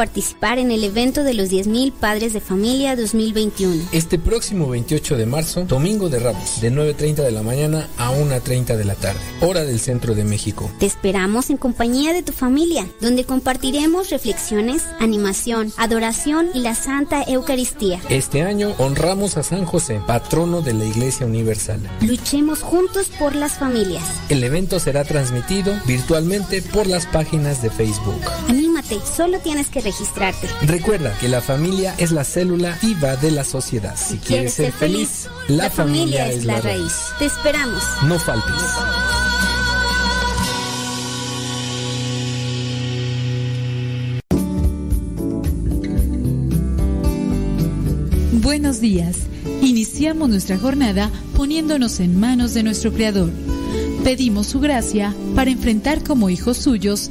participar en el evento de los 10.000 Padres de Familia 2021. Este próximo 28 de marzo, Domingo de Ramos, de 9.30 de la mañana a 1.30 de la tarde, hora del centro de México. Te esperamos en compañía de tu familia, donde compartiremos reflexiones, animación, adoración y la Santa Eucaristía. Este año honramos a San José, patrono de la Iglesia Universal. Luchemos juntos por las familias. El evento será transmitido virtualmente por las páginas de Facebook. Anímate, solo tienes que registrarte. Recuerda que la familia es la célula viva de la sociedad. Si, quieres ser feliz, la, familia, es la raíz. Te esperamos. No faltes. Buenos días. Iniciamos nuestra jornada poniéndonos en manos de nuestro Creador. Pedimos su gracia para enfrentar como hijos suyos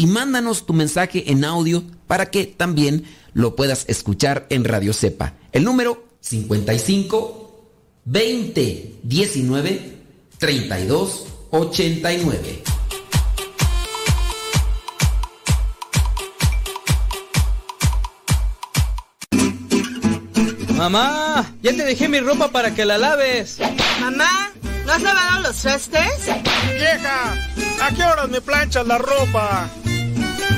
y mándanos tu mensaje en audio para que también lo puedas escuchar en Radio Cepa. El número 55 20 19 32 89. Mamá, ya te dejé mi ropa para que la laves. Mamá, ¿no has lavado los trastes? Vieja, ¿a qué horas me planchas la ropa?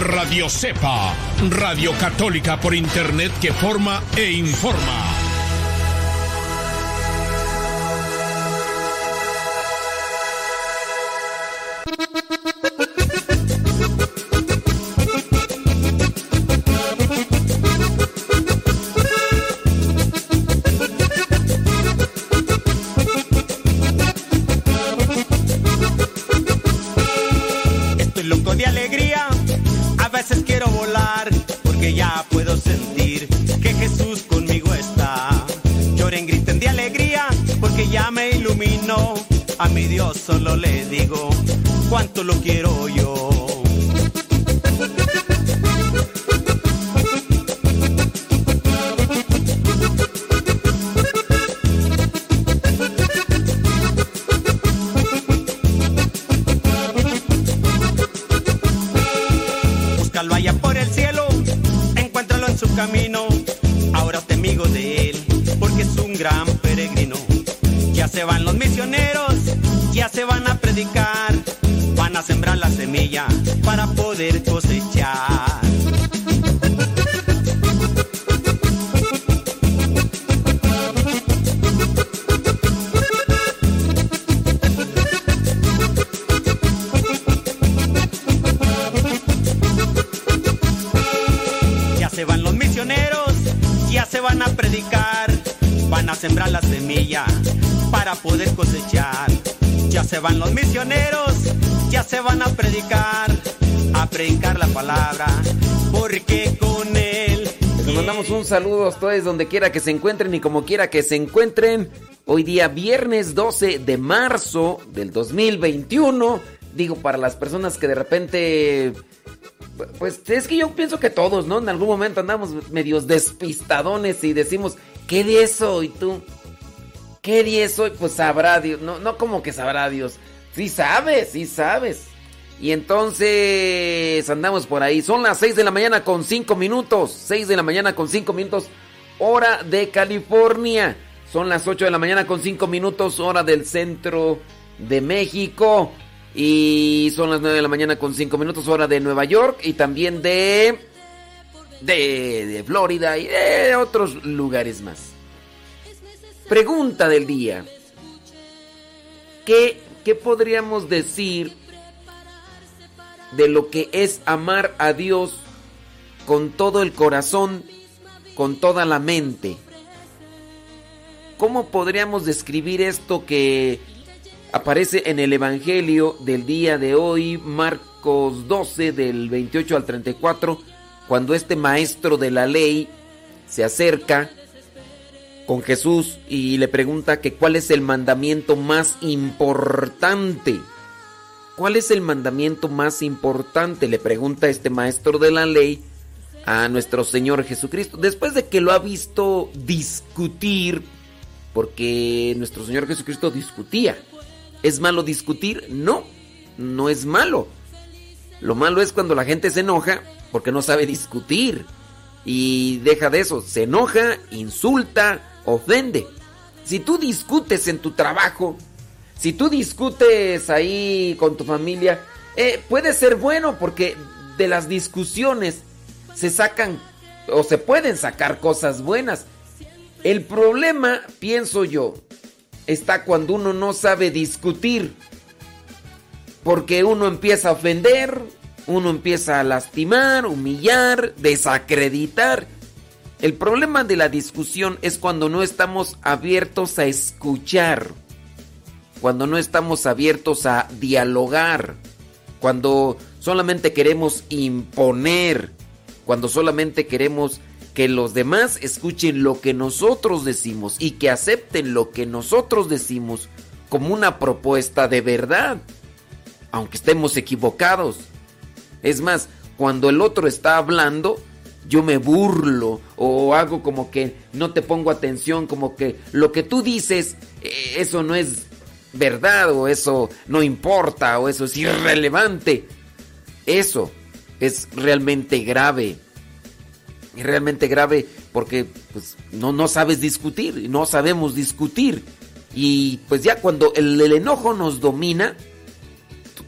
Radio Cepa, Radio Católica por Internet que forma e informa. Mandamos un saludo a ustedes donde quiera que se encuentren y como quiera que se encuentren. Hoy día viernes 12 de marzo del 2021. Digo, para las personas que de repente... Pues es que yo pienso que todos, ¿no? En algún momento andamos medios despistadones y decimos, ¿qué de eso? Y tú, ¿Qué día es hoy? Pues sabrá Dios. No, no como que sabrá Dios. Sí sabes, sí sabes. Y entonces andamos por ahí. Son las 6 de la mañana con 5 minutos. 6 de la mañana con 5 minutos. Hora de California. Son las 8 de la mañana con 5 minutos. Hora del centro de México. Y son las 9 de la mañana con 5 minutos. Hora de Nueva York. Y también de... De, de Florida y de otros lugares más. Pregunta del día. ¿Qué, ¿Qué, podríamos decir de lo que es amar a Dios con todo el corazón, con toda la mente? ¿Cómo podríamos describir esto que aparece en el Evangelio del día de hoy, Marcos 12 del 28 al 34, cuando este maestro de la ley se acerca con Jesús y le pregunta que cuál es el mandamiento más importante. ¿Cuál es el mandamiento más importante? Le pregunta este maestro de la ley a nuestro Señor Jesucristo. Después de que lo ha visto discutir, porque nuestro Señor Jesucristo discutía. ¿Es malo discutir? No, no es malo. Lo malo es cuando la gente se enoja porque no sabe discutir. Y deja de eso, se enoja, insulta, ofende. Si tú discutes en tu trabajo, si tú discutes ahí con tu familia, eh, puede ser bueno porque de las discusiones se sacan o se pueden sacar cosas buenas. El problema, pienso yo, está cuando uno no sabe discutir. Porque uno empieza a ofender, uno empieza a lastimar, humillar, desacreditar. El problema de la discusión es cuando no estamos abiertos a escuchar, cuando no estamos abiertos a dialogar, cuando solamente queremos imponer, cuando solamente queremos que los demás escuchen lo que nosotros decimos y que acepten lo que nosotros decimos como una propuesta de verdad, aunque estemos equivocados. Es más, cuando el otro está hablando, yo me burlo o hago como que no te pongo atención, como que lo que tú dices, eh, eso no es verdad o eso no importa o eso es irrelevante. Eso es realmente grave es realmente grave porque pues, no, no sabes discutir, no sabemos discutir. Y pues ya cuando el, el, enojo nos domina,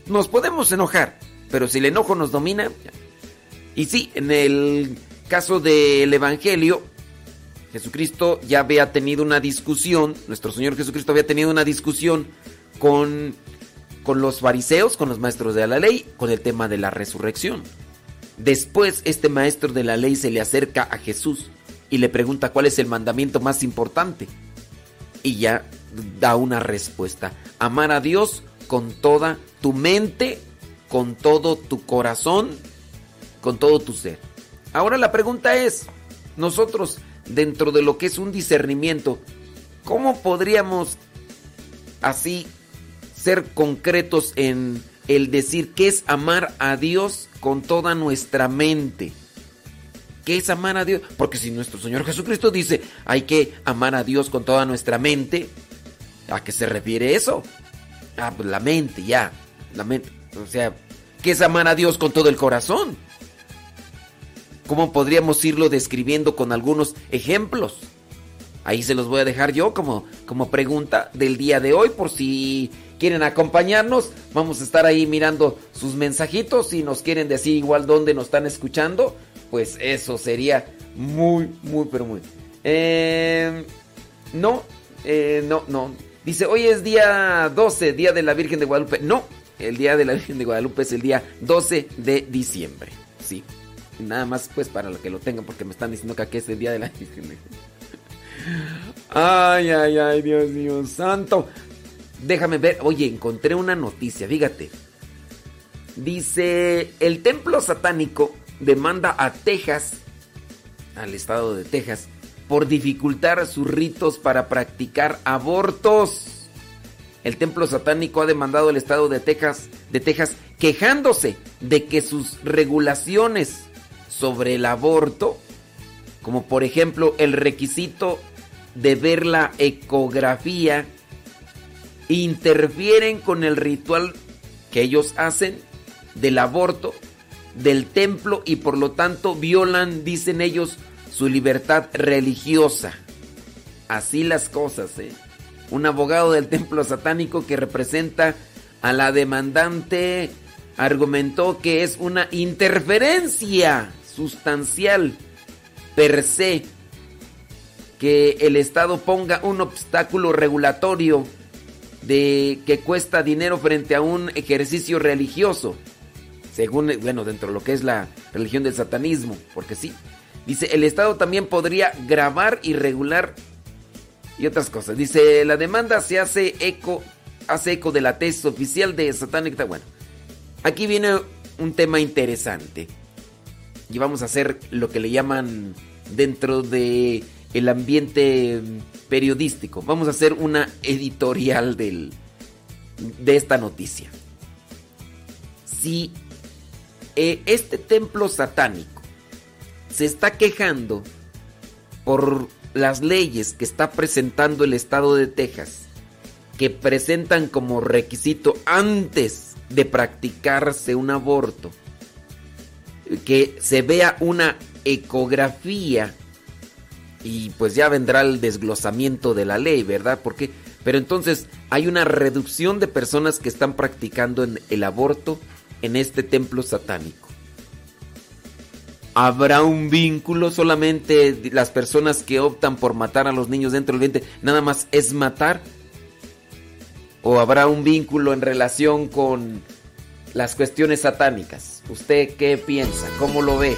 nos podemos enojar, pero si el enojo nos domina... Y sí, en el caso del Evangelio, Jesucristo ya había tenido una discusión, nuestro Señor Jesucristo había tenido una discusión con, con los fariseos, con los maestros de la ley, con el tema de la resurrección. Después este maestro de la ley se le acerca a Jesús y le pregunta cuál es el mandamiento más importante. Y ya da una respuesta. Amar a Dios con toda tu mente, con todo tu corazón, con todo tu ser. Ahora la pregunta es, nosotros dentro de lo que es un discernimiento, ¿cómo podríamos así ser concretos en el decir que es amar a Dios con toda nuestra mente. ¿Qué es amar a Dios? Porque si nuestro Señor Jesucristo dice hay que amar a Dios con toda nuestra mente, ¿a qué se refiere eso? Ah, pues la mente, ya. La mente. O sea, ¿qué es amar a Dios con todo el corazón? ¿Cómo podríamos irlo describiendo con algunos ejemplos? Ahí se los voy a dejar yo como, como pregunta del día de hoy por si quieren acompañarnos. Vamos a estar ahí mirando sus mensajitos. Si nos quieren decir igual dónde nos están escuchando, pues eso sería muy, muy, pero muy. Eh, no, eh, no, no. Dice, hoy es día 12, día de la Virgen de Guadalupe. No, el día de la Virgen de Guadalupe es el día 12 de diciembre. Sí. Nada más pues para que lo tengan porque me están diciendo que aquí es el día de la Virgen Ay, ay, ay, Dios mío santo. Déjame ver. Oye, encontré una noticia, fíjate. Dice, el templo satánico demanda a Texas, al estado de Texas, por dificultar sus ritos para practicar abortos. El templo satánico ha demandado al estado de Texas, de Texas quejándose de que sus regulaciones sobre el aborto, como por ejemplo el requisito de ver la ecografía, interfieren con el ritual que ellos hacen del aborto, del templo y por lo tanto violan, dicen ellos, su libertad religiosa. Así las cosas, ¿eh? Un abogado del templo satánico que representa a la demandante argumentó que es una interferencia sustancial per se que el Estado ponga un obstáculo regulatorio de que cuesta dinero frente a un ejercicio religioso. Según, bueno, dentro de lo que es la religión del satanismo, porque sí. Dice, el Estado también podría grabar y regular y otras cosas. Dice, la demanda se hace eco, hace eco de la tesis oficial de Satanic. Bueno, aquí viene un tema interesante. Y vamos a hacer lo que le llaman dentro de el ambiente periodístico. Vamos a hacer una editorial del, de esta noticia. Si eh, este templo satánico se está quejando por las leyes que está presentando el estado de Texas, que presentan como requisito antes de practicarse un aborto, que se vea una ecografía y pues ya vendrá el desglosamiento de la ley, ¿verdad? Porque pero entonces hay una reducción de personas que están practicando el aborto en este templo satánico. ¿Habrá un vínculo solamente las personas que optan por matar a los niños dentro del vientre? Nada más es matar. ¿O habrá un vínculo en relación con las cuestiones satánicas? ¿Usted qué piensa? ¿Cómo lo ve?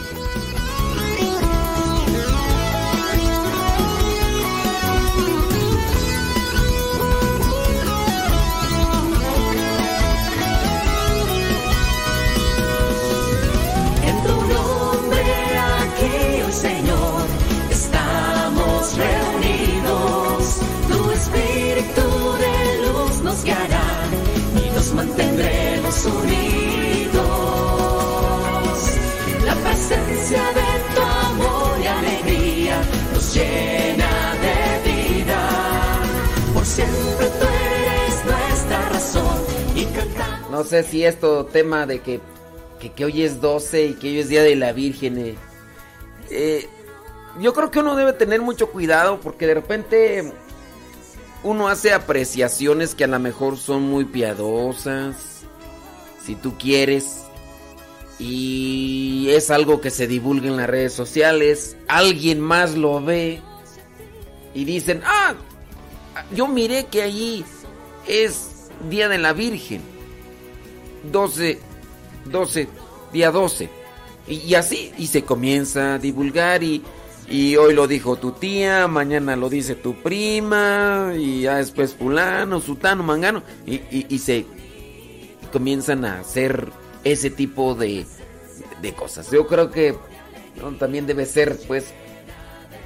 No sé si esto tema de que, que, hoy es 12 y que hoy es Día de la Virgen. Eh, eh, yo creo que uno debe tener mucho cuidado porque de repente uno hace apreciaciones que a lo mejor son muy piadosas, si tú quieres, y es algo que se divulga en las redes sociales, alguien más lo ve y dicen, ah, yo miré que allí es Día de la Virgen. 12, 12, día 12. Y, así, y se comienza a divulgar y, y hoy lo dijo tu tía, mañana lo dice tu prima, y ya después fulano, sutano, mangano, y, y, se comienzan a hacer ese tipo de, de cosas. Yo creo que también debe ser pues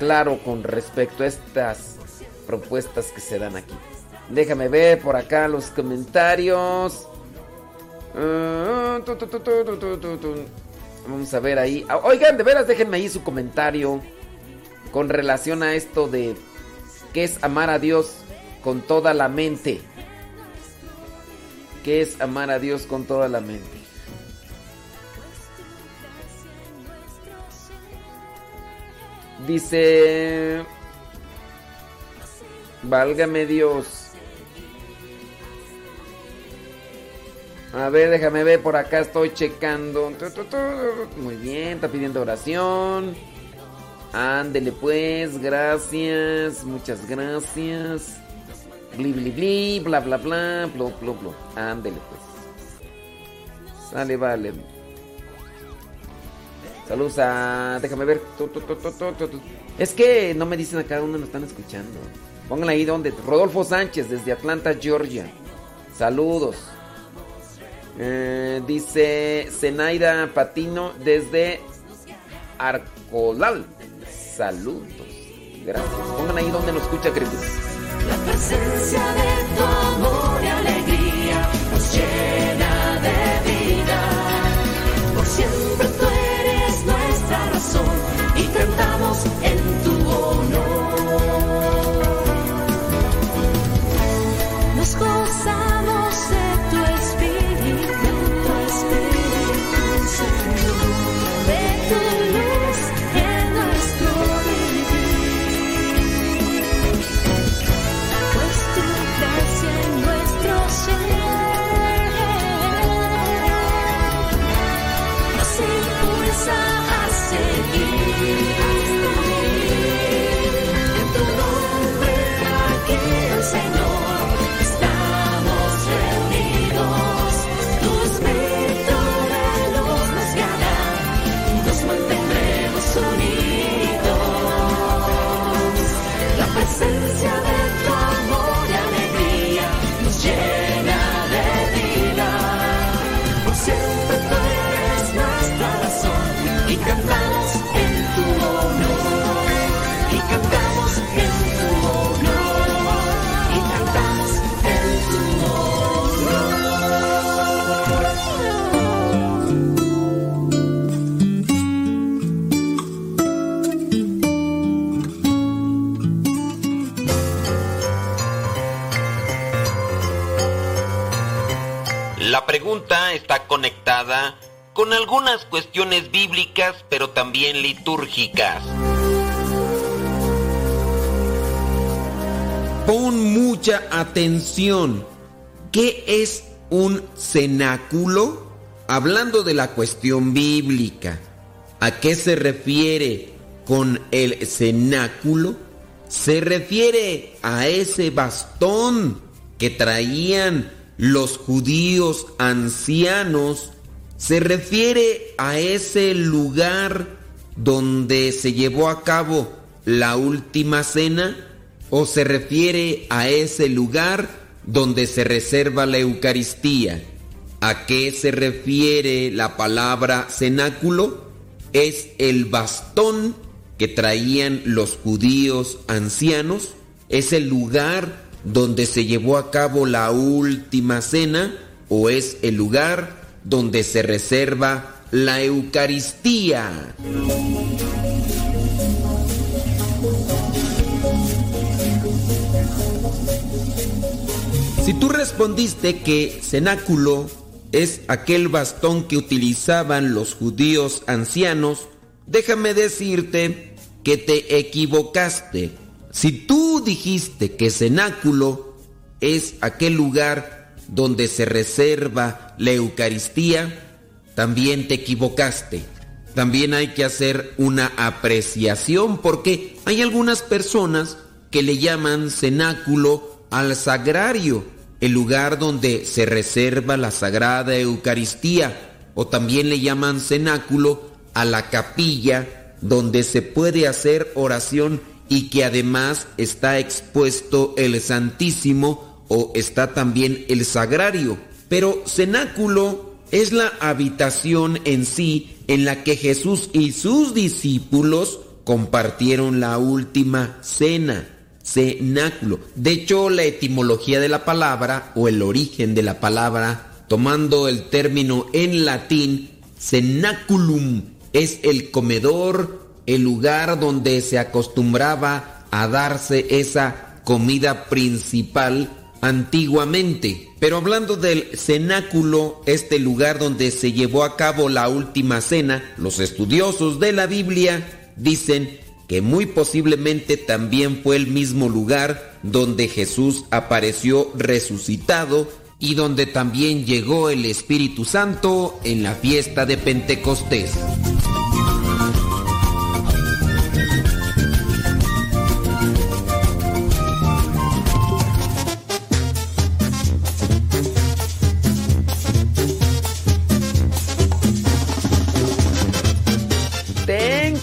claro con respecto a estas propuestas que se dan aquí. Déjame ver por acá los comentarios. Vamos a ver ahí. Oigan, de veras, déjenme ahí su comentario con relación a esto de qué es amar a Dios con toda la mente. ¿Qué es amar a Dios con toda la mente? Dice, válgame Dios. A ver, déjame ver, por acá estoy checando. Muy bien, está pidiendo oración. Ándele pues, gracias, muchas gracias. Bli, bli, bli, bla, bla, bla, bla, bla, bla. Ándele pues. Sale, vale. Saludos a... Déjame ver. Es que no me dicen a cada uno, nos están escuchando. Pónganle ahí donde. Rodolfo Sánchez, desde Atlanta, Georgia. Saludos. Eh, dice Zenaida Patino desde Arcolal. Saludos. Gracias. Pongan ahí donde nos escucha, queridos. La presencia de tu amor y alegría nos llena de vida. Por siempre tú eres nuestra razón y cantamos Señor. Pregunta está conectada con algunas cuestiones bíblicas, pero también litúrgicas. Pon mucha atención. ¿Qué es un cenáculo? Hablando de la cuestión bíblica, ¿a qué se refiere con el cenáculo? Se refiere a ese bastón que traían los judíos ancianos. Se refiere a ese lugar donde se llevó a cabo la última cena o se refiere a ese lugar donde se reserva la Eucaristía. ¿A qué se refiere la palabra cenáculo? Es el bastón que traían los judíos ancianos, es el lugar donde se llevó a cabo la última cena o es el lugar donde se reserva la Eucaristía. Si tú respondiste que cenáculo es aquel bastón que utilizaban los judíos ancianos, déjame decirte que te equivocaste. Si tú dijiste que cenáculo es aquel lugar donde se reserva la Eucaristía, también te equivocaste. También hay que hacer una apreciación porque hay algunas personas que le llaman cenáculo al sagrario, el lugar donde se reserva la sagrada Eucaristía, o también le llaman cenáculo a la capilla donde se puede hacer oración y que además está expuesto el Santísimo o está también el sagrario. Pero cenáculo es la habitación en sí en la que Jesús y sus discípulos compartieron la última cena. Cenáculo. De hecho, la etimología de la palabra o el origen de la palabra, tomando el término en latín, cenaculum, es el comedor, el lugar donde se acostumbraba a darse esa comida principal antiguamente. Pero hablando del cenáculo, este lugar donde se llevó a cabo la última cena, los estudiosos de la Biblia dicen que muy posiblemente también fue el mismo lugar donde Jesús apareció resucitado y donde también llegó el Espíritu Santo en la fiesta de Pentecostés.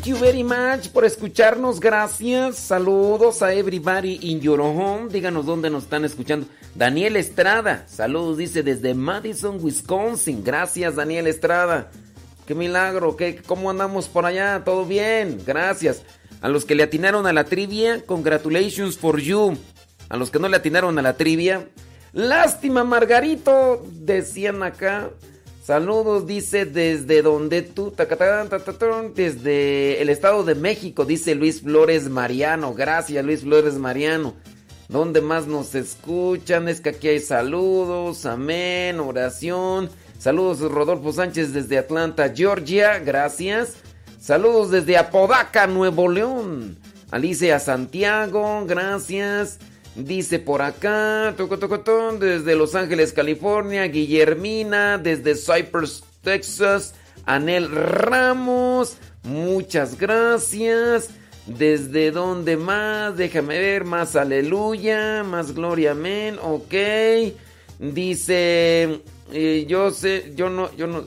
You very much por escucharnos. Gracias. Saludos a everybody in your home. Díganos dónde nos están escuchando. Daniel Estrada. Saludos, dice desde Madison, Wisconsin. Gracias, Daniel Estrada. Qué milagro. ¿Qué, ¿Cómo andamos por allá? ¿Todo bien? Gracias. A los que le atinaron a la trivia, congratulations for you. A los que no le atinaron a la trivia, lástima, Margarito. Decían acá. Saludos, dice desde donde tú, desde el Estado de México, dice Luis Flores Mariano. Gracias, Luis Flores Mariano. ¿Dónde más nos escuchan? Es que aquí hay saludos, amén, oración. Saludos, Rodolfo Sánchez desde Atlanta, Georgia. Gracias. Saludos desde Apodaca, Nuevo León. Alicia Santiago, gracias. Dice por acá, toco, toco, ton, desde Los Ángeles, California, Guillermina, desde Cypress, Texas, Anel Ramos, muchas gracias. ¿Desde dónde más? Déjame ver, más aleluya, más gloria, amén, ok. Dice, eh, yo sé, yo no, yo no,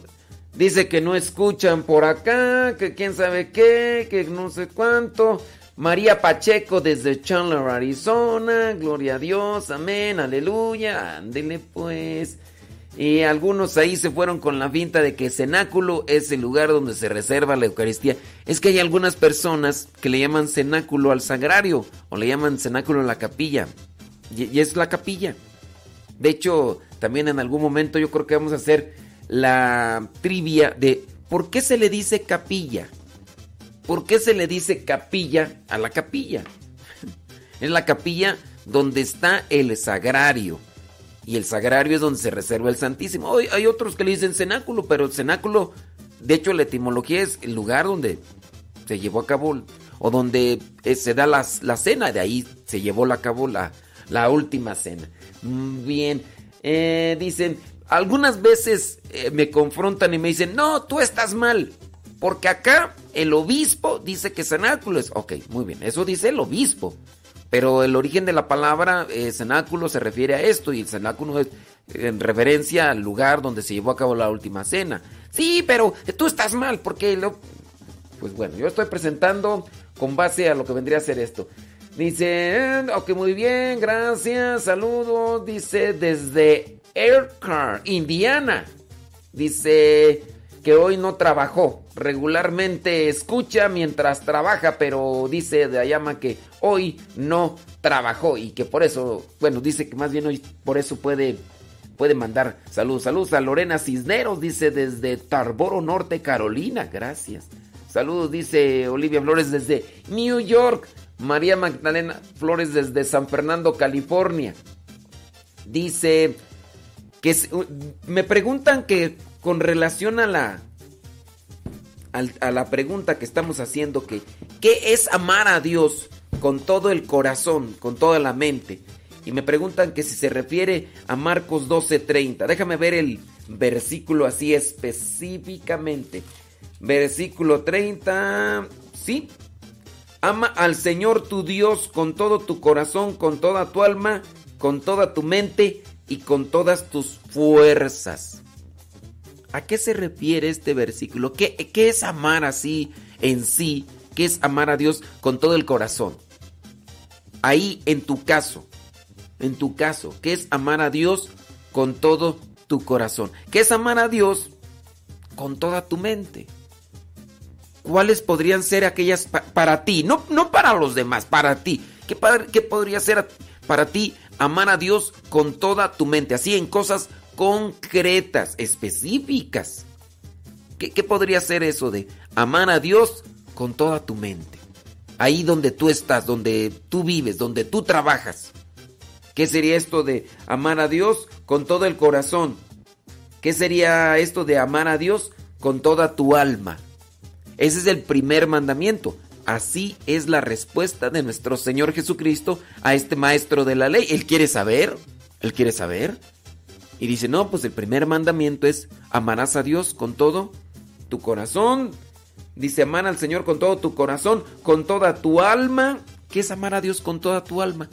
dice que no escuchan por acá, que quién sabe qué, que no sé cuánto. María Pacheco desde Chandler, Arizona. Gloria a Dios, amén, aleluya. Ándele pues. Y algunos ahí se fueron con la finta de que cenáculo es el lugar donde se reserva la Eucaristía. Es que hay algunas personas que le llaman cenáculo al sagrario o le llaman cenáculo a la capilla. Y, y es la capilla. De hecho, también en algún momento yo creo que vamos a hacer la trivia de por qué se le dice capilla. ¿Por qué se le dice capilla a la capilla? Es la capilla donde está el sagrario. Y el sagrario es donde se reserva el Santísimo. Hay otros que le dicen cenáculo, pero el cenáculo, de hecho, la etimología es el lugar donde se llevó a cabo o donde eh, se da la, la cena. De ahí se llevó a cabo la, la última cena. Mm, Bien, eh, dicen, algunas veces eh, me confrontan y me dicen, no, tú estás mal. Porque acá el obispo dice que cenáculo es... Ok, muy bien, eso dice el obispo. Pero el origen de la palabra eh, cenáculo se refiere a esto y el cenáculo es en referencia al lugar donde se llevó a cabo la última cena. Sí, pero tú estás mal porque lo... Pues bueno, yo estoy presentando con base a lo que vendría a ser esto. Dice, ok, muy bien, gracias, saludos. Dice desde Aircar, Indiana. Dice que hoy no trabajó. Regularmente escucha mientras trabaja, pero dice de Ayama que hoy no trabajó y que por eso, bueno, dice que más bien hoy por eso puede, puede mandar saludos. Saludos a Lorena Cisneros, dice desde Tarboro Norte, Carolina. Gracias. Saludos, dice Olivia Flores desde New York. María Magdalena Flores desde San Fernando, California. Dice que me preguntan que con relación a la a la pregunta que estamos haciendo que ¿qué es amar a Dios con todo el corazón, con toda la mente? Y me preguntan que si se refiere a Marcos 12:30. Déjame ver el versículo así específicamente. Versículo 30, sí. Ama al Señor tu Dios con todo tu corazón, con toda tu alma, con toda tu mente y con todas tus fuerzas. ¿A qué se refiere este versículo? ¿Qué, es amar así en sí? ¿Qué es amar a Dios con todo el corazón? Ahí, en tu caso, en tu caso, ¿qué es amar a Dios con todo tu corazón? ¿Qué es amar a Dios con toda tu mente? ¿Cuáles podrían ser aquellas pa- para ti? No, no para los demás, para ti. ¿Qué, qué podría ser para ti amar a Dios con toda tu mente? Así en cosas concretas, específicas. ¿Qué, podría ser eso de amar a Dios con toda tu mente? Ahí donde tú estás, donde tú vives, donde tú trabajas. ¿Qué sería esto de amar a Dios con todo el corazón? ¿Qué sería esto de amar a Dios con toda tu alma? Ese es el primer mandamiento. Así es la respuesta de nuestro Señor Jesucristo a este maestro de la ley. Él quiere saber, él quiere saber. Y dice, no, pues el primer mandamiento es amarás a Dios con todo tu corazón. Dice, amar al Señor con todo tu corazón, con toda tu alma. ¿Qué es amar a Dios con toda tu alma?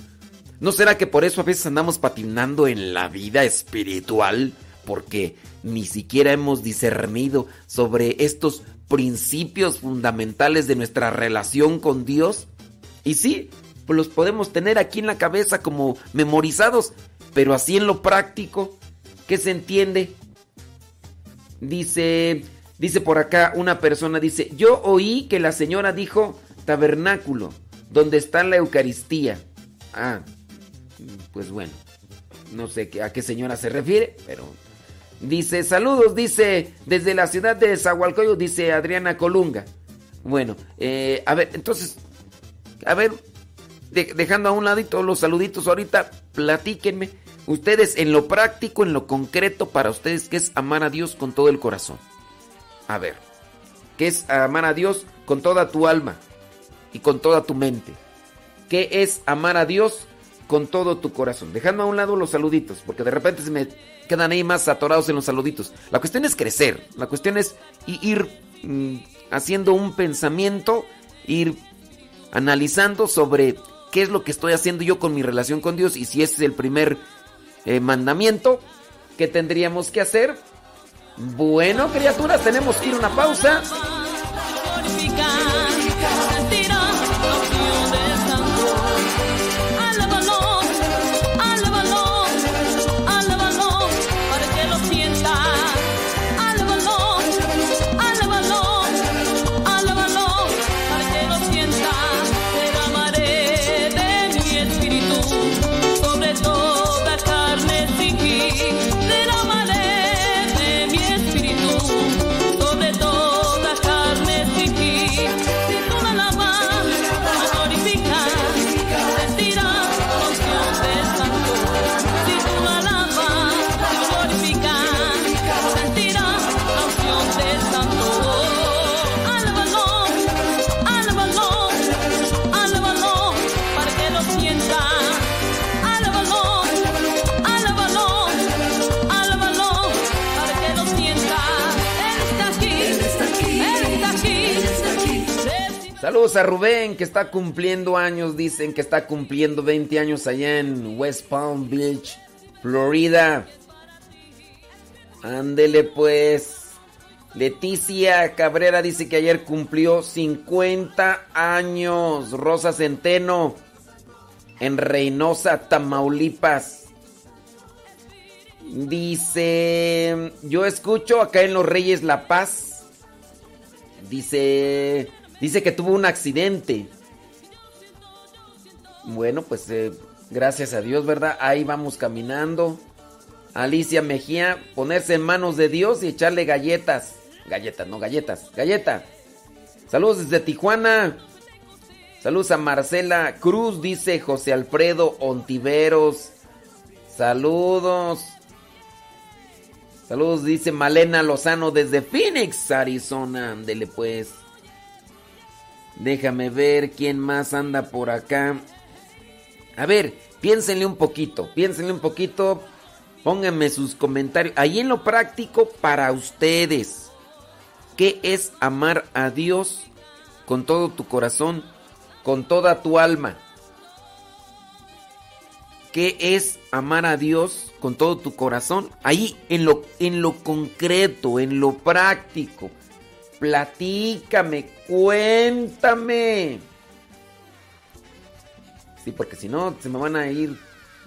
¿No será que por eso a veces andamos patinando en la vida espiritual? Porque ni siquiera hemos discernido sobre estos principios fundamentales de nuestra relación con Dios. Y sí, pues los podemos tener aquí en la cabeza como memorizados, pero así en lo práctico, ¿qué se entiende? Dice, dice por acá una persona, dice, yo oí que la señora dijo tabernáculo, donde está la Eucaristía. Ah, pues bueno, no sé a qué señora se refiere, pero dice, saludos, dice, desde la ciudad de Zahualcoyo, dice Adriana Colunga. Bueno, eh, a ver, entonces, a ver, de- dejando a un ladito los saluditos ahorita, platíquenme, ustedes en lo práctico, en lo concreto, para ustedes, ¿qué es amar a Dios con todo el corazón? A ver, ¿qué es amar a Dios con toda tu alma y con toda tu mente? ¿Qué es amar a Dios con todo tu corazón? Dejando a un lado los saluditos, porque de repente se me quedan ahí más atorados en los saluditos. La cuestión es crecer, la cuestión es ir mm, haciendo un pensamiento, ir analizando sobre qué es lo que estoy haciendo yo con mi relación con Dios y si ese es el primer eh, mandamiento, ¿qué tendríamos que hacer? Bueno, criaturas, tenemos que ir a una pausa. Saludos a Rubén, que está cumpliendo años. Dicen que está cumpliendo 20 años allá en West Palm Beach, Florida. Ándele pues. Leticia Cabrera dice que ayer cumplió 50 años. Rosa Centeno en Reynosa, Tamaulipas. Dice, yo escucho acá en Los Reyes La Paz. Dice, dice que tuvo un accidente. Bueno, pues eh, gracias a Dios, ¿verdad? Ahí vamos caminando. Alicia Mejía, ponerse en manos de Dios y echarle galletas. Galletas, no galletas, galleta. Saludos desde Tijuana. Saludos a Marcela Cruz, dice José Alfredo Ontiveros. Saludos. Saludos, dice Malena Lozano desde Phoenix, Arizona. Ándele pues. Déjame ver quién más anda por acá. A ver, piénsenle un poquito, piénsenle un poquito. Pónganme sus comentarios. Ahí en lo práctico para ustedes. ¿Qué es amar a Dios con todo tu corazón, con toda tu alma? ¿Qué es amar a Dios con todo tu corazón? Ahí en lo, en lo concreto, en lo práctico. Platícame, cuéntame. Sí, porque si no, se me van a ir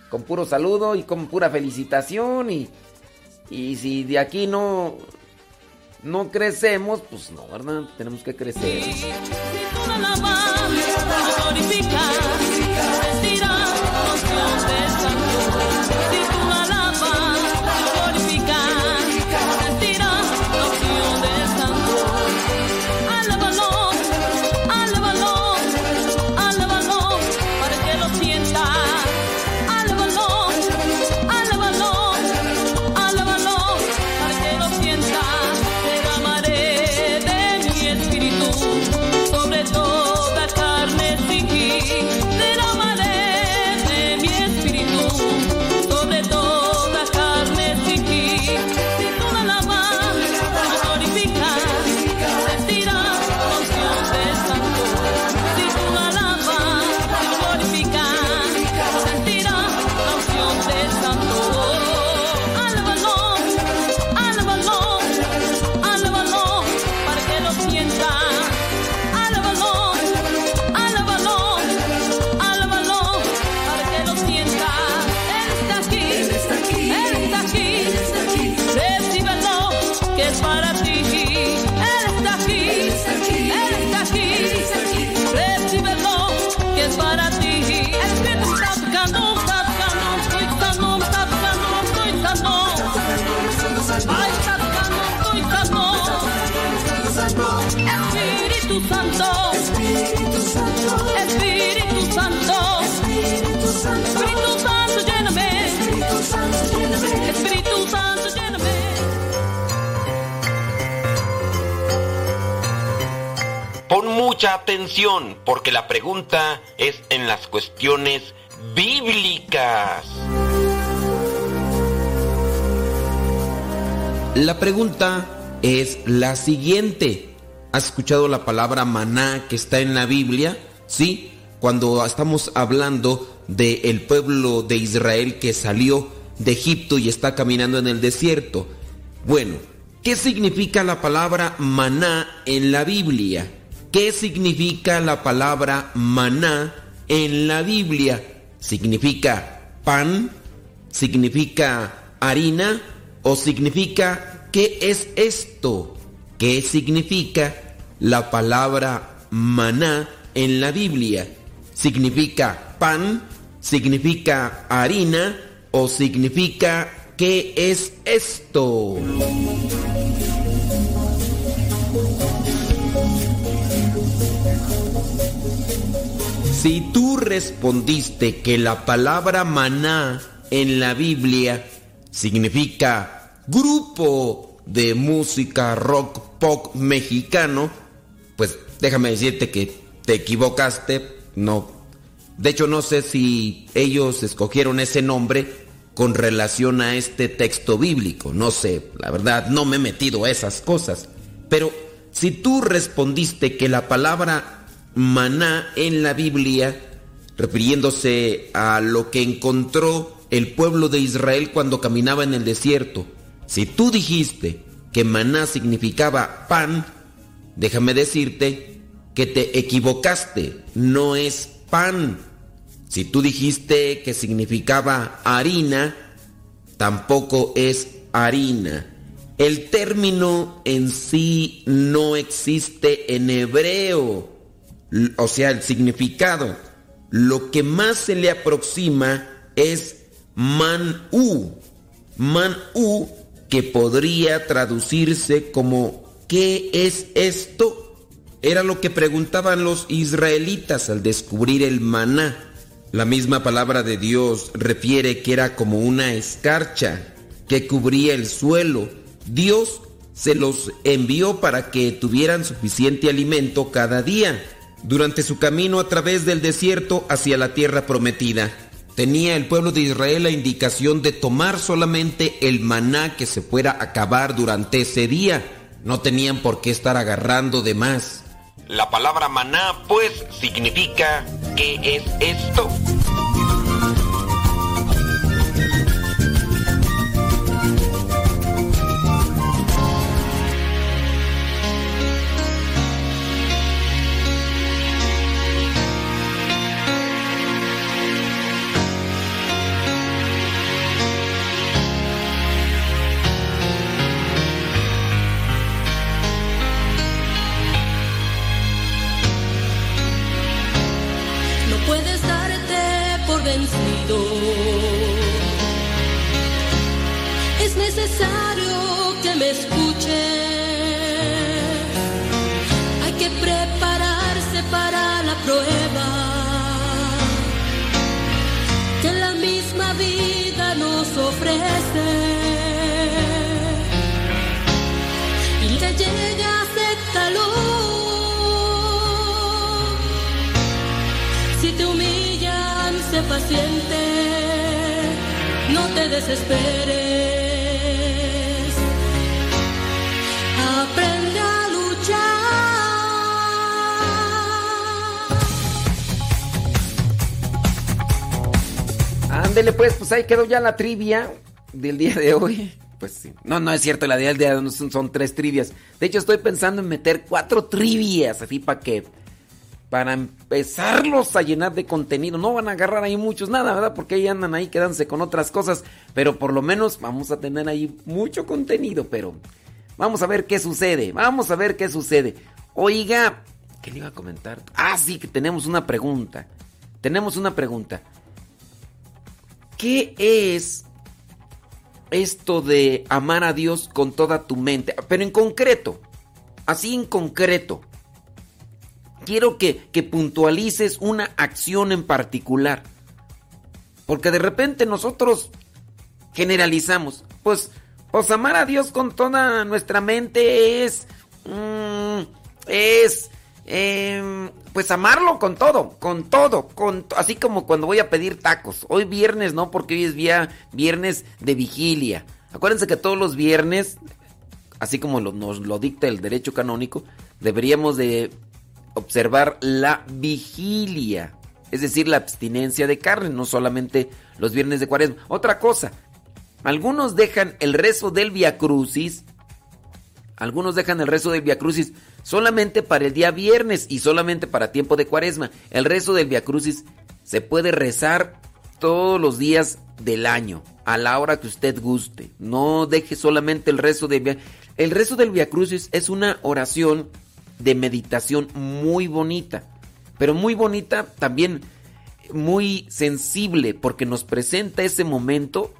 con puro saludo y con pura felicitación. Y, y si de aquí no, no crecemos, pues no, ¿verdad? Tenemos que crecer. Mucha atención porque la pregunta es en las cuestiones bíblicas. La pregunta es la siguiente. ¿Has escuchado la palabra maná que está en la Biblia? Sí, cuando estamos hablando del pueblo de Israel que salió de Egipto y está caminando en el desierto. Bueno, ¿qué significa la palabra maná en la Biblia? ¿Qué significa la palabra maná en la Biblia? ¿Significa pan? ¿Significa harina? ¿O significa qué es esto? ¿Qué significa la palabra maná en la Biblia? ¿Significa pan? ¿Significa harina? ¿O significa qué es esto? Si tú respondiste que la palabra maná en la Biblia significa grupo de música rock pop mexicano, pues déjame decirte que te equivocaste, no. De hecho no sé si ellos escogieron ese nombre con relación a este texto bíblico, no sé, la verdad no me he metido a esas cosas, pero si tú respondiste que la palabra maná en la Biblia, refiriéndose a lo que encontró el pueblo de Israel cuando caminaba en el desierto. Si tú dijiste que maná significaba pan, déjame decirte que te equivocaste, no es pan. Si tú dijiste que significaba harina, tampoco es harina. El término en sí no existe en hebreo, o sea, el significado. Lo que más se le aproxima es. Manú que podría traducirse como ¿qué es esto? Era lo que preguntaban los israelitas al descubrir el maná. La misma palabra de Dios refiere que era como una escarcha que cubría el suelo. Dios se los envió para que tuvieran suficiente alimento cada día durante su camino a través del desierto hacia la tierra prometida. Tenía el pueblo de Israel la indicación de tomar solamente el maná que se fuera a acabar durante ese día. No tenían por qué estar agarrando de más. La palabra maná pues significa ¿qué es esto? Sé paciente, no te desesperes. Aprende a luchar. Ándele pues, pues ahí quedó ya la trivia del día de hoy. Pues sí. No, no es cierto, la del día de hoy son, son tres trivias. De hecho, estoy pensando en meter cuatro trivias, así para que... Para empezarlos a llenar de contenido. No van a agarrar ahí muchos, nada, ¿verdad? Porque ahí andan ahí quedándose con otras cosas. Pero por lo menos vamos a tener ahí mucho contenido. Pero vamos a ver qué sucede. Vamos a ver qué sucede. Oiga, ¿qué le iba a comentar? Ah, sí, que tenemos una pregunta. Tenemos una pregunta. ¿Qué es esto de amar a Dios con toda tu mente? Pero en concreto, así en concreto, quiero que, que puntualices una acción en particular. Porque de repente nosotros generalizamos. Pues, pues amar a Dios con toda nuestra mente es... mm, es... em, pues amarlo con todo, con todo, con así como cuando voy a pedir tacos. Hoy viernes no, porque hoy es vía, viernes de vigilia. Acuérdense que todos los viernes, así como lo- nos lo dicta el derecho canónico, deberíamos de observar la vigilia, es decir, la abstinencia de carne, no solamente los viernes de cuaresma. Otra cosa, algunos dejan el rezo del Via Crucis, algunos dejan el rezo del Via Crucis solamente para el día viernes y solamente para tiempo de cuaresma. El rezo del Via Crucis se puede rezar todos los días del año, a la hora que usted guste. No deje solamente el rezo del Via El rezo del Via Crucis es una oración de meditación muy bonita, pero muy bonita también muy sensible porque nos presenta ese momento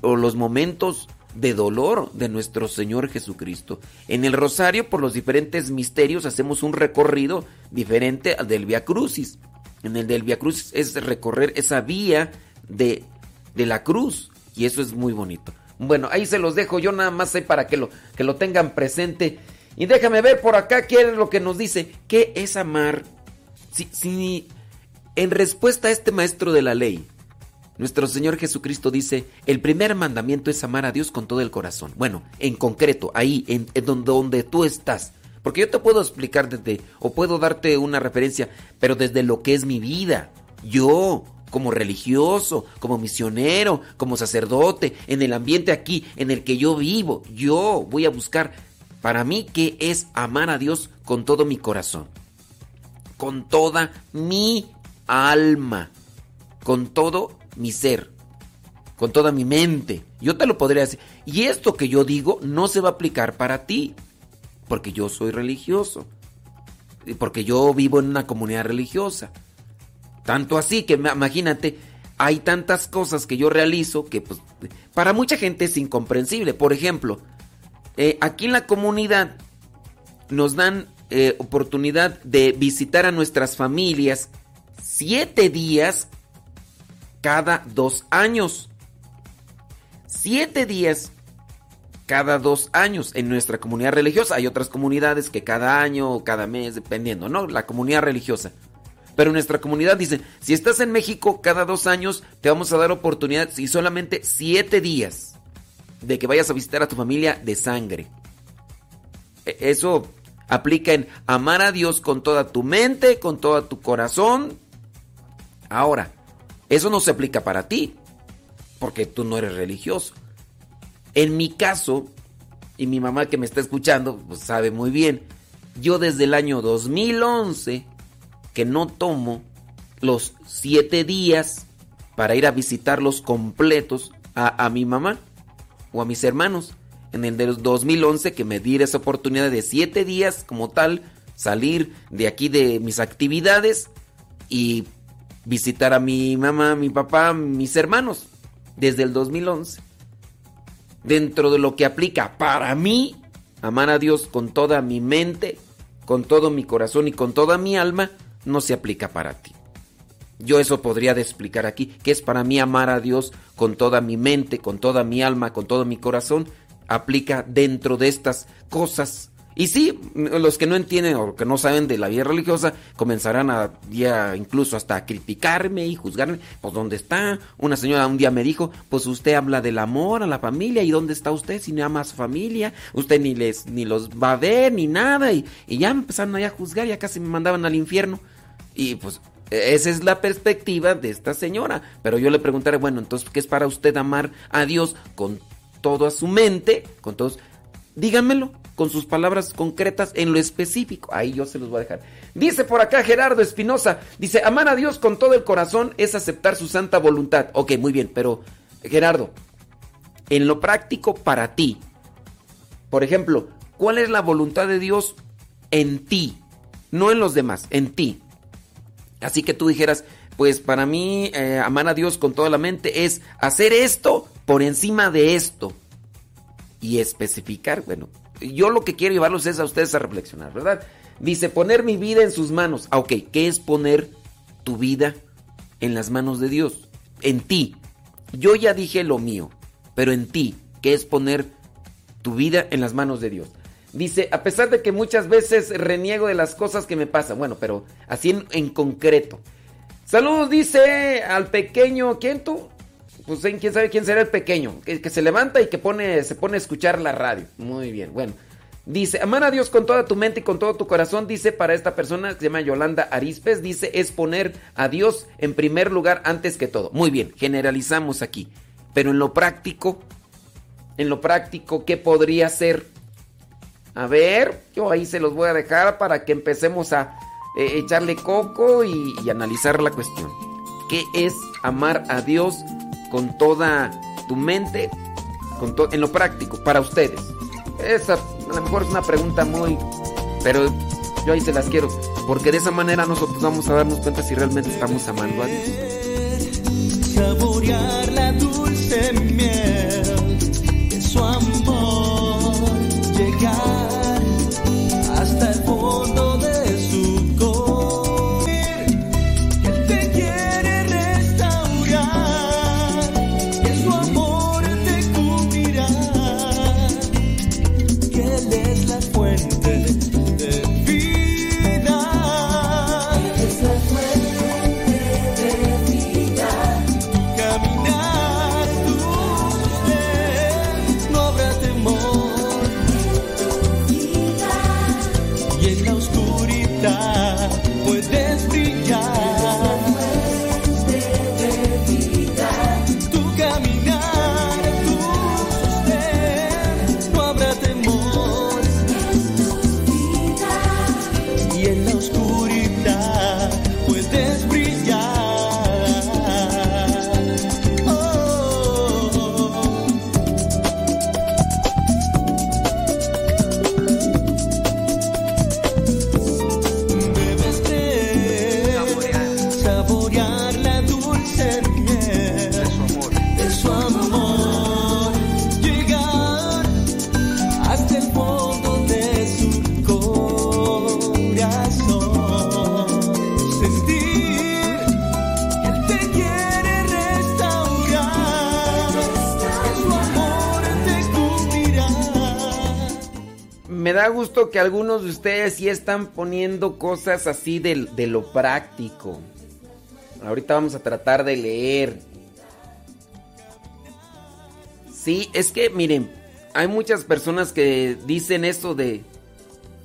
o los momentos de dolor de nuestro Señor Jesucristo. En el rosario, por los diferentes misterios, hacemos un recorrido diferente al del Via Crucis. En el del Via Crucis es recorrer esa vía de, de la cruz y eso es muy bonito. Bueno, ahí se los dejo yo nada más ahí para que lo, que lo tengan presente. Y déjame ver por acá qué es lo que nos dice. ¿Qué es amar? Si, si en respuesta a este maestro de la ley, nuestro Señor Jesucristo dice, el primer mandamiento es amar a Dios con todo el corazón. Bueno, en concreto, ahí, en, donde, donde tú estás, Porque yo te puedo explicar desde, o puedo darte una referencia, pero desde lo que es mi vida. Yo, como religioso, como misionero, como sacerdote, en el ambiente aquí en el que yo vivo, yo voy a buscar para mí qué es amar a Dios con todo mi corazón, con toda mi alma, con todo mi ser, con toda mi mente. Yo te lo podría decir. Y esto que yo digo no se va a aplicar para ti, porque yo soy religioso, porque yo vivo en una comunidad religiosa. Tanto así que imagínate, hay tantas cosas que yo realizo que pues, para mucha gente es incomprensible. Por ejemplo, eh, aquí en la comunidad nos dan eh, oportunidad de visitar a nuestras familias siete días cada dos años. Siete días cada dos años en nuestra comunidad religiosa. Hay otras comunidades que cada año o cada mes, dependiendo, ¿no? La comunidad religiosa. Pero nuestra comunidad dicen, si estás en México cada dos años, te vamos a dar oportunidad y solamente siete días de que vayas a visitar a tu familia de sangre. E, eso aplica en amar a Dios con toda tu mente, con todo tu corazón. Ahora, eso no se aplica para ti, porque tú no eres religioso. En mi caso, y mi mamá que me está escuchando, pues sabe muy bien, yo desde el año 2011 que no tomo los siete días para ir a visitarlos completos a, a mi mamá o a mis hermanos. En el de 2011 que me di esa oportunidad de siete días como tal, salir de aquí de mis actividades y visitar a mi mamá, mi papá, mis hermanos, desde el 2011. Dentro de lo que aplica para mí, amar a Dios con toda mi mente, con todo mi corazón y con toda mi alma, no se aplica para ti. Yo eso podría explicar aquí, que es para mí amar a Dios con toda mi mente, con toda mi alma, con todo mi corazón, aplica dentro de estas cosas. Y sí, los que no entienden o que no saben de la vida religiosa comenzarán a ya incluso hasta a criticarme y juzgarme. Pues ¿dónde está? Una señora un día me dijo, pues usted habla del amor a la familia y ¿dónde está usted si no ama a familia? Usted ni les ni los va a ver ni nada y, ya empezaron a juzgar, ya casi me mandaban al infierno. Y pues esa es la perspectiva de esta señora. Pero yo le preguntaré, bueno, entonces, ¿qué es para usted amar a Dios con toda su mente? Con todos. Díganmelo con sus palabras concretas en lo específico. Ahí yo se los voy a dejar. Dice por acá Gerardo Espinosa, dice, amar a Dios con todo el corazón es aceptar su santa voluntad. Ok, muy bien, pero Gerardo, en lo práctico para ti, por ejemplo, ¿cuál es la voluntad de Dios en ti? No en los demás, en ti. Así que tú dijeras, pues para mí eh, amar a Dios con toda la mente es hacer esto por encima de esto. Y especificar, bueno, yo lo que quiero llevarlos es a ustedes a reflexionar, ¿verdad? Dice, poner mi vida en sus manos. Ah, ok, ¿qué es poner tu vida en las manos de Dios? En ti. Yo ya dije lo mío, pero en ti, ¿qué es poner tu vida en las manos de Dios? Dice, a pesar de que muchas veces reniego de las cosas que me pasan, bueno, pero así en, en concreto. Saludos, dice al pequeño, ¿quién tú? Pues quién sabe quién será el pequeño, que, que, se levanta y que pone, se pone a escuchar la radio. Muy bien, bueno. Dice, amar a Dios con toda tu mente y con todo tu corazón, dice para esta persona se llama Yolanda Arispes, dice, es poner a Dios en primer lugar antes que todo. Muy bien, generalizamos aquí. Pero en lo práctico, en lo práctico, ¿qué podría ser? A ver, yo ahí se los voy a dejar para que empecemos a eh, echarle coco y, analizar la cuestión. ¿Qué es amar a Dios con toda tu mente, con en lo práctico, para ustedes? Esa a lo mejor es una pregunta muy... Pero yo ahí se las quiero. Porque de esa manera nosotros vamos a darnos cuenta si realmente estamos amando a Dios. Saborear la dulce miel da gusto que algunos de ustedes sí están poniendo cosas así de, de lo práctico. Ahorita vamos a tratar de leer. Sí, es que miren, hay muchas personas que dicen eso de,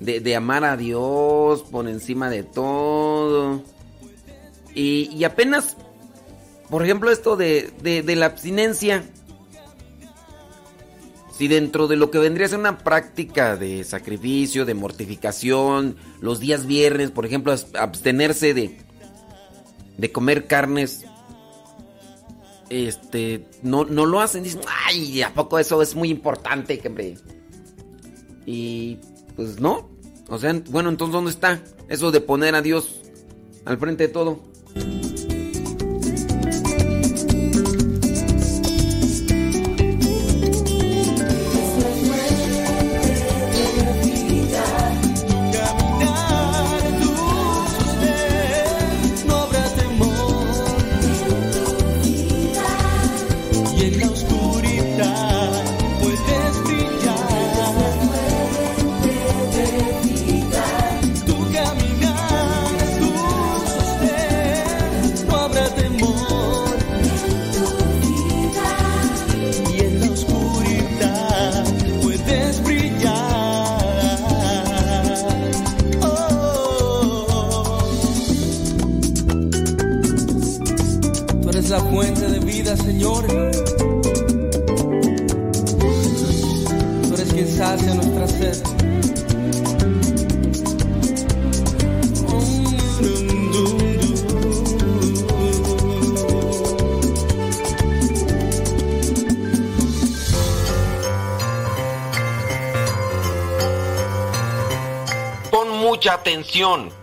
de, amar a Dios por encima de todo. Y, apenas, por ejemplo, esto de, de la abstinencia. Si dentro de lo que vendría a ser una práctica de sacrificio, de mortificación, los días viernes, por ejemplo, abstenerse de, de comer carnes, este, no, no lo hacen, dicen, ay, ¿a poco eso es muy importante? Hombre?". Y pues no, o sea, bueno, entonces ¿dónde está eso de poner a Dios al frente de todo?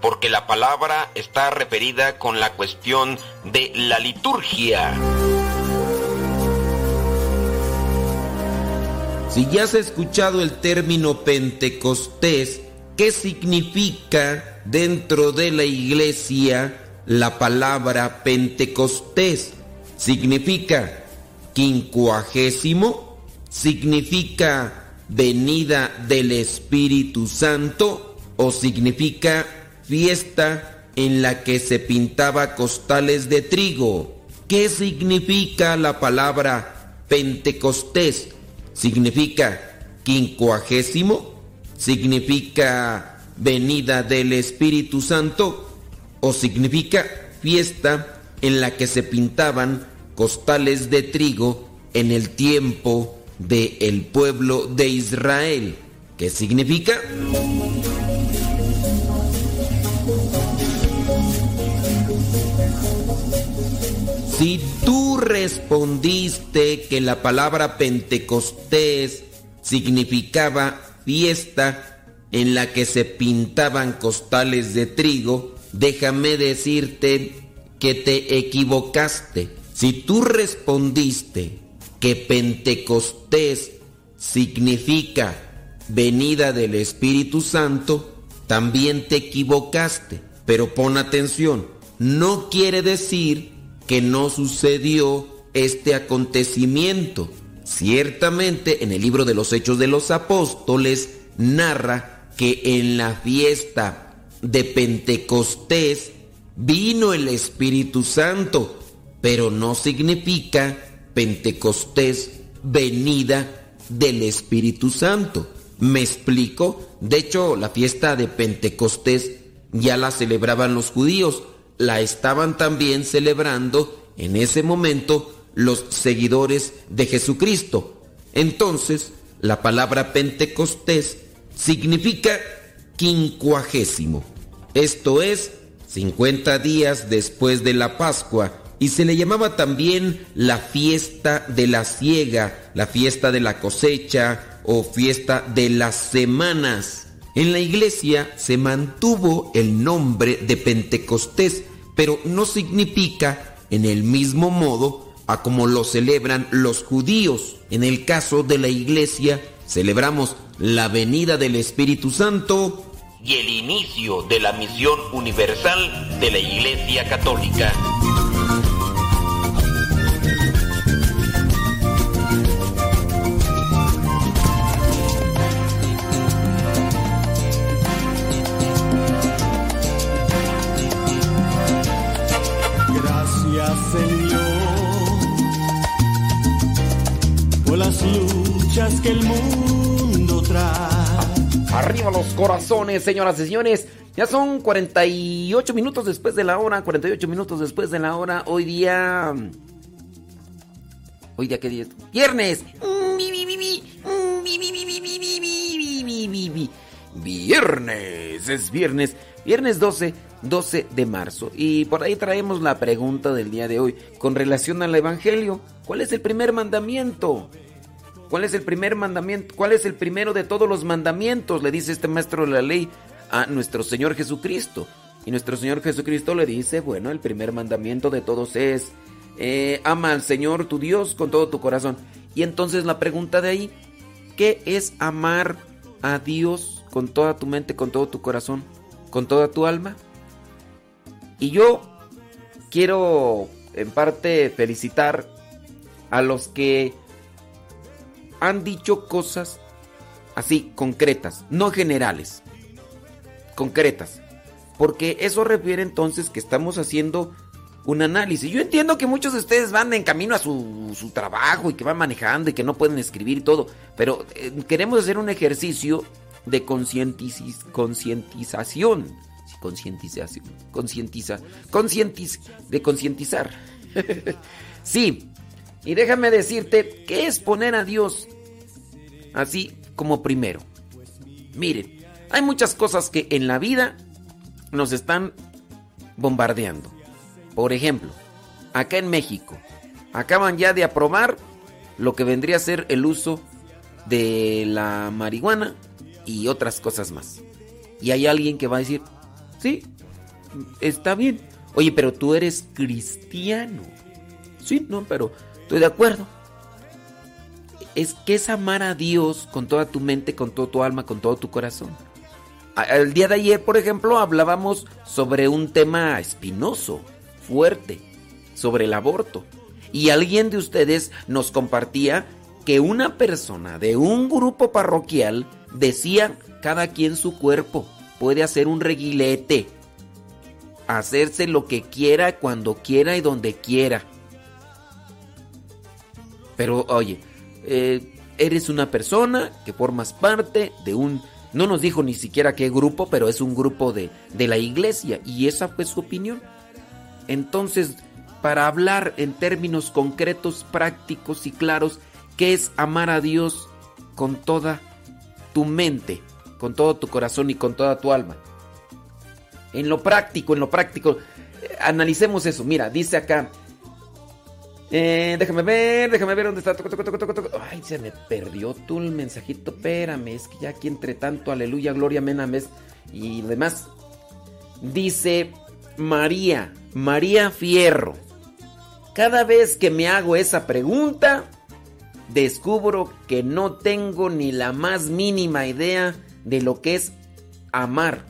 Porque la palabra está referida con la cuestión de la liturgia. Si ya has escuchado el término Pentecostés, ¿qué significa dentro de la iglesia la palabra Pentecostés? ¿Significa quincuagésimo? ¿Significa venida del Espíritu Santo? ¿O significa fiesta en la que se pintaba costales de trigo? ¿Qué significa la palabra Pentecostés? ¿Significa quincuagésimo? ¿Significa venida del Espíritu Santo? ¿O significa fiesta en la que se pintaban costales de trigo en el tiempo del pueblo de Israel? ¿Qué significa? Si tú respondiste que la palabra Pentecostés significaba fiesta en la que se pintaban costales de trigo, déjame decirte que te equivocaste. Si tú respondiste que Pentecostés significa venida del Espíritu Santo, también te equivocaste. Pero pon atención, no quiere decir que no sucedió este acontecimiento. Ciertamente en el libro de los Hechos de los Apóstoles narra que en la fiesta de Pentecostés vino el Espíritu Santo, pero no significa Pentecostés venida del Espíritu Santo. ¿Me explico? De hecho, la fiesta de Pentecostés ya la celebraban los judíos, la estaban también celebrando en ese momento los seguidores de Jesucristo. Entonces, la palabra Pentecostés significa quincuagésimo. Esto es 50 días después de la Pascua y se le llamaba también la fiesta de la siega, la fiesta de la cosecha o fiesta de las semanas. En la iglesia se mantuvo el nombre de Pentecostés, pero no significa en el mismo modo a como lo celebran los judíos. En el caso de la iglesia celebramos la venida del Espíritu Santo y el inicio de la misión universal de la Iglesia Católica. El mundo trae. Arriba los corazones, señoras y señores. Ya son 48 minutos después de la hora, 48 minutos después de la hora. Hoy día... Hoy día qué día es? Viernes. Viernes, es viernes. Viernes 12, 12 de marzo. Y por ahí traemos la pregunta del día de hoy con relación al Evangelio. ¿Cuál es el primer mandamiento? ¿Cuál es el primer mandamiento? ¿Cuál es el primero de todos los mandamientos? Le dice este maestro de la ley a nuestro Señor Jesucristo. Y nuestro Señor Jesucristo le dice, bueno, el primer mandamiento de todos es, eh, ama al Señor tu Dios con todo tu corazón. Y entonces la pregunta de ahí, ¿qué es amar a Dios con toda tu mente, con todo tu corazón, con toda tu alma? Y yo quiero en parte felicitar a los que han dicho cosas así concretas, no generales, concretas. Porque eso refiere entonces que estamos haciendo un análisis. Yo entiendo que muchos de ustedes van en camino a su, su trabajo y que van manejando y que no pueden escribir y todo, pero eh, queremos hacer un ejercicio de concientización. Concientización. Concientiza. Concientiz. De concientizar. sí. Y déjame decirte qué es poner a Dios así como primero. Miren, hay muchas cosas que en la vida nos están bombardeando. Por ejemplo, acá en México, acaban ya de aprobar lo que vendría a ser el uso de la marihuana y otras cosas más. Y hay alguien que va a decir, sí, está bien. Oye, pero tú eres cristiano. Sí, no, pero estoy de acuerdo. Es que es amar a Dios con toda tu mente, con todo tu alma, con todo tu corazón. El día de ayer, por ejemplo, hablábamos sobre un tema espinoso, fuerte, sobre el aborto. Y alguien de ustedes nos compartía que una persona de un grupo parroquial decía, cada quien su cuerpo, puede hacer un reguilete, hacerse lo que quiera, cuando quiera y donde quiera. Pero oye, eh, eres una persona que formas parte de un... No nos dijo ni siquiera qué grupo, pero es un grupo de, de la iglesia y esa fue su opinión. Entonces, para hablar en términos concretos, prácticos y claros, ¿qué es amar a Dios con toda tu mente, con todo tu corazón y con toda tu alma? En lo práctico, en lo práctico, eh, analicemos eso. Mira, dice acá, eh, déjame ver, déjame ver dónde está. Ay, se me perdió tú el mensajito. Espérame, es que ya aquí entre tanto, aleluya, gloria, amén, amén. Y demás. Dice María, María Fierro. Cada vez que me hago esa pregunta, descubro que no tengo ni la más mínima idea de lo que es amar.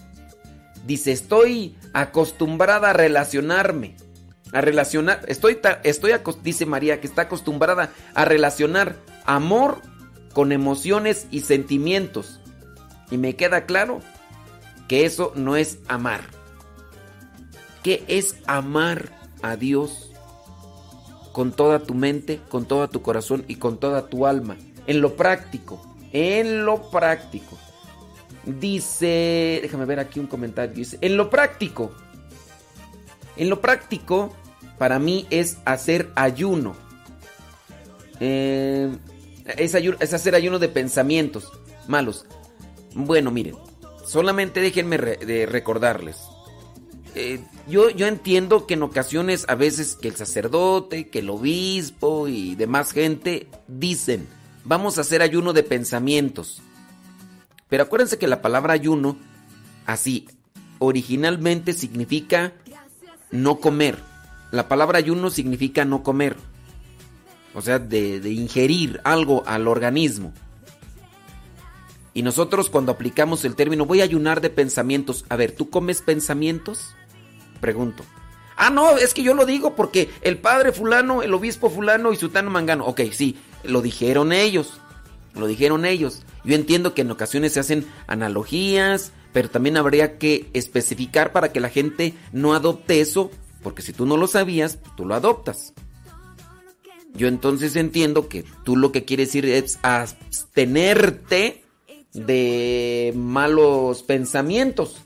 Dice, estoy acostumbrada a relacionarme a relacionar, estoy, estoy dice María, que está acostumbrada a relacionar amor con emociones y sentimientos. Y me queda claro que eso no es amar. ¿Qué es amar a Dios? Con toda tu mente, con todo tu corazón y con toda tu alma. En lo práctico, en lo práctico. Dice, déjame ver aquí un comentario. Dice, en lo práctico, en lo práctico, para mí es hacer ayuno. Eh, es, hacer ayuno de pensamientos malos. Bueno, miren, solamente déjenme recordarles. Eh, yo, yo entiendo que en ocasiones a veces que el sacerdote, que el obispo y demás gente dicen, vamos a hacer ayuno de pensamientos. Pero acuérdense que la palabra ayuno, así, originalmente significa no comer. La palabra ayuno significa no comer. O sea, de, de ingerir algo al organismo. Y nosotros cuando aplicamos el término voy a ayunar de pensamientos. A ver, ¿tú comes pensamientos? Pregunto. Ah, no, es que yo lo digo porque el padre fulano, el obispo fulano y sutano mangano. Ok, sí, lo dijeron ellos. Lo dijeron ellos. Yo entiendo que en ocasiones se hacen analogías, pero también habría que especificar para que la gente no adopte eso Porque si tú no lo sabías, tú lo adoptas. Yo entonces entiendo que tú lo que quieres decir es abstenerte de malos pensamientos.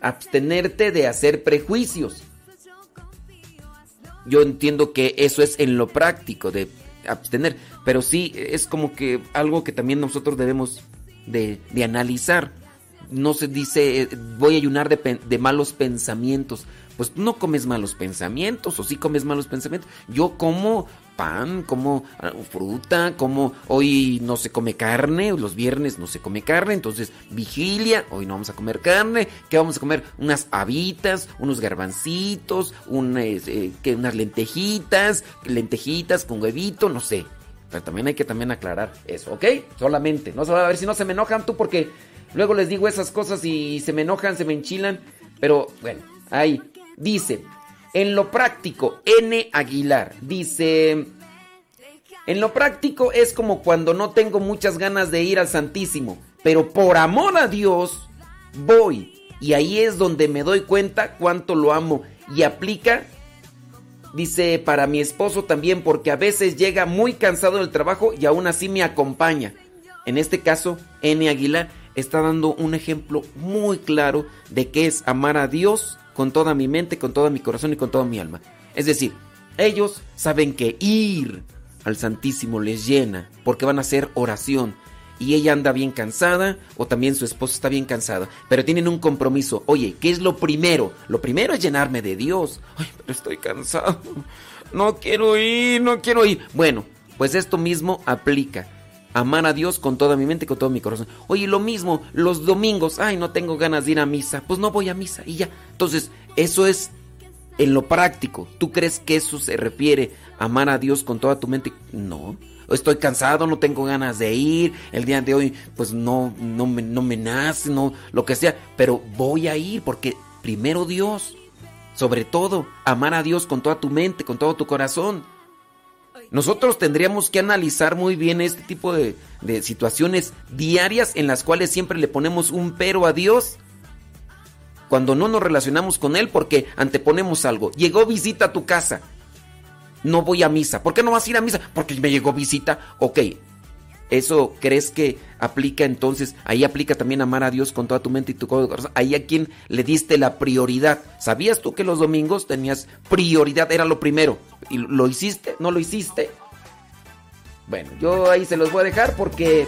Abstenerte de hacer prejuicios. Yo entiendo que eso es en lo práctico, de abstener. Pero sí, es como que algo que también nosotros debemos de, de analizar. No se dice, eh, voy a ayunar de, malos pensamientos. Pues no comes malos pensamientos, o sí comes malos pensamientos. Yo como pan, como ah, fruta, como hoy no se come carne, los viernes no se come carne, entonces vigilia, hoy no vamos a comer carne, ¿qué vamos a comer? Unas habitas, unos garbancitos, un, eh, ¿qué? unas lentejitas, lentejitas con huevito, no sé. Pero también hay que también aclarar eso, ¿ok? Solamente, no se va a ver si no se me enojan tú porque luego les digo esas cosas y se me enojan, se me enchilan, pero bueno, ahí dice, en lo práctico, N Aguilar dice, en lo práctico es como cuando no tengo muchas ganas de ir al Santísimo, pero por amor a Dios voy y ahí es donde me doy cuenta cuánto lo amo y aplica Dice, para mi esposo también, porque a veces llega muy cansado del trabajo y aún así me acompaña. En este caso, N. Aguilar está dando un ejemplo muy claro de qué es amar a Dios con toda mi mente, con todo mi corazón y con toda mi alma. Es decir, ellos saben que ir al Santísimo les llena, porque van a hacer oración. Y ella anda bien cansada, o también su esposo está bien cansada, pero tienen un compromiso. Oye, ¿qué es lo primero? Lo primero es llenarme de Dios. Ay, pero estoy cansado. No quiero ir, no quiero ir. Bueno, pues esto mismo aplica. Amar a Dios con toda mi mente y con todo mi corazón. Oye, lo mismo, los domingos, ay, no tengo ganas de ir a misa. Pues no voy a misa y ya. Entonces, eso es en lo práctico. ¿Tú crees que eso se refiere a amar a Dios con toda tu mente? No. Estoy cansado, no tengo ganas de ir. El día de hoy, pues no, no, me, no me nace, no, lo que sea. Pero voy a ir porque primero Dios. Sobre todo, amar a Dios con toda tu mente, con todo tu corazón. Nosotros tendríamos que analizar muy bien este tipo de, de situaciones diarias en las cuales siempre le ponemos un pero a Dios cuando no nos relacionamos con Él porque anteponemos algo. Llegó visita a tu casa. No voy a misa. ¿Por qué no vas a ir a misa? Porque me llegó visita. Ok. ¿Eso crees que aplica entonces? Ahí aplica también amar a Dios con toda tu mente y tu corazón. Ahí a quien le diste la prioridad. ¿Sabías tú que los domingos tenías prioridad? Era lo primero. ¿Y lo hiciste? ¿No lo hiciste? Bueno, yo ahí se los voy a dejar porque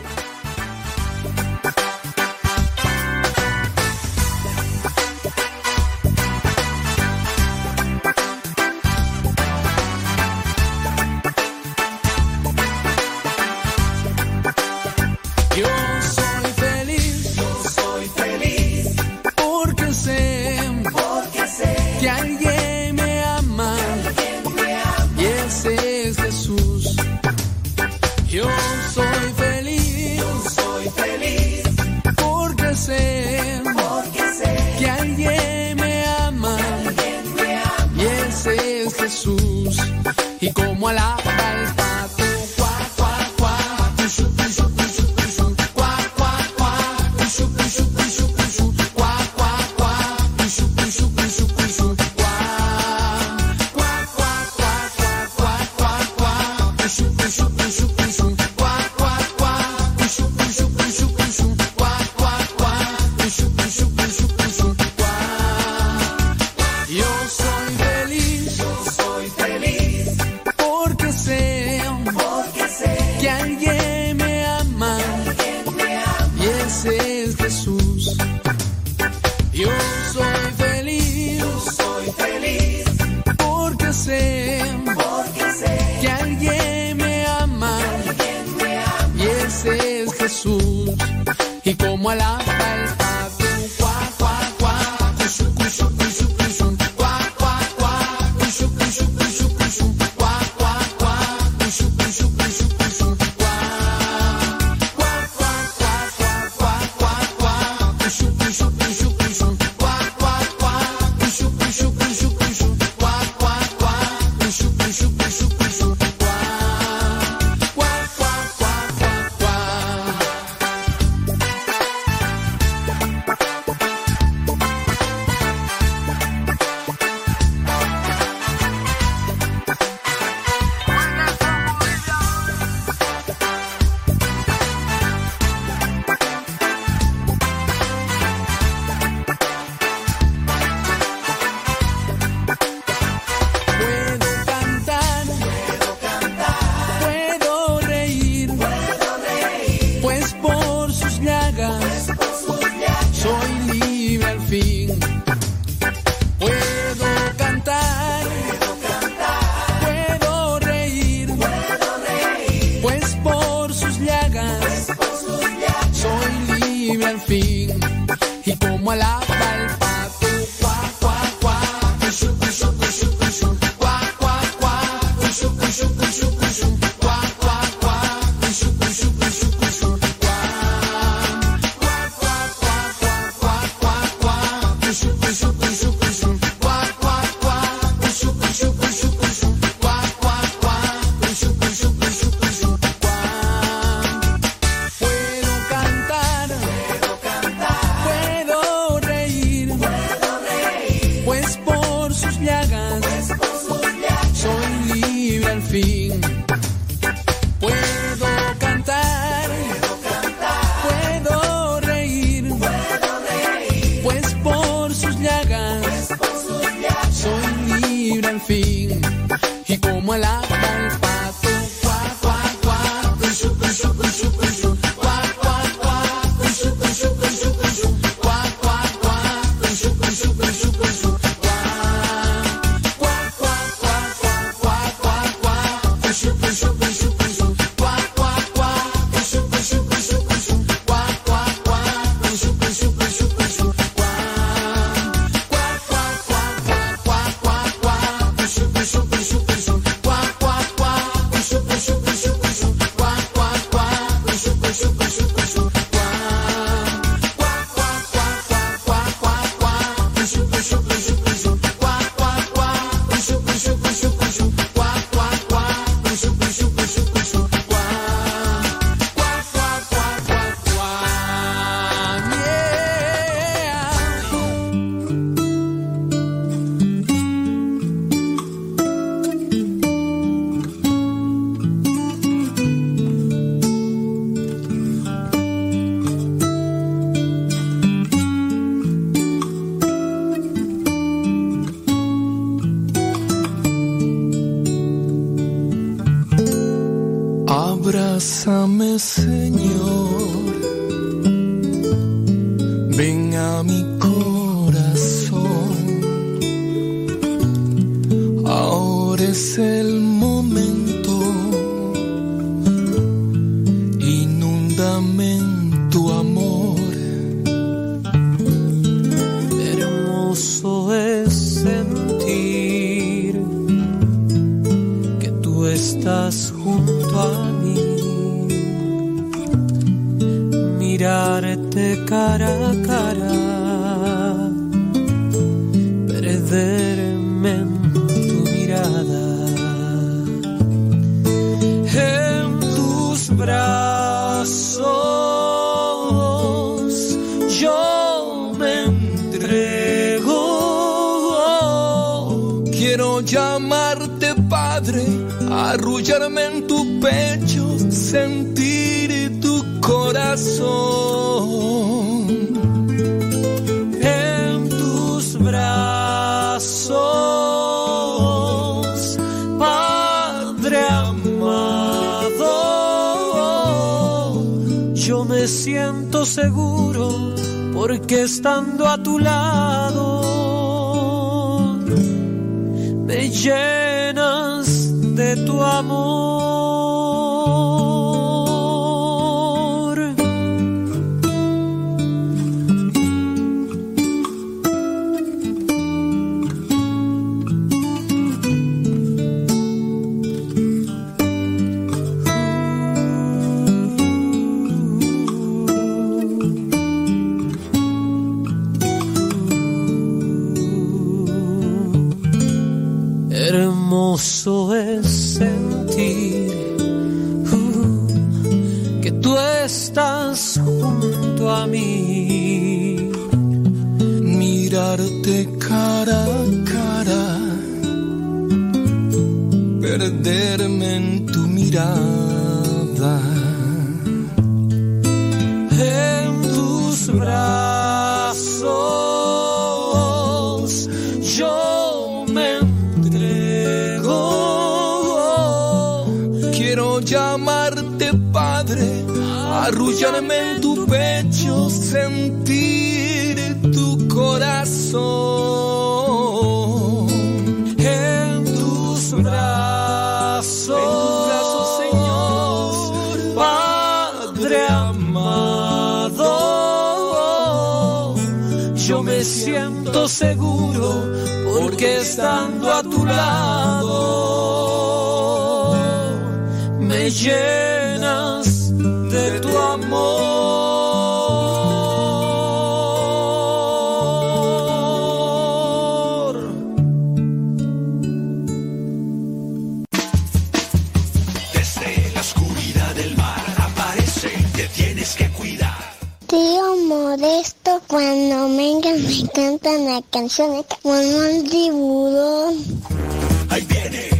arrullarme en tu pecho, sentir tu corazón. En tus brazos, Padre amado, yo me siento seguro porque estando a tu lado me llenas de tu amor. Hermoso arrullarme en tu pecho, sentir tu corazón. En tus brazos, Señor, Padre amado, yo me siento seguro porque estando a tu lado me llenas la canción de como un tiburón. Ahí viene,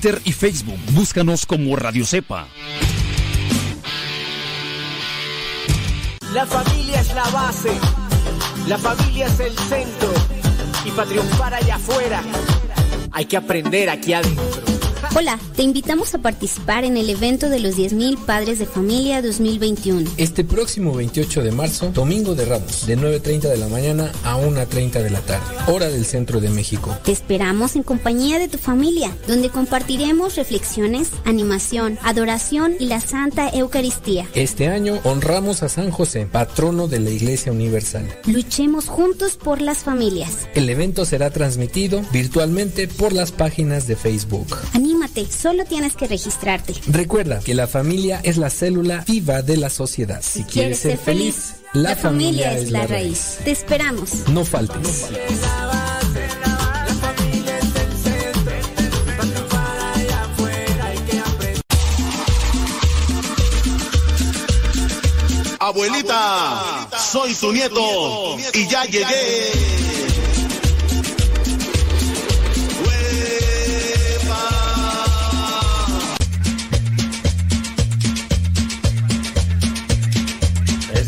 Twitter y Facebook. Búscanos como Radio Cepa. La familia es la base, la familia es el centro y para allá afuera hay que aprender aquí adentro. Hola, te invitamos a participar en el evento de los 10.000 Padres de Familia 2021. Este próximo 28 de marzo, Domingo de Ramos, de 9.30 de la mañana a 1.30 de la tarde, hora del centro de México. Te esperamos en compañía de tu familia, donde compartiremos reflexiones, animación, adoración y la Santa Eucaristía. Este año honramos a San José, patrono de la Iglesia Universal. Luchemos juntos por las familias. El evento será transmitido virtualmente por las páginas de Facebook. Anímate, solo tienes que registrarte. Recuerda que la familia es la célula viva de la sociedad. Si, quieres ser feliz, la, familia, es la raíz. Te esperamos. No faltes. Abuelita, soy tu nieto y ya llegué.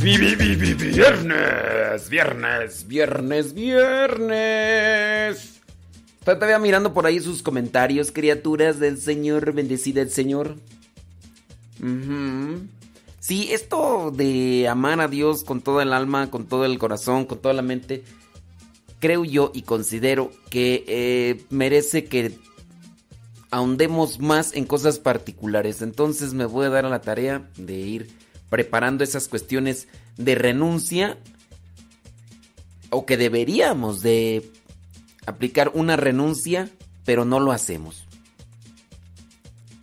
Viernes, viernes, viernes, viernes. Todavía mirando por ahí sus comentarios, criaturas del Señor, bendecida el Señor. Ujú. Sí, esto de amar a Dios con toda el alma, con todo el corazón, con toda la mente, creo yo y considero que eh, merece que ahondemos más en cosas particulares. Entonces me voy a dar a la tarea de ir preparando esas cuestiones de renuncia o que deberíamos de aplicar una renuncia, pero no lo hacemos.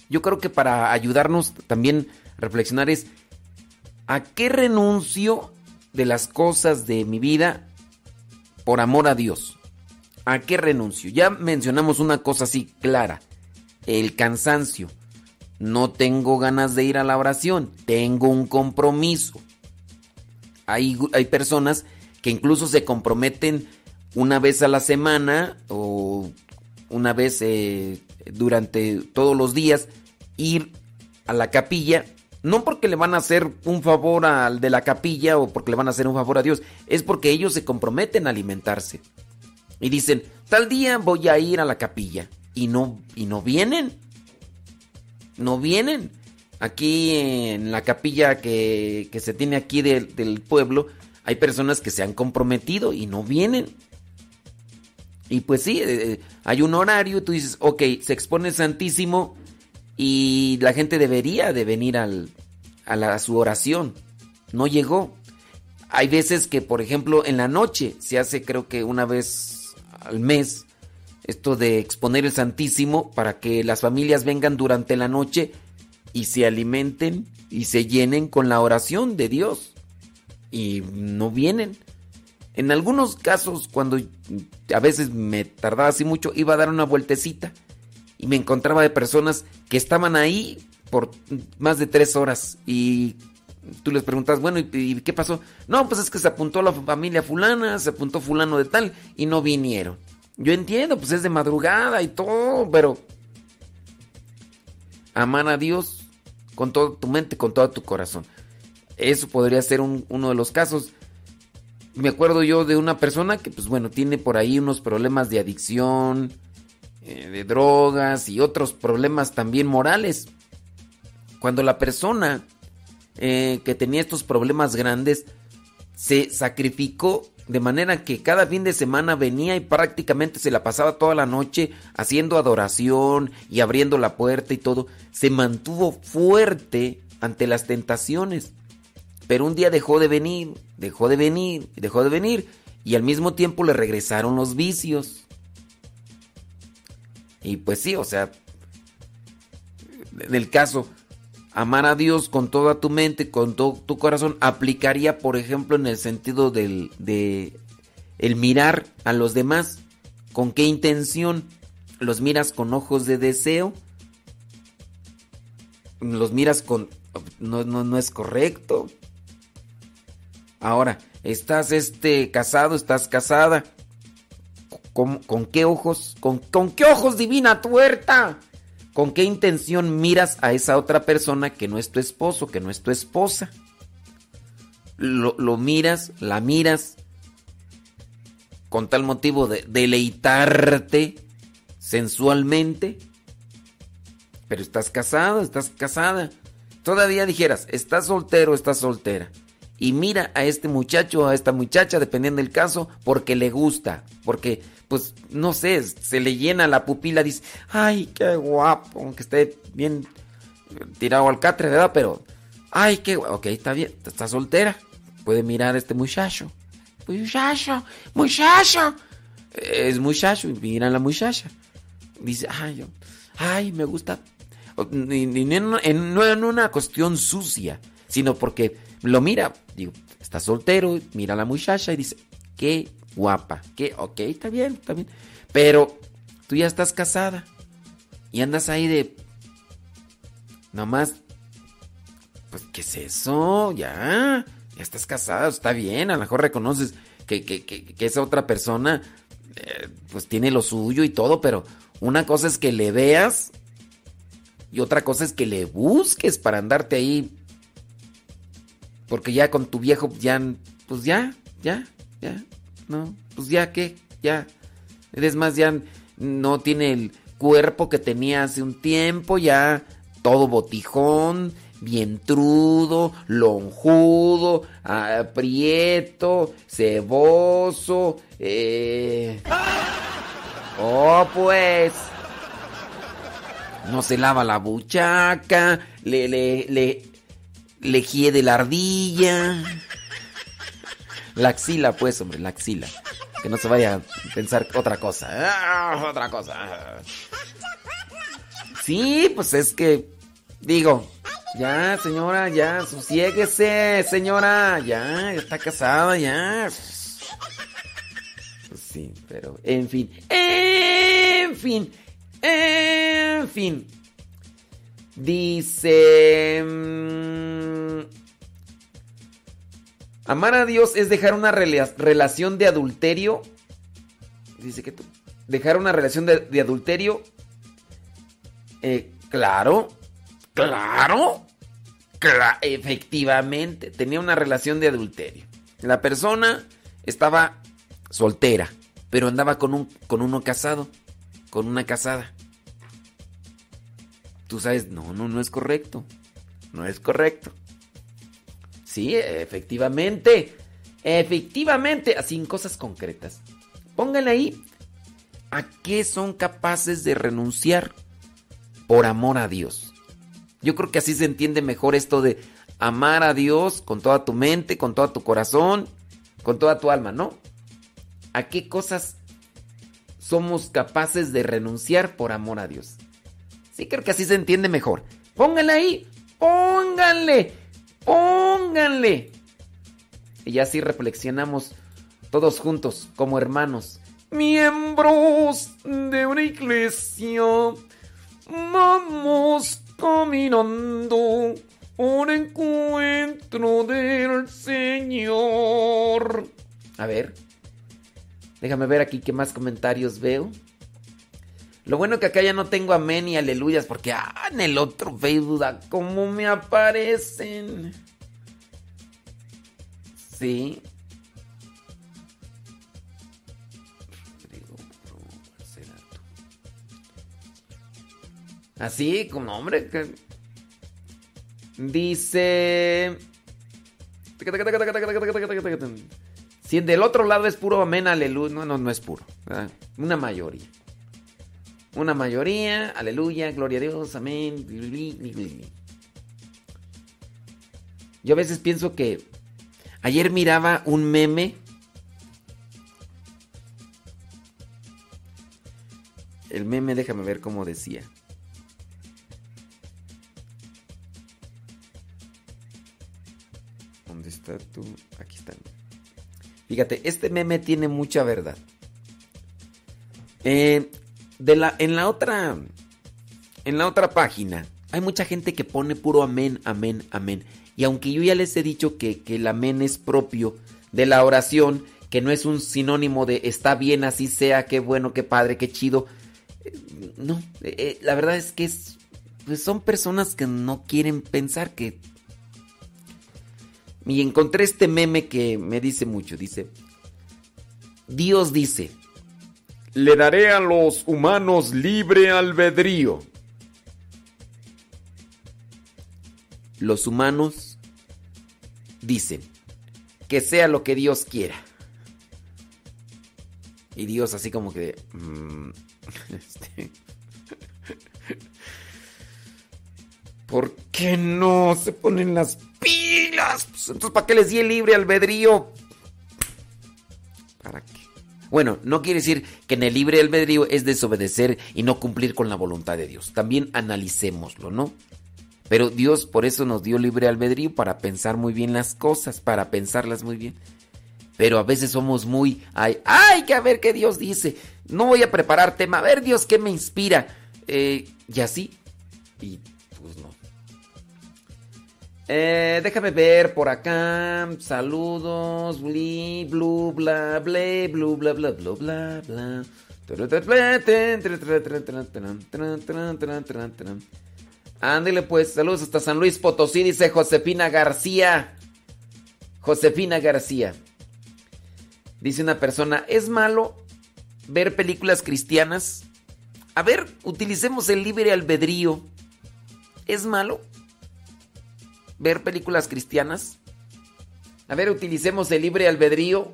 Yo creo que para ayudarnos también reflexionar es a qué renuncio de las cosas de mi vida por amor a Dios. ¿A qué renuncio? Ya mencionamos una cosa así clara, el cansancio. No tengo ganas de ir a la oración, tengo un compromiso. Hay, hay personas que incluso se comprometen una vez a la semana o una vez eh, durante todos los días ir a la capilla, no porque le van a hacer un favor al de la capilla o porque le van a hacer un favor a Dios, es porque ellos se comprometen a alimentarse. Y dicen, tal día voy a ir a la capilla. Y no, y no vienen. No vienen. Aquí en la capilla que, que se tiene aquí de- del pueblo, hay personas que se han comprometido y no vienen. Y pues sí, eh, hay un horario, tú dices, ok, se expone Santísimo y la gente debería de venir al, a, la- a su oración. No llegó. Hay veces que, por ejemplo, en la noche se hace creo que una vez al mes esto de exponer el Santísimo para que las familias vengan durante la noche y se alimenten y se llenen con la oración de Dios. Y no vienen. En algunos casos, cuando a veces me tardaba así mucho, iba a dar una vueltecita y me encontraba de personas que estaban ahí por más de tres horas y tú les preguntas, bueno, ¿y, qué pasó? No, pues es que se apuntó la familia fulana, se apuntó fulano de tal y no vinieron. Yo entiendo, pues es de madrugada y todo, pero amar a Dios con toda tu mente, con todo tu corazón. Eso podría ser un- uno de los casos. Me acuerdo yo de una persona que, pues bueno, tiene por ahí unos problemas de adicción, eh, de drogas y otros problemas también morales. Cuando la persona eh, que tenía estos problemas grandes se sacrificó de manera que cada fin de semana venía y prácticamente se la pasaba toda la noche haciendo adoración y abriendo la puerta y todo, se mantuvo fuerte ante las tentaciones. Pero un día dejó de venir, dejó de venir, dejó de venir y al mismo tiempo le regresaron los vicios. Y pues sí, o sea, en el caso, amar a Dios con toda tu mente, con todo tu corazón, aplicaría, por ejemplo, en el sentido del de el mirar a los demás. ¿Con qué intención? ¿Los miras con ojos de deseo? ¿Los miras con... No, no, no es correcto. Ahora, estás este casado, estás casada. ¿Con, con qué ojos? Con, ¿Con qué ojos divina tuerta? ¿Con qué intención miras a esa otra persona que no es tu esposo, que no es tu esposa? Lo, miras, la miras con tal motivo de deleitarte sensualmente. Pero estás casado, estás casada. Todavía dijeras, estás soltero, estás soltera. Y mira a este muchacho a esta muchacha, dependiendo del caso, porque le gusta. Porque, pues, no sé, se le llena la pupila, dice, ay, qué guapo, aunque esté bien tirado al catre, ¿verdad? Pero, ay, qué guapo, ok, está bien, está soltera. Puede mirar a este muchacho. Muchacho, muchacho. Es muchacho, y mira a la muchacha. Dice, ay, yo, ay, me gusta. En- no en una cuestión sucia, sino porque lo mira, digo, está soltero, mira a la muchacha y dice, qué guapa, qué, ok, está bien, está bien. Pero tú ya estás casada y andas ahí de, nomás, pues, ¿qué es eso? Ya, ya estás casado, está bien, a lo mejor reconoces que, que, que, que esa otra persona eh, pues tiene lo suyo y todo, pero una cosa es que le veas y otra cosa es que le busques para andarte ahí. Porque ya con tu viejo, ya, pues ya, ya, ya, no, pues ya, ¿qué? Ya. Es más, ya no tiene el cuerpo que tenía hace un tiempo, ya todo botijón, vientrudo, lonjudo, aprieto, ceboso, eh... Oh, pues. No se lava la buchaca, le, le, le, le hiede la ardilla. La axila, pues, hombre, la axila. Que no se vaya a pensar otra cosa. Ah, otra cosa. Sí, pues es que, digo, ya, señora, ya, sosiéguese, señora, ya, ya está casada, ya. Pues sí, pero, en fin, en fin, en fin. Dice... amar a Dios es dejar una rela- relación de adulterio. Dice que tú... Dejar una relación de, adulterio. Eh, claro. Claro. Cla- efectivamente. Tenía una relación de adulterio. La persona estaba soltera. Pero andaba con, un, con uno casado. Con una casada. Tú sabes, no, no, no es correcto. No es correcto. Sí, efectivamente. Efectivamente. Así en cosas concretas. Póngale ahí. ¿A qué son capaces de renunciar por amor a Dios? Yo creo que así se entiende mejor esto de amar a Dios con toda tu mente, con todo tu corazón, con toda tu alma, ¿no? ¿A qué cosas somos capaces de renunciar por amor a Dios? Sí, creo que así se entiende mejor. Pónganle ahí, pónganle, pónganle. Y así reflexionamos todos juntos como hermanos, miembros de una iglesia. Vamos caminando un encuentro del Señor. A ver, déjame ver aquí qué más comentarios veo. Lo bueno que acá ya no tengo amén y aleluyas porque ah, en el otro Facebook, ah, ¿cómo me aparecen? Sí. Así, como hombre. Dice. Si del otro lado es puro amén, aleluya. No, no, no es puro. Una mayoría. Una mayoría, aleluya, gloria a Dios, amén. Yo a veces pienso que ayer miraba un meme. El meme, déjame ver cómo decía. ¿Dónde está tú? Aquí está. Fíjate, este meme tiene mucha verdad. Eh, de la, en la otra. En la otra página. Hay mucha gente que pone puro amén, amén, amén. Y aunque yo ya les he dicho que, que el amén es propio de la oración, que no es un sinónimo de está bien, así sea, qué bueno, qué padre, qué chido. eh, No, eh, eh, la verdad es que es, pues son personas que no quieren pensar que... Y encontré este meme que me dice mucho. Dice, Dios dice, le daré a los humanos libre albedrío. Los humanos dicen que sea lo que Dios quiera. Y Dios así como que... mm, este, ¿Por qué no se ponen las pilas? Pues, entonces, ¿para qué les di el libre albedrío? ¿Para qué? Bueno, no quiere decir que en el libre albedrío es desobedecer y no cumplir con la voluntad de Dios. También analicémoslo, ¿no? Pero Dios por eso nos dio libre albedrío para pensar muy bien las cosas, para pensarlas muy bien. Pero a veces somos muy, ay, ay, que a ver qué Dios dice. No voy a preparar tema, a ver Dios qué me inspira. Eh, y así. Y. Eh, déjame ver por acá. Saludos. Bli, blu, bla, ble, blu, bla, bla, bla, bla, bla. Ándele pues, saludos hasta San Luis Potosí, dice Josefina García. Josefina García. Dice una persona, ¿es malo ver películas cristianas? A ver, utilicemos el libre albedrío. ¿Es malo ver películas cristianas? A ver, utilicemos el libre albedrío.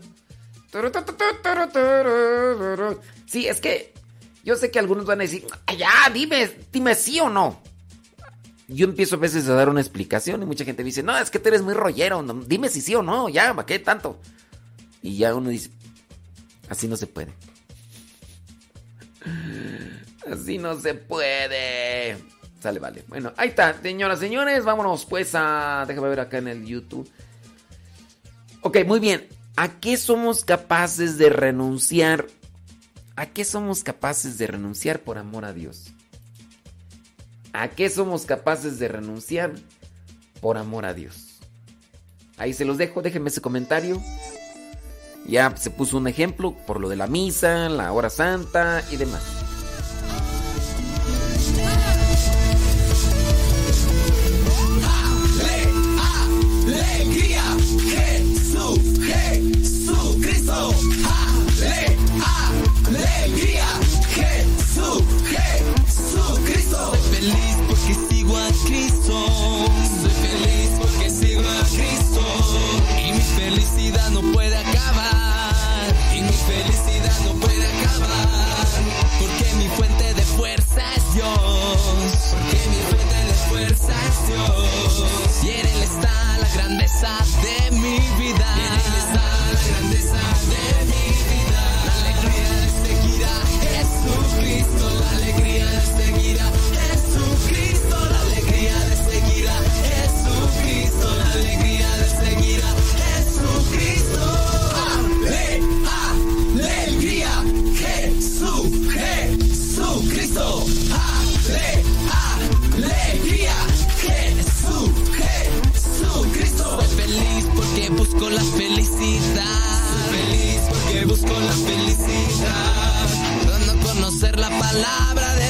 Sí, es que yo sé que algunos van a decir, ya, dime, dime sí o no. Yo empiezo a veces a dar una explicación y mucha gente me dice, no, es que tú eres muy rollero, dime si sí o no, ya, ¿para qué tanto? Y ya uno dice, así no se puede. Así no se puede. Sale, vale. Bueno, ahí está, señoras, señores. Vámonos pues a. Déjame ver acá en el YouTube. Ok, muy bien. ¿A qué somos capaces de renunciar? ¿A qué somos capaces de renunciar por amor a Dios? ¿A qué somos capaces de renunciar por amor a Dios? Ahí se los dejo, déjenme ese comentario. Ya se puso un ejemplo por lo de la misa, la hora santa y demás. La grandeza la palabra de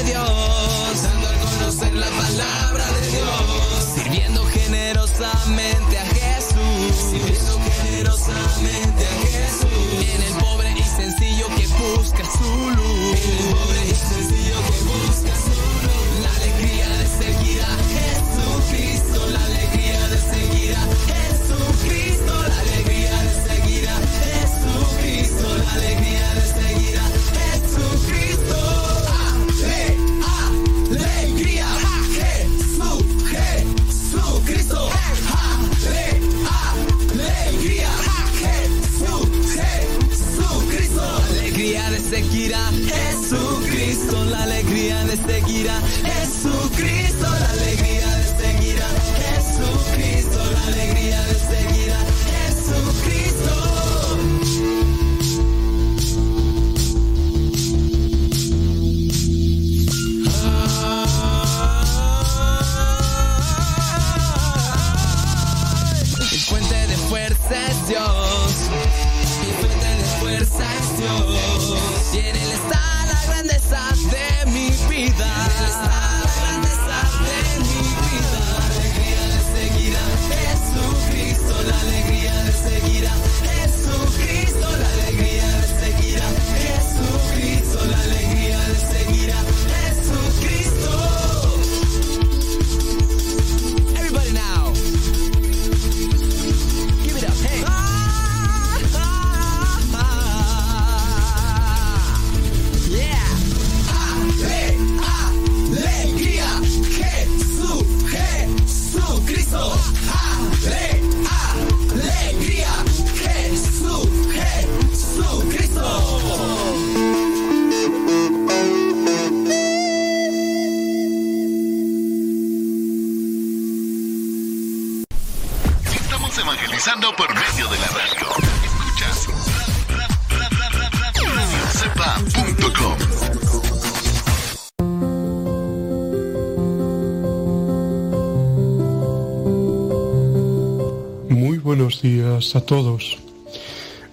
a todos.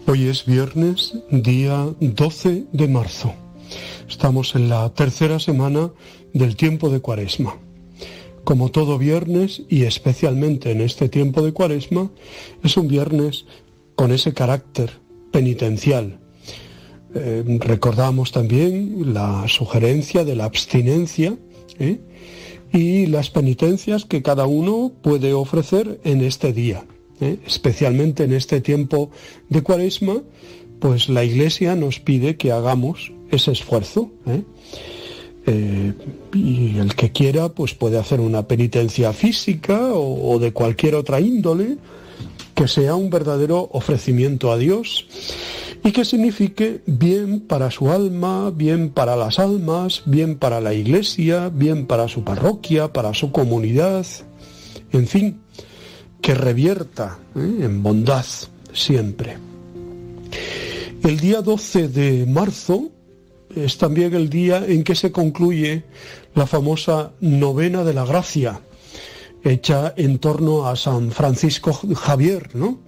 Hoy es viernes, día 12 de marzo. Estamos en la tercera semana del tiempo de Cuaresma. Como todo viernes, y especialmente en este tiempo de Cuaresma, es un viernes con ese carácter penitencial. Eh, recordamos también la sugerencia de la abstinencia ¿eh? y las penitencias que cada uno puede ofrecer en este día. ¿Eh? Especialmente en este tiempo de Cuaresma, pues la Iglesia nos pide que hagamos ese esfuerzo. Eh, y el que quiera pues puede hacer una penitencia física o, de cualquier otra índole que sea un verdadero ofrecimiento a Dios y que signifique bien para su alma, bien para las almas, bien para la iglesia, bien para su parroquia, para su comunidad, en fin, que revierta ¿eh? en bondad siempre. El día 12 de marzo es también el día en que se concluye la famosa novena de la gracia, hecha en torno a San Francisco Javier, ¿no?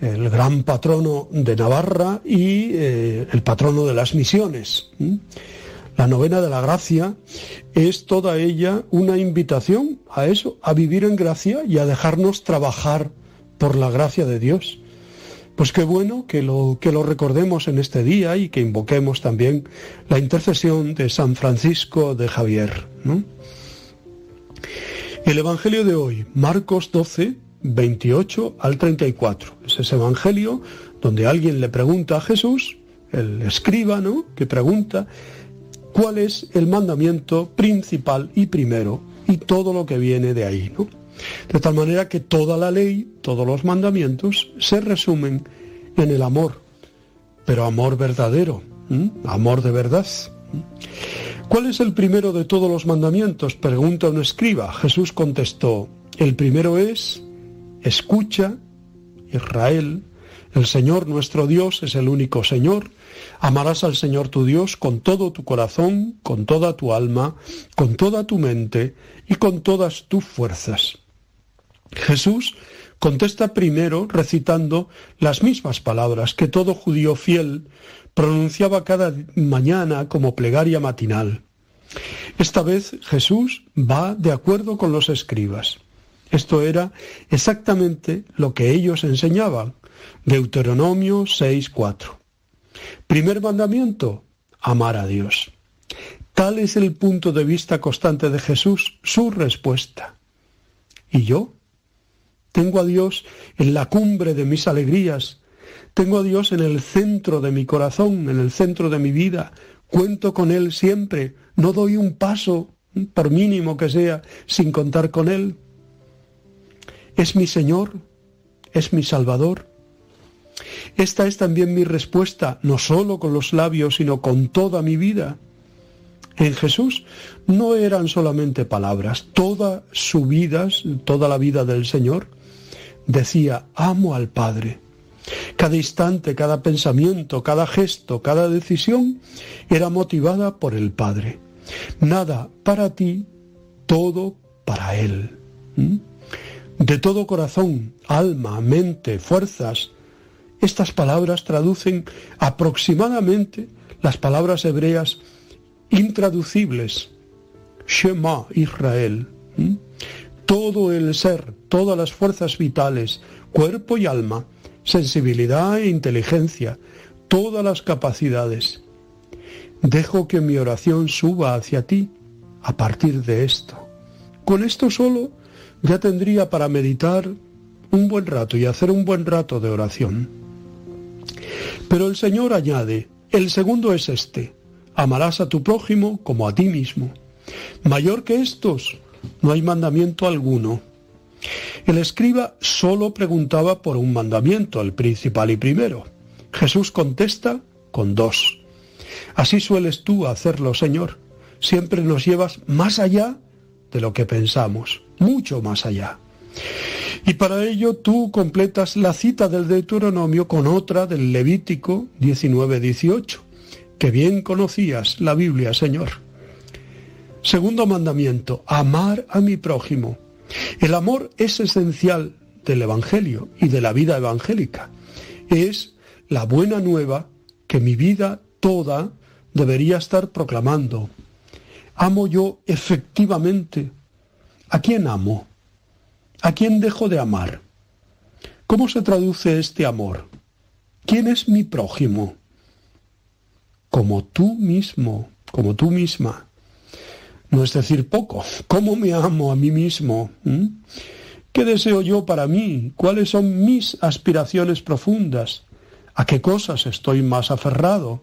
el gran patrono de Navarra y eh, el patrono de las misiones. La novena de la gracia es toda ella una invitación a eso, a vivir en gracia y a dejarnos trabajar por la gracia de Dios. Pues qué bueno que lo, que lo recordemos en este día y que invoquemos también la intercesión de San Francisco de Javier. El Evangelio de hoy, Marcos 12, 28 al 34. Es ese Evangelio donde alguien le pregunta a Jesús, el escribano, que pregunta cuál es el mandamiento principal y primero y todo lo que viene de ahí. ¿no? De tal manera que toda la ley, todos los mandamientos se resumen en el amor, pero amor verdadero, amor de verdad. ¿Cuál es el primero de todos los mandamientos? Pregunta un escriba. Jesús contestó, el primero es Escucha, Israel, el Señor nuestro Dios es el único Señor. Amarás al Señor tu Dios con todo tu corazón, con toda tu alma, con toda tu mente y con todas tus fuerzas. Jesús contesta primero recitando las mismas palabras que todo judío fiel pronunciaba cada mañana como plegaria matinal. Esta vez Jesús va de acuerdo con los escribas. Esto era exactamente lo que ellos enseñaban. Deuteronomio 6.4. Primer mandamiento, amar a Dios. Tal es el punto de vista constante de Jesús, su respuesta. ¿Y yo? Tengo a Dios en la cumbre de mis alegrías, tengo a Dios en el centro de mi corazón, en el centro de mi vida, cuento con Él siempre, no doy un paso, por mínimo que sea, sin contar con Él. Es mi Señor, es mi Salvador. Esta es también mi respuesta, no solo con los labios, sino con toda mi vida. En Jesús no eran solamente palabras, toda su vida, toda la vida del Señor, decía, amo al Padre. Cada instante, cada pensamiento, cada gesto, cada decisión era motivada por el Padre. Nada para ti, todo para Él. ¿Mm? de todo corazón, alma, mente, fuerzas. Estas palabras traducen aproximadamente las palabras hebreas intraducibles. Shema Israel. Todo el ser, todas las fuerzas vitales, cuerpo y alma, sensibilidad e inteligencia, todas las capacidades. Dejo que mi oración suba hacia ti a partir de esto. Con esto solo ya tendría para meditar un buen rato y hacer un buen rato de oración. Pero el Señor añade, el segundo es este, amarás a tu prójimo como a ti mismo. Mayor que estos, no hay mandamiento alguno. El escriba solo preguntaba por un mandamiento, el principal y primero. Jesús contesta con dos. Así sueles tú hacerlo, Señor. Siempre nos llevas más allá de lo que pensamos mucho más allá. Y para ello tú completas la cita del Deuteronomio con otra del Levítico 19-18, que bien conocías la Biblia, Señor. Segundo mandamiento, amar a mi prójimo. El amor es esencial del Evangelio y de la vida evangélica. Es la buena nueva que mi vida toda debería estar proclamando. ¿Amo yo efectivamente? ¿A quién amo? ¿A quién dejo de amar? ¿Cómo se traduce este amor? ¿Quién es mi prójimo? Como tú mismo, como tú misma. No es decir poco. ¿Cómo me amo a mí mismo? ¿Mm? ¿Qué deseo yo para mí? ¿Cuáles son mis aspiraciones profundas? ¿A qué cosas estoy más aferrado?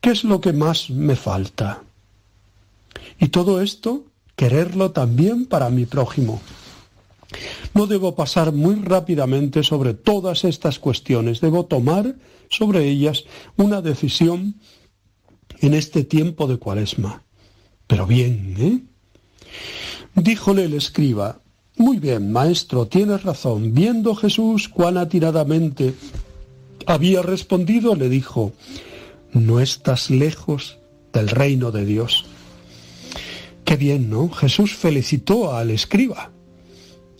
¿Qué es lo que más me falta? Y todo esto, quererlo también para mi prójimo. No debo pasar muy rápidamente sobre todas estas cuestiones, debo tomar sobre ellas una decisión en este tiempo de cuaresma. Pero bien, ¿eh? Díjole el escriba, muy bien, maestro, tienes razón. Viendo Jesús cuán atiradamente había respondido, le dijo, no estás lejos del reino de Dios. Qué bien, ¿no? Jesús felicitó al escriba.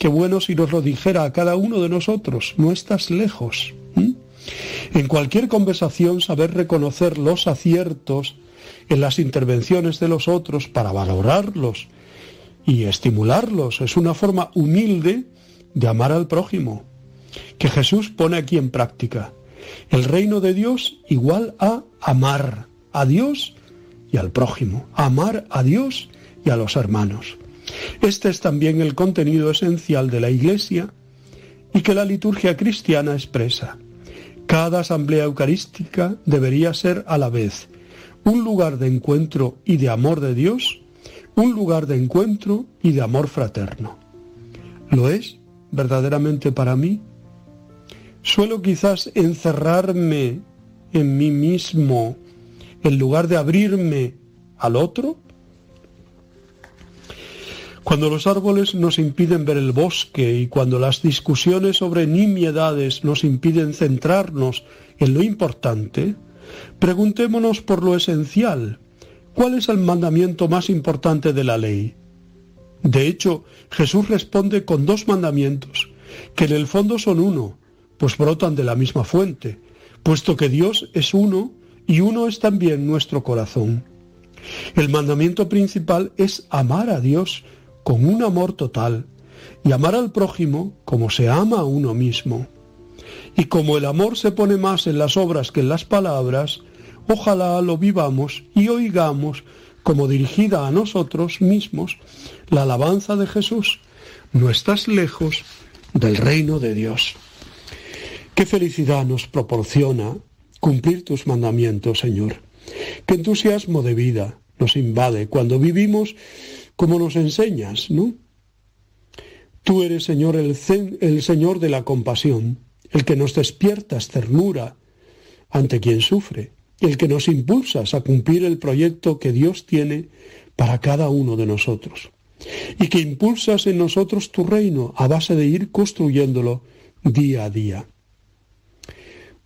Qué bueno si nos lo dijera a cada uno de nosotros, no estás lejos. En cualquier conversación saber reconocer los aciertos en las intervenciones de los otros para valorarlos y estimularlos es una forma humilde de amar al prójimo, que Jesús pone aquí en práctica. El reino de Dios igual a amar a Dios y al prójimo, amar a Dios y a los hermanos. Este es también el contenido esencial de la Iglesia y que la liturgia cristiana expresa. Cada asamblea eucarística debería ser a la vez un lugar de encuentro y de amor de Dios, un lugar de encuentro y de amor fraterno. ¿Lo es verdaderamente para mí? Suelo quizás encerrarme en mí mismo en lugar de abrirme al otro. Cuando los árboles nos impiden ver el bosque y cuando las discusiones sobre nimiedades nos impiden centrarnos en lo importante, preguntémonos por lo esencial. ¿Cuál es el mandamiento más importante de la ley? De hecho, Jesús responde con dos mandamientos, que en el fondo son uno, pues brotan de la misma fuente, puesto que Dios es uno y uno es también nuestro corazón. El mandamiento principal es amar a Dios con un amor total y amar al prójimo como se ama a uno mismo. Y como el amor se pone más en las obras que en las palabras, ojalá lo vivamos y oigamos como dirigida a nosotros mismos la alabanza de Jesús. No estás lejos del reino de Dios. Qué felicidad nos proporciona cumplir tus mandamientos, Señor. Qué entusiasmo de vida nos invade cuando vivimos como nos enseñas, ¿no? Tú eres, Señor, el, el Señor de la compasión, el que nos despiertas ternura ante quien sufre, el que nos impulsas a cumplir el proyecto que Dios tiene para cada uno de nosotros, y que impulsas en nosotros tu reino a base de ir construyéndolo día a día.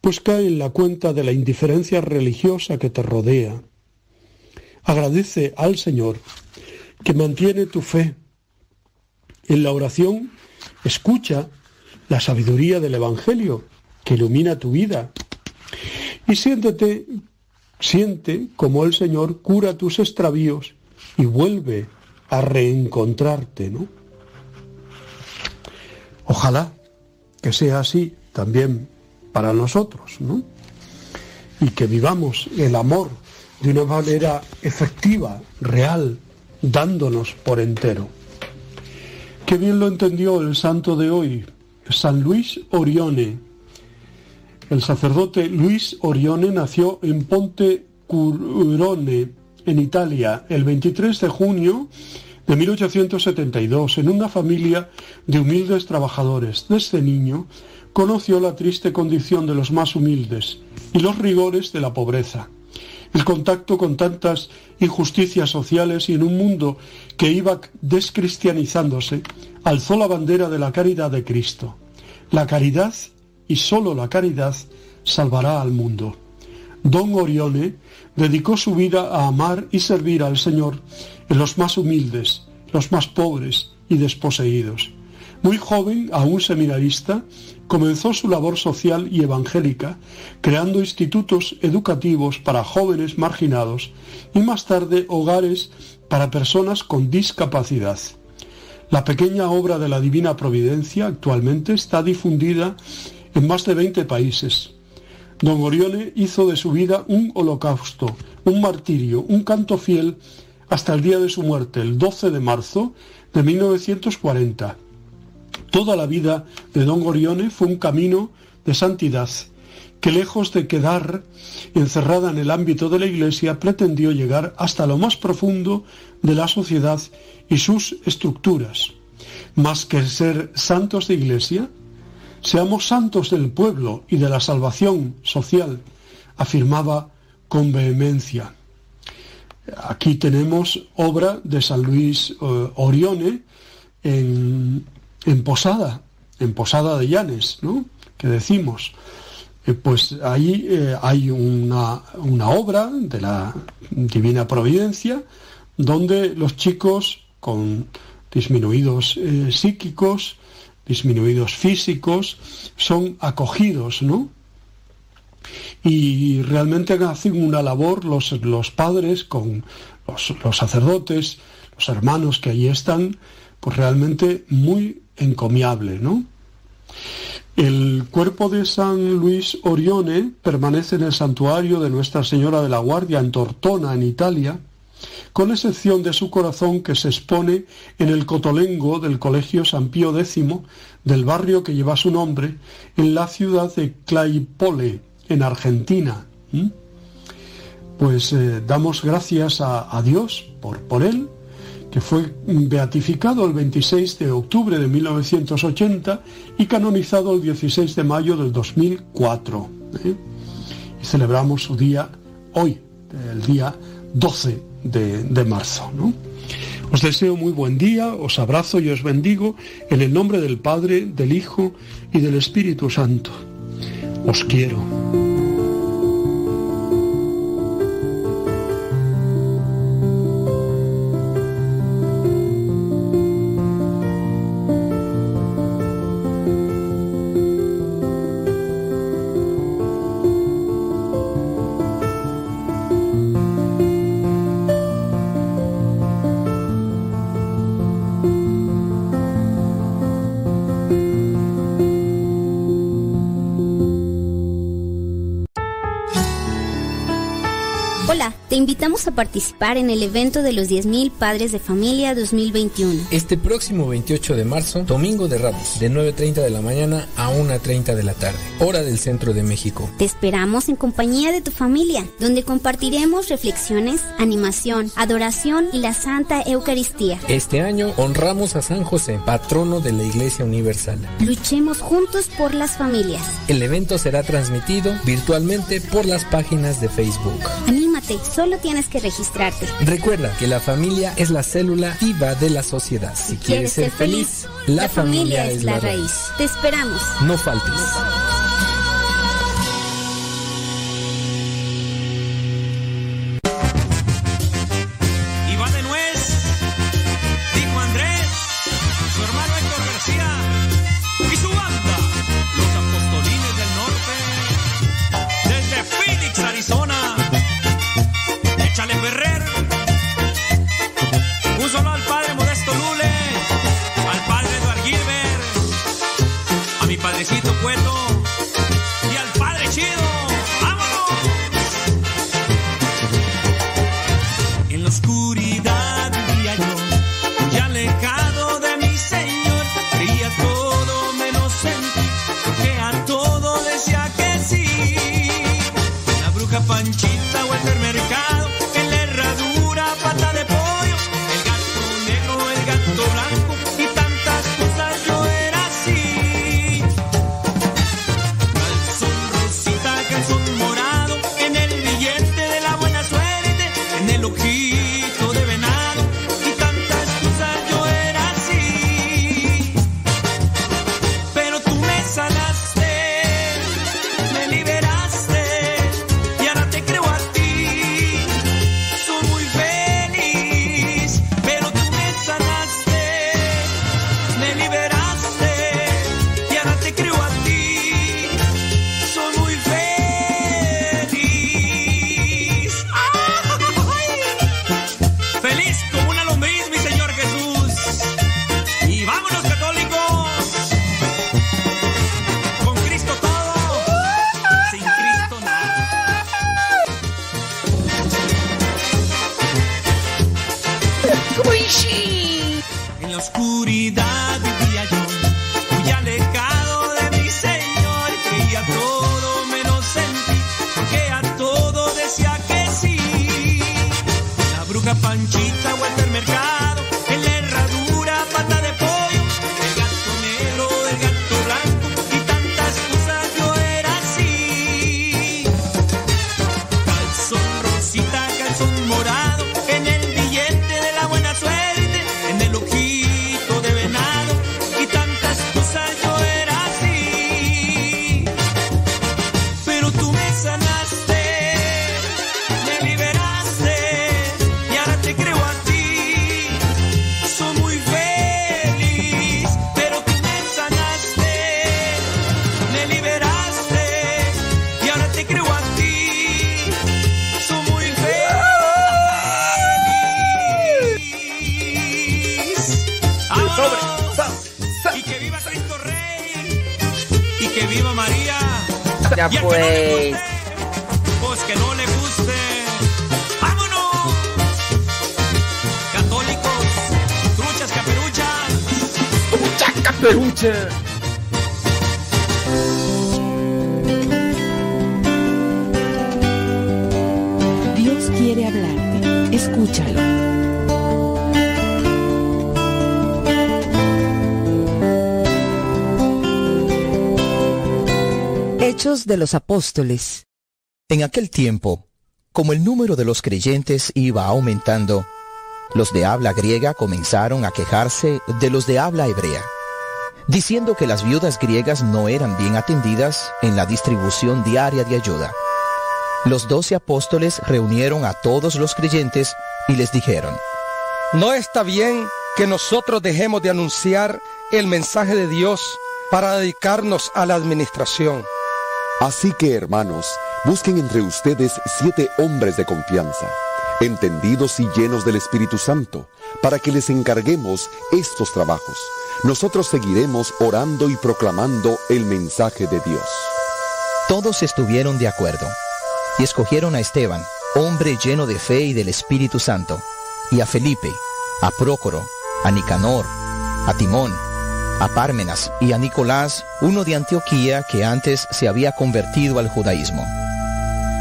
Pues cae en la cuenta de la indiferencia religiosa que te rodea. Agradece al Señor que mantiene tu fe. En la oración escucha la sabiduría del Evangelio que ilumina tu vida. Y siéntete, siente como el Señor cura tus extravíos y vuelve a reencontrarte, ¿no? Ojalá que sea así también para nosotros, ¿no? Y que vivamos el amor de una manera efectiva, real, dándonos por entero. Qué bien lo entendió el santo de hoy, San Luis Orione. El sacerdote Luis Orione nació en Ponte Curone, en Italia, el 23 de junio de 1872, en una familia de humildes trabajadores. Desde niño conoció la triste condición de los más humildes y los rigores de la pobreza. El contacto con tantas injusticias sociales y en un mundo que iba descristianizándose, alzó la bandera de la caridad de Cristo. La caridad y sólo la caridad salvará al mundo. Don Orione dedicó su vida a amar y servir al Señor en los más humildes, los más pobres y desposeídos. Muy joven, aún seminarista, comenzó su labor social y evangélica, creando institutos educativos para jóvenes marginados y más tarde hogares para personas con discapacidad. La pequeña obra de la Divina Providencia actualmente está difundida en más de 20 países. Don Orione hizo de su vida un holocausto, un martirio, un canto fiel hasta el día de su muerte, el 12 de marzo de 1940. Toda la vida de don Orione fue un camino de santidad que lejos de quedar encerrada en el ámbito de la Iglesia, pretendió llegar hasta lo más profundo de la sociedad y sus estructuras. Más que ser santos de Iglesia, seamos santos del pueblo y de la salvación social, afirmaba con vehemencia. Aquí tenemos obra de San Luis eh, Orione en, en Posada, en Posada de Llanes, ¿no? que decimos. Eh, pues ahí eh, hay una, una obra de la Divina Providencia donde los chicos con disminuidos eh, psíquicos, disminuidos físicos, son acogidos, ¿no? Y realmente hacen una labor los, los padres con los, los sacerdotes, los hermanos que allí están, pues realmente muy encomiable, ¿no? El cuerpo de San Luis Orione permanece en el santuario de Nuestra Señora de la Guardia en Tortona, en Italia, con excepción de su corazón que se expone en el cotolengo del Colegio San Pío X del barrio que lleva su nombre, en la ciudad de Claypole, en Argentina. Pues eh, damos gracias a, a Dios por, por él, que fue beatificado el 26 de octubre de 1980 y canonizado el 16 de mayo del 2004. ¿eh? Y celebramos su día hoy, el día 12 de, marzo. Os deseo muy buen día, os abrazo y os bendigo en el nombre del Padre, del Hijo y del Espíritu Santo. Os quiero. A participar en el evento de los 10.000 Padres de Familia 2021. Este próximo 28 de marzo, Domingo de Ramos, de 9.30 de la mañana a 1.30 de la tarde, hora del centro de México. Te esperamos en compañía de tu familia, donde compartiremos reflexiones, animación, adoración y la Santa Eucaristía. Este año honramos a San José, patrono de la Iglesia Universal. Luchemos juntos por las familias. El evento será transmitido virtualmente por las páginas de Facebook. Solo tienes que registrarte. Recuerda que la familia es la célula viva de la sociedad. Si, quieres ser feliz, la, familia, es la raíz. Te esperamos. No faltes. ¡Trucha, caperucha! Dios quiere hablarte. Escúchalo. Hechos de los Apóstoles. En aquel tiempo, como el número de los creyentes iba aumentando, los de habla griega comenzaron a quejarse de los de habla hebrea, diciendo que las viudas griegas no eran bien atendidas en la distribución diaria de ayuda. Los doce apóstoles reunieron a todos los creyentes y les dijeron, No está bien que nosotros dejemos de anunciar el mensaje de Dios para dedicarnos a la administración. Así que, hermanos, busquen entre ustedes siete hombres de confianza, entendidos y llenos del Espíritu Santo, para que les encarguemos estos trabajos. Nosotros seguiremos orando y proclamando el mensaje de Dios. Todos estuvieron de acuerdo y escogieron a Esteban, hombre lleno de fe y del Espíritu Santo, y a Felipe, a Prócoro, a Nicanor, a Timón, a Pármenas y a Nicolás, uno de Antioquía que antes se había convertido al judaísmo.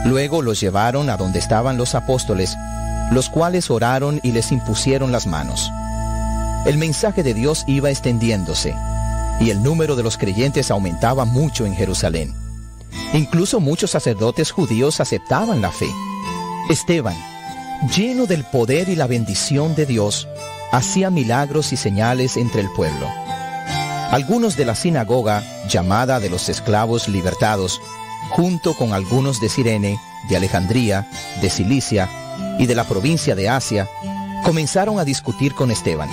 Luego los llevaron a donde estaban los apóstoles, los cuales oraron y les impusieron las manos. El mensaje de Dios iba extendiéndose, y el número de los creyentes aumentaba mucho en Jerusalén. Incluso muchos sacerdotes judíos aceptaban la fe. Esteban, lleno del poder y la bendición de Dios, hacía milagros y señales entre el pueblo. Algunos de la sinagoga, llamada de los esclavos libertados, junto con algunos de Sirene, de Alejandría, de Cilicia y de la provincia de Asia, comenzaron a discutir con Esteban.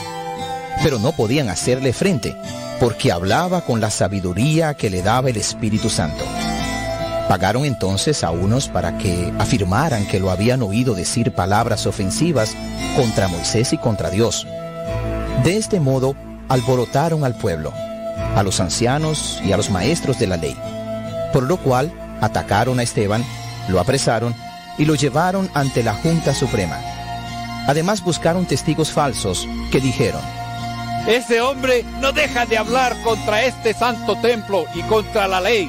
Pero no podían hacerle frente, porque hablaba con la sabiduría que le daba el Espíritu Santo. Pagaron entonces a unos para que afirmaran que lo habían oído decir palabras ofensivas contra Moisés y contra Dios. De este modo alborotaron al pueblo, a los ancianos y a los maestros de la ley, por lo cual atacaron a Esteban, lo apresaron y lo llevaron ante la Junta Suprema. Además buscaron testigos falsos que dijeron, Ese hombre no deja de hablar contra este santo templo y contra la ley.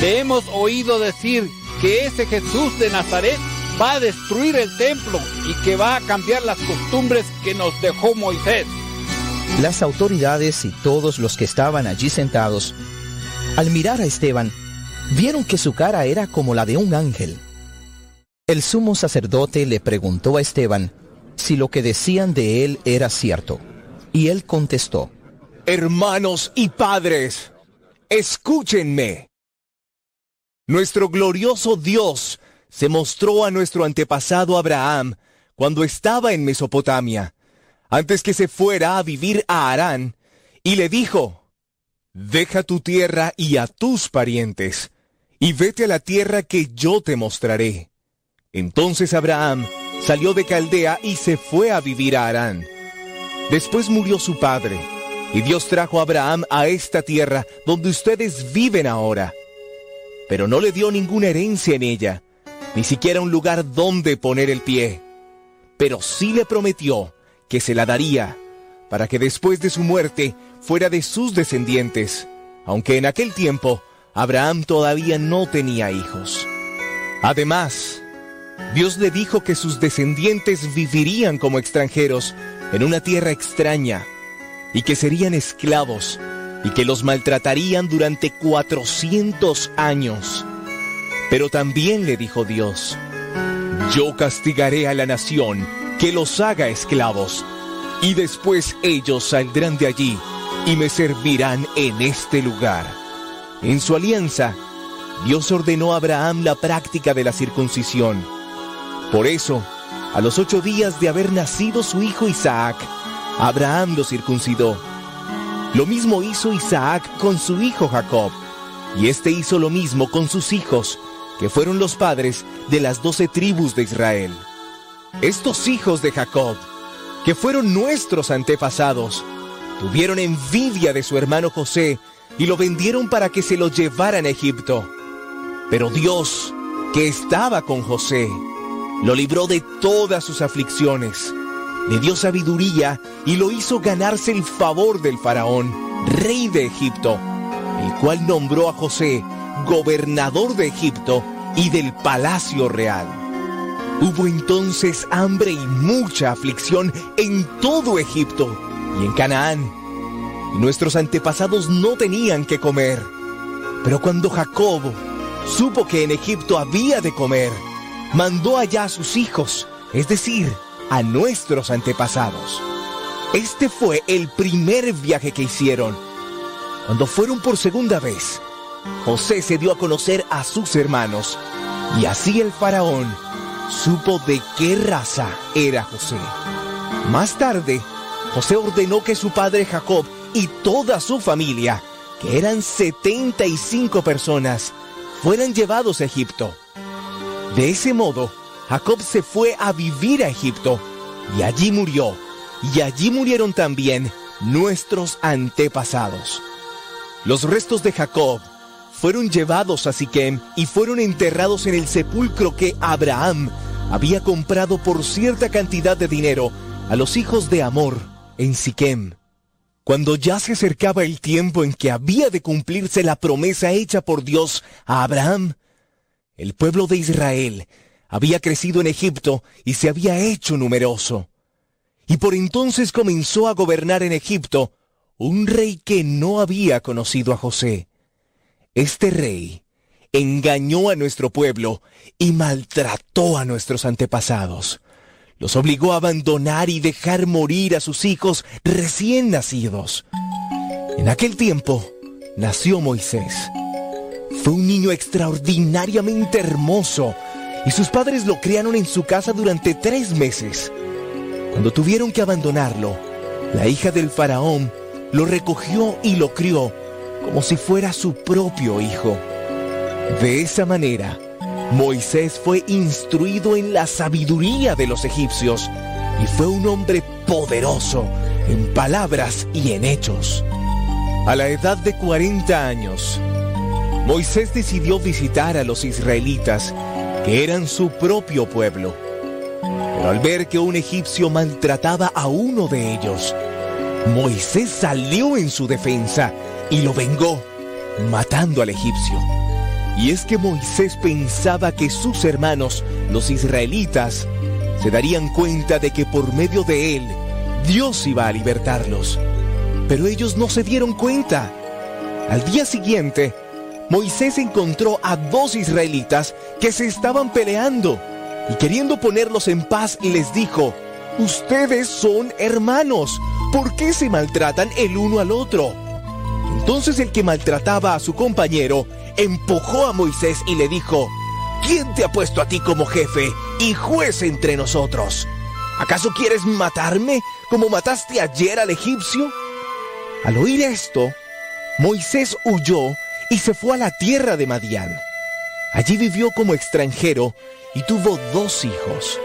Le hemos oído decir que ese Jesús de Nazaret va a destruir el templo y que va a cambiar las costumbres que nos dejó Moisés. Las autoridades y todos los que estaban allí sentados, al mirar a Esteban, vieron que su cara era como la de un ángel. El sumo sacerdote le preguntó a Esteban si lo que decían de él era cierto, y él contestó, Hermanos y padres, escúchenme. Nuestro glorioso Dios se mostró a nuestro antepasado Abraham cuando estaba en Mesopotamia, antes que se fuera a vivir a Harán, y le dijo, Deja tu tierra y a tus parientes, y vete a la tierra que yo te mostraré. Entonces Abraham salió de Caldea y se fue a vivir a Harán. Después murió su padre, y Dios trajo a Abraham a esta tierra donde ustedes viven ahora. Pero no le dio ninguna herencia en ella, ni siquiera un lugar donde poner el pie. Pero sí le prometió que se la daría, para que después de su muerte fuera de sus descendientes, aunque en aquel tiempo Abraham todavía no tenía hijos. Además, Dios le dijo que sus descendientes vivirían como extranjeros en una tierra extraña y que serían esclavos y que los maltratarían durante 400 años. Pero también le dijo Dios, yo castigaré a la nación que los haga esclavos, y después ellos saldrán de allí y me servirán en este lugar. En su alianza, Dios ordenó a Abraham la práctica de la circuncisión. Por eso, a los ocho días de haber nacido su hijo Isaac, Abraham lo circuncidó. Lo mismo hizo Isaac con su hijo Jacob, y éste hizo lo mismo con sus hijos, que fueron los padres de las doce tribus de Israel. Estos hijos de Jacob, que fueron nuestros antepasados, tuvieron envidia de su hermano José y lo vendieron para que se lo llevaran a Egipto. Pero Dios, que estaba con José, lo libró de todas sus aflicciones, le dio sabiduría y lo hizo ganarse el favor del faraón, rey de Egipto, el cual nombró a José gobernador de Egipto y del palacio real. Hubo entonces hambre y mucha aflicción en todo Egipto y en Canaán, y nuestros antepasados no tenían que comer. Pero cuando Jacob supo que en Egipto había de comer, mandó allá a sus hijos, es decir, a nuestros antepasados. Este fue el primer viaje que hicieron. Cuando fueron por segunda vez, José se dio a conocer a sus hermanos, y así el faraón supo de qué raza era José. Más tarde, José ordenó que su padre Jacob y toda su familia, que eran 75 personas, fueran llevados a Egipto. De ese modo, Jacob se fue a vivir a Egipto y allí murió, y allí murieron también nuestros antepasados. Los restos de Jacob fueron llevados a Siquem y fueron enterrados en el sepulcro que Abraham había comprado por cierta cantidad de dinero a los hijos de Amor en Siquem. Cuando ya se acercaba el tiempo en que había de cumplirse la promesa hecha por Dios a Abraham, el pueblo de Israel había crecido en Egipto y se había hecho numeroso. Y por entonces comenzó a gobernar en Egipto un rey que no había conocido a José. Este rey engañó a nuestro pueblo y maltrató a nuestros antepasados. Los obligó a abandonar y dejar morir a sus hijos recién nacidos. En aquel tiempo nació Moisés. Fue un niño extraordinariamente hermoso y sus padres lo criaron en su casa durante tres meses. Cuando tuvieron que abandonarlo, la hija del faraón lo recogió y lo crió como si fuera su propio hijo. De esa manera, Moisés fue instruido en la sabiduría de los egipcios y fue un hombre poderoso en palabras y en hechos. A la edad de 40 años, Moisés decidió visitar a los israelitas, que eran su propio pueblo. Pero al ver que un egipcio maltrataba a uno de ellos, Moisés salió en su defensa y lo vengó, matando al egipcio. Y es que Moisés pensaba que sus hermanos, los israelitas, se darían cuenta de que por medio de él, Dios iba a libertarlos. Pero ellos no se dieron cuenta. Al día siguiente, Moisés encontró a dos israelitas que se estaban peleando y queriendo ponerlos en paz les dijo, ustedes son hermanos, ¿por qué se maltratan el uno al otro? Entonces el que maltrataba a su compañero empujó a Moisés y le dijo, ¿quién te ha puesto a ti como jefe y juez entre nosotros? ¿Acaso quieres matarme como mataste ayer al egipcio? Al oír esto, Moisés huyó y se fue a la tierra de Madián. Allí vivió como extranjero y tuvo dos hijos.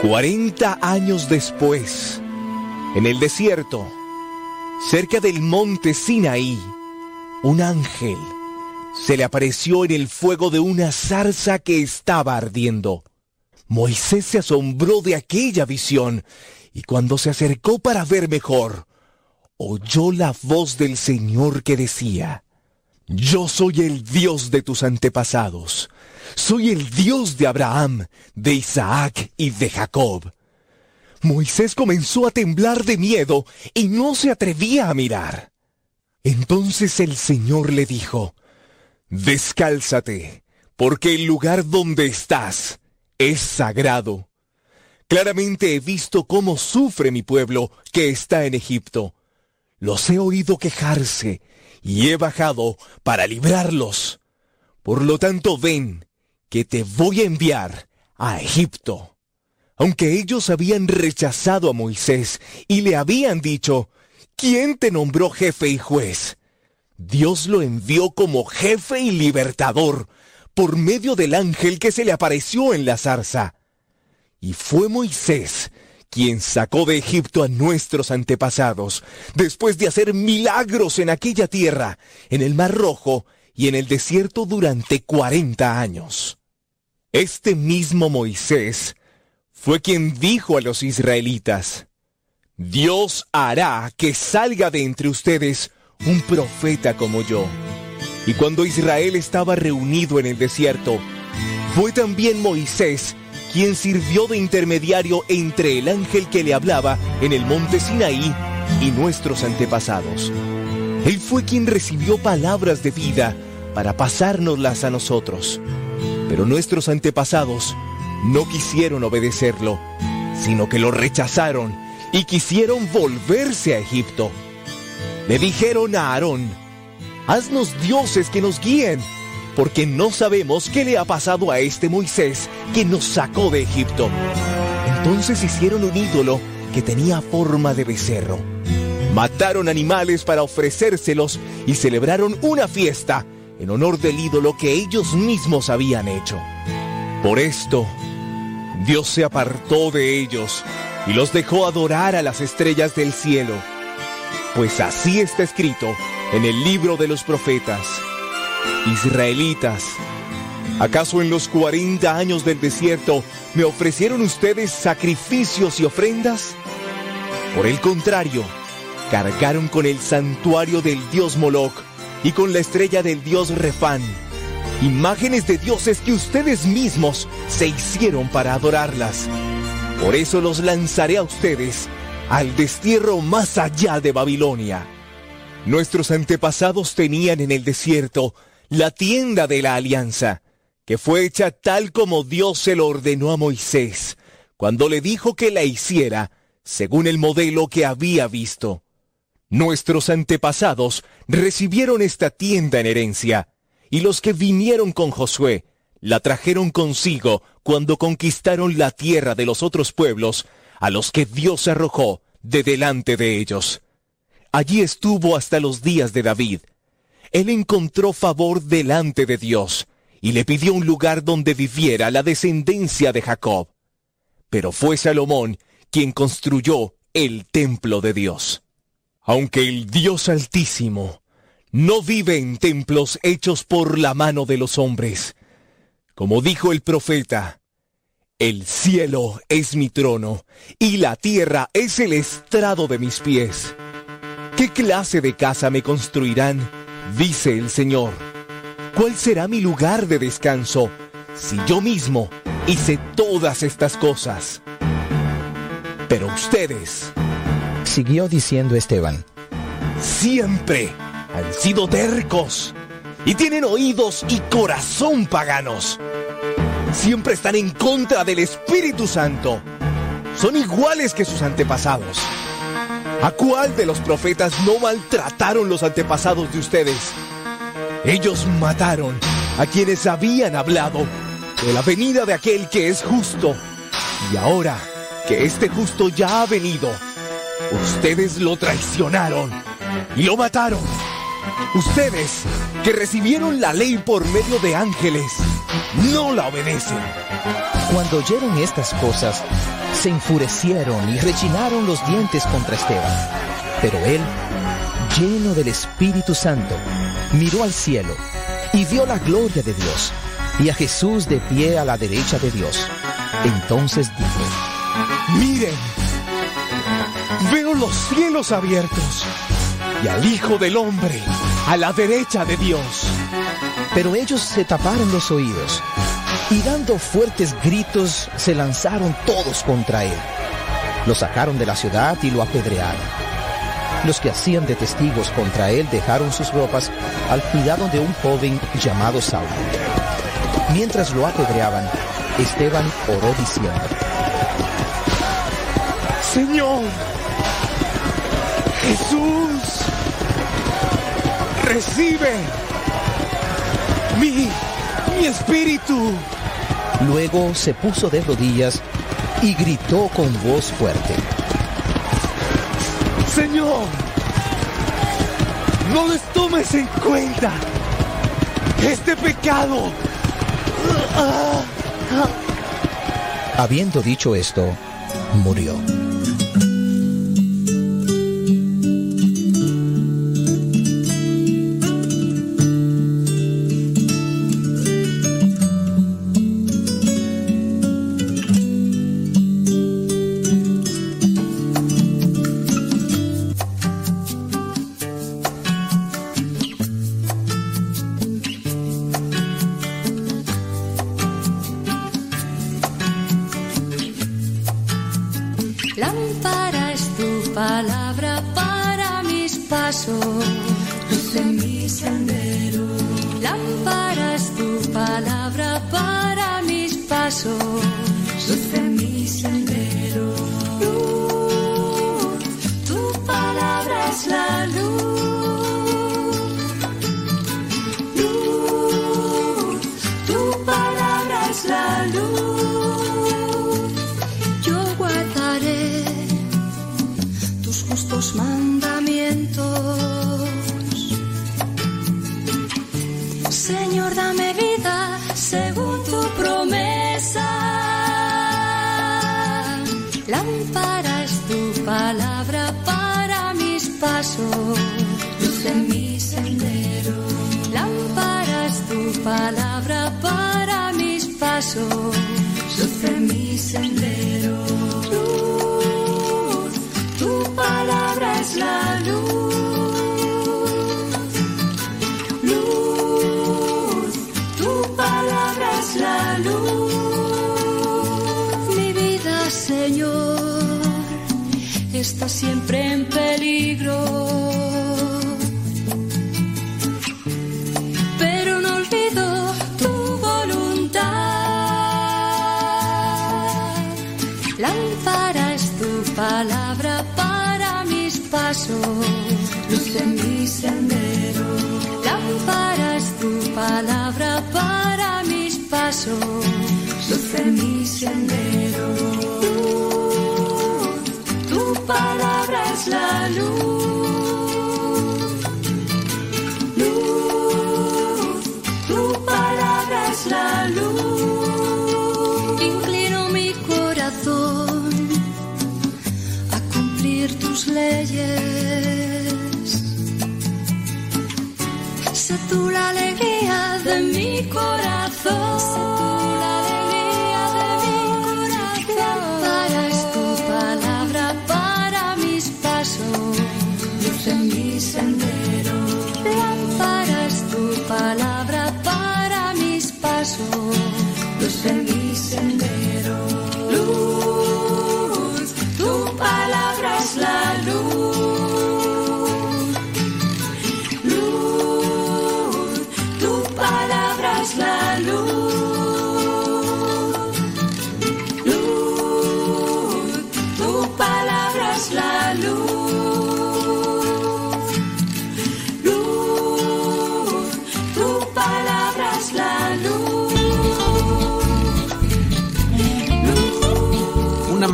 Cuarenta años después, en el desierto, cerca del monte Sinaí, un ángel se le apareció en el fuego de una zarza que estaba ardiendo. Moisés se asombró de aquella visión Y cuando se acercó para ver mejor, oyó la voz del Señor que decía, Yo soy el Dios de tus antepasados, soy el Dios de Abraham, de Isaac y de Jacob. Moisés comenzó a temblar de miedo y no se atrevía a mirar. Entonces el Señor le dijo, Descálzate, porque el lugar donde estás es sagrado. Claramente he visto cómo sufre mi pueblo que está en Egipto. Los he oído quejarse y he bajado para librarlos. Por lo tanto, ven, que te voy a enviar a Egipto. Aunque ellos habían rechazado a Moisés y le habían dicho, ¿quién te nombró jefe y juez? Dios lo envió como jefe y libertador por medio del ángel que se le apareció en la zarza. Y fue Moisés quien sacó de Egipto a nuestros antepasados, después de hacer milagros en aquella tierra, en el Mar Rojo y en el desierto durante cuarenta años. Este mismo Moisés fue quien dijo a los israelitas, Dios hará que salga de entre ustedes un profeta como yo. Y cuando Israel estaba reunido en el desierto, fue también Moisés quien sirvió de intermediario entre el ángel que le hablaba en el monte Sinaí y nuestros antepasados. Él fue quien recibió palabras de vida para pasárnoslas a nosotros. Pero nuestros antepasados no quisieron obedecerlo, sino que lo rechazaron y quisieron volverse a Egipto. Le dijeron a Aarón, haznos dioses que nos guíen porque no sabemos qué le ha pasado a este Moisés que nos sacó de Egipto. Entonces hicieron un ídolo que tenía forma de becerro. Mataron animales para ofrecérselos y celebraron una fiesta en honor del ídolo que ellos mismos habían hecho. Por esto, Dios se apartó de ellos y los dejó adorar a las estrellas del cielo. Pues así está escrito en el libro de los profetas. Israelitas, ¿acaso en los 40 años del desierto me ofrecieron ustedes sacrificios y ofrendas? Por el contrario, cargaron con el santuario del dios Moloch y con la estrella del dios Refán, imágenes de dioses que ustedes mismos se hicieron para adorarlas. Por eso los lanzaré a ustedes al destierro más allá de Babilonia. Nuestros antepasados tenían en el desierto la tienda de la alianza, que fue hecha tal como Dios se lo ordenó a Moisés, cuando le dijo que la hiciera según el modelo que había visto. Nuestros antepasados recibieron esta tienda en herencia, y los que vinieron con Josué la trajeron consigo cuando conquistaron la tierra de los otros pueblos, a los que Dios arrojó de delante de ellos. Allí estuvo hasta los días de David, él encontró favor delante de Dios y le pidió un lugar donde viviera la descendencia de Jacob. Pero fue Salomón quien construyó el templo de Dios. Aunque el Dios Altísimo no vive en templos hechos por la mano de los hombres, como dijo el profeta, el cielo es mi trono y la tierra es el estrado de mis pies. ¿Qué clase de casa me construirán? Dice el Señor, ¿cuál será mi lugar de descanso si yo mismo hice todas estas cosas? Pero ustedes, siguió diciendo Esteban, siempre han sido tercos y tienen oídos y corazón paganos. Siempre están en contra del Espíritu Santo. Son iguales que sus antepasados. ¿A cuál de los profetas no maltrataron los antepasados de ustedes? Ellos mataron a quienes habían hablado de la venida de aquel que es justo. Y ahora que este justo ya ha venido, ustedes lo traicionaron y lo mataron. Ustedes que recibieron la ley por medio de ángeles, no la obedecen. Cuando oyeron estas cosas, se enfurecieron y rechinaron los dientes contra Esteban. Pero él, lleno del Espíritu Santo, miró al cielo y vio la gloria de Dios y a Jesús de pie a la derecha de Dios. Entonces dijo, miren, veo los cielos abiertos y al Hijo del Hombre a la derecha de Dios. Pero ellos se taparon los oídos y dando fuertes gritos se lanzaron todos contra él. Lo sacaron de la ciudad y lo apedrearon. Los que hacían de testigos contra él dejaron sus ropas al cuidado de un joven llamado Saulo. Mientras lo apedreaban, Esteban oró diciendo, Señor, Jesús, recibe mi, mi espíritu. Luego se puso de rodillas y gritó con voz fuerte. Señor, no les tomes en cuenta este pecado. Habiendo dicho esto, murió.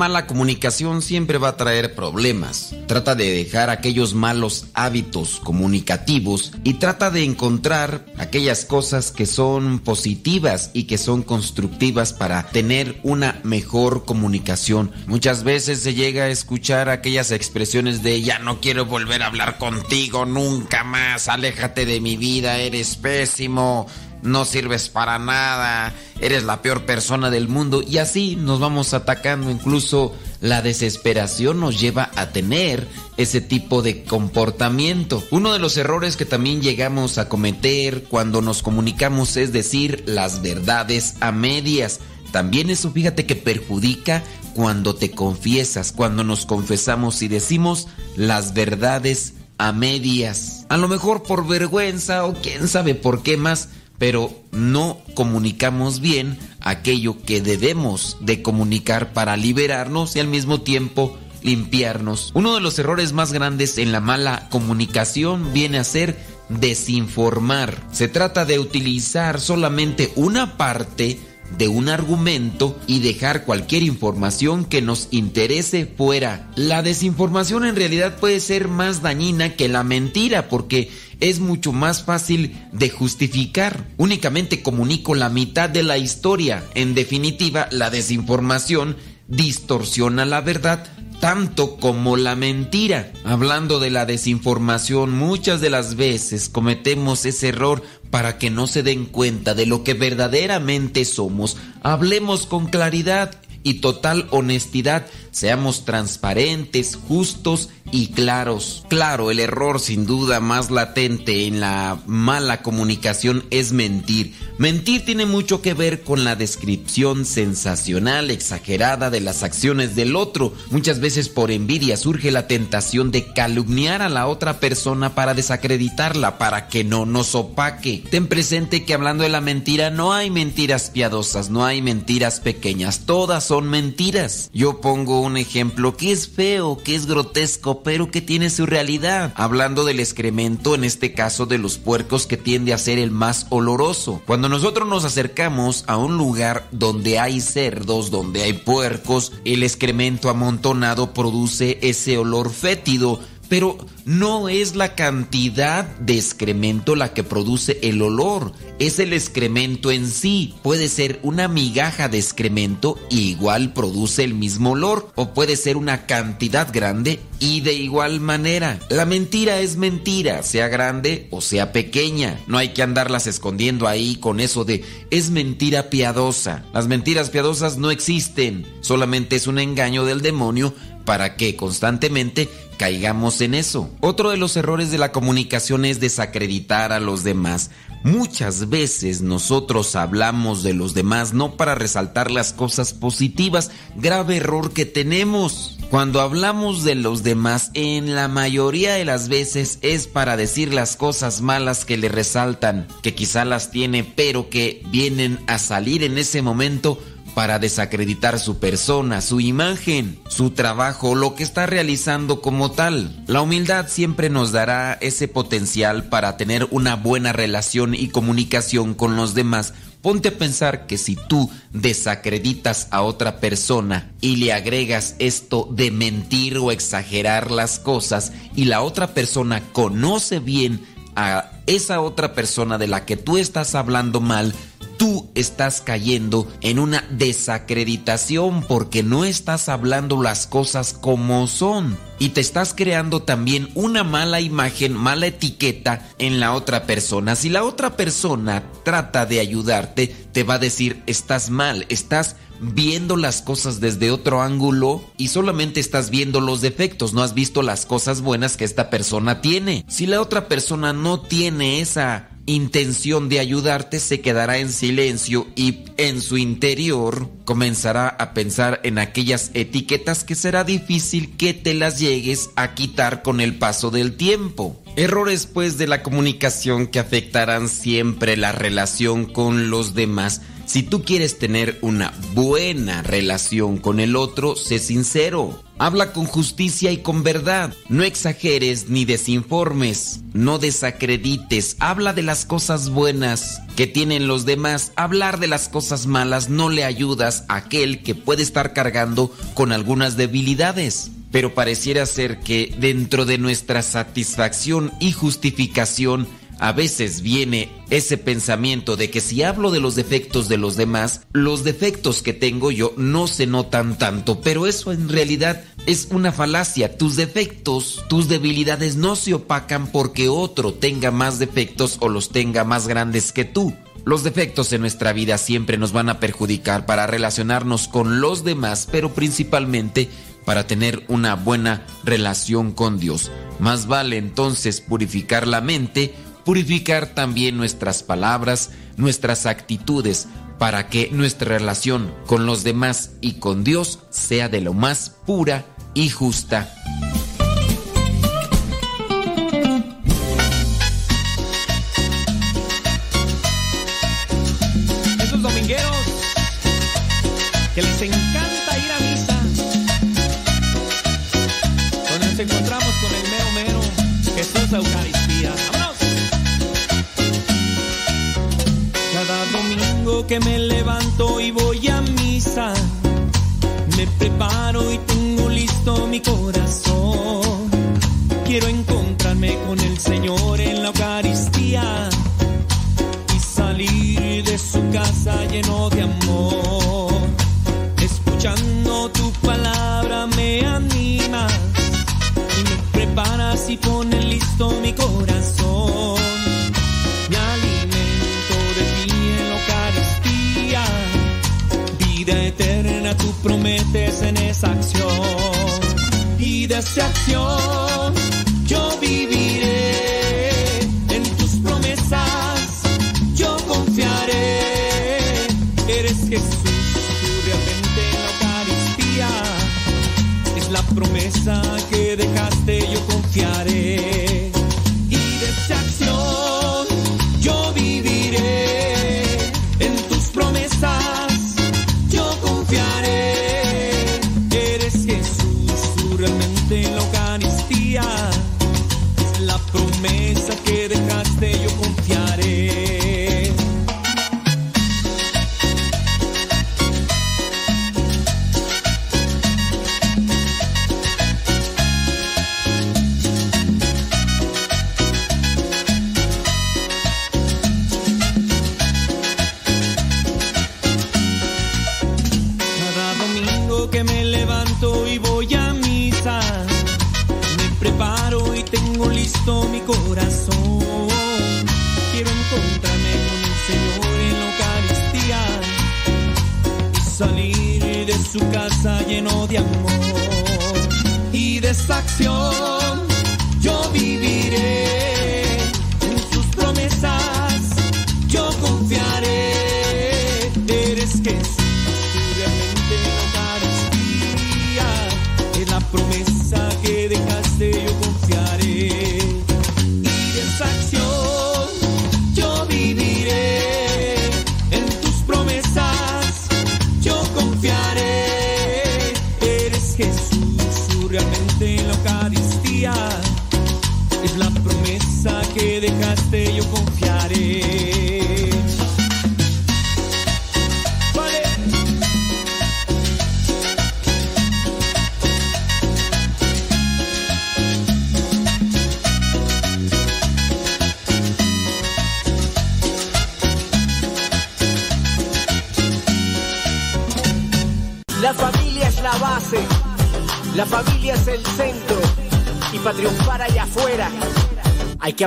Mala comunicación siempre va a traer problemas. Trata de dejar aquellos malos hábitos comunicativos y trata de encontrar aquellas cosas que son positivas y que son constructivas para tener una mejor comunicación. Muchas veces se llega a escuchar aquellas expresiones de ya no quiero volver a hablar contigo nunca más, aléjate de mi vida, eres pésimo. No sirves para nada, eres la peor persona del mundo y así nos vamos atacando. Incluso la desesperación nos lleva a tener ese tipo de comportamiento. Uno de los errores que también llegamos a cometer cuando nos comunicamos es decir las verdades a medias. También eso fíjate que perjudica cuando te confiesas, cuando nos confesamos y decimos las verdades a medias. A lo mejor por vergüenza o quién sabe por qué más, pero no comunicamos bien aquello que debemos de comunicar para liberarnos y al mismo tiempo limpiarnos. Uno de los errores más grandes en la mala comunicación viene a ser desinformar. Se trata de utilizar solamente una parte de un argumento y dejar cualquier información que nos interese fuera. La desinformación en realidad puede ser más dañina que la mentira porque es mucho más fácil de justificar. Únicamente comunico la mitad de la historia. En definitiva, la desinformación distorsiona la verdad tanto como la mentira. Hablando de la desinformación, muchas de las veces cometemos ese error para que no se den cuenta de lo que verdaderamente somos. Hablemos con claridad y total honestidad, seamos transparentes, justos y claros. Claro, el error sin duda más latente en la mala comunicación es mentir. Mentir tiene mucho que ver con la descripción sensacional, exagerada de las acciones del otro. Muchas veces por envidia surge la tentación de calumniar a la otra persona para desacreditarla, para que no nos opaque. Ten presente que hablando de la mentira no hay mentiras piadosas, no hay mentiras pequeñas, todas son mentiras. Yo pongo un ejemplo que es feo, que es grotesco, pero que tiene su realidad. Hablando del excremento, en este caso de los puercos, que tiende a ser el más oloroso. Cuando nosotros nos acercamos a un lugar donde hay cerdos, donde hay puercos, el excremento amontonado produce ese olor fétido pero no es la cantidad de excremento la que produce el olor, es el excremento en sí. Puede ser una migaja de excremento y igual produce el mismo olor, o puede ser una cantidad grande y de igual manera. La mentira es mentira, sea grande o sea pequeña. No hay que andarlas escondiendo ahí con eso de es mentira piadosa. Las mentiras piadosas no existen, solamente es un engaño del demonio para que constantemente caigamos en eso. Otro de los errores de la comunicación es desacreditar a los demás. Muchas veces nosotros hablamos de los demás no para resaltar las cosas positivas, grave error que tenemos. Cuando hablamos de los demás, en la mayoría de las veces es para decir las cosas malas que le resaltan, que quizá las tiene, pero que vienen a salir en ese momento para desacreditar su persona, su imagen, su trabajo, lo que está realizando como tal. La humildad siempre nos dará ese potencial para tener una buena relación y comunicación con los demás. Ponte a pensar que si tú desacreditas a otra persona y le agregas esto de mentir o exagerar las cosas y la otra persona conoce bien a esa otra persona de la que tú estás hablando mal, tú estás cayendo en una desacreditación porque no estás hablando las cosas como son y te estás creando también una mala imagen, mala etiqueta en la otra persona. Si la otra persona trata de ayudarte, te va a decir estás mal, estás viendo las cosas desde otro ángulo y solamente estás viendo los defectos, no has visto las cosas buenas que esta persona tiene. Si la otra persona no tiene esa intención de ayudarte se quedará en silencio y en su interior comenzará a pensar en aquellas etiquetas que será difícil que te las llegues a quitar con el paso del tiempo. Errores pues de la comunicación que afectarán siempre la relación con los demás. Si tú quieres tener una buena relación con el otro, sé sincero. Habla con justicia y con verdad. No exageres ni desinformes. No desacredites. Habla de las cosas buenas que tienen los demás. Hablar de las cosas malas no le ayudas a aquel que puede estar cargando con algunas debilidades. Pero pareciera ser que dentro de nuestra satisfacción y justificación a veces viene ese pensamiento de que si hablo de los defectos de los demás, los defectos que tengo yo no se notan tanto, pero eso en realidad es una falacia. Tus defectos, tus debilidades no se opacan porque otro tenga más defectos o los tenga más grandes que tú. Los defectos en nuestra vida siempre nos van a perjudicar para relacionarnos con los demás, pero principalmente para tener una buena relación con Dios. Más vale entonces purificar la mente, purificar también nuestras palabras, nuestras actitudes, para que nuestra relación con los demás y con Dios sea de lo más pura y justa.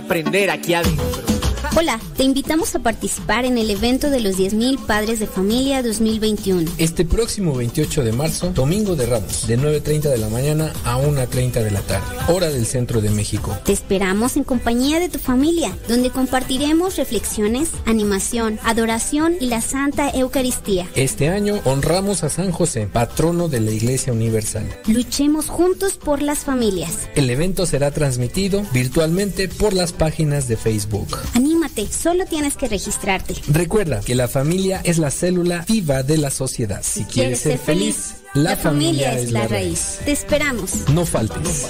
Aprender aquí adentro. Hola, te invitamos a participar en el evento de los 10.000 Padres de Familia 2021. Este próximo 28 de marzo, Domingo de Ramos, de 9.30 de la mañana a 1.30 de la tarde, hora del centro de México. Te esperamos en compañía de tu familia, donde compartiremos reflexiones, animación, adoración y la Santa Eucaristía. Este año honramos a San José, patrono de la Iglesia Universal. Luchemos juntos por las familias. El evento será transmitido virtualmente por las páginas de Facebook. Anímate, solo tienes que registrarte. Recuerda que la familia es la célula viva de la sociedad. Si, quieres ser feliz, la, familia, es la raíz. Te esperamos. No faltes.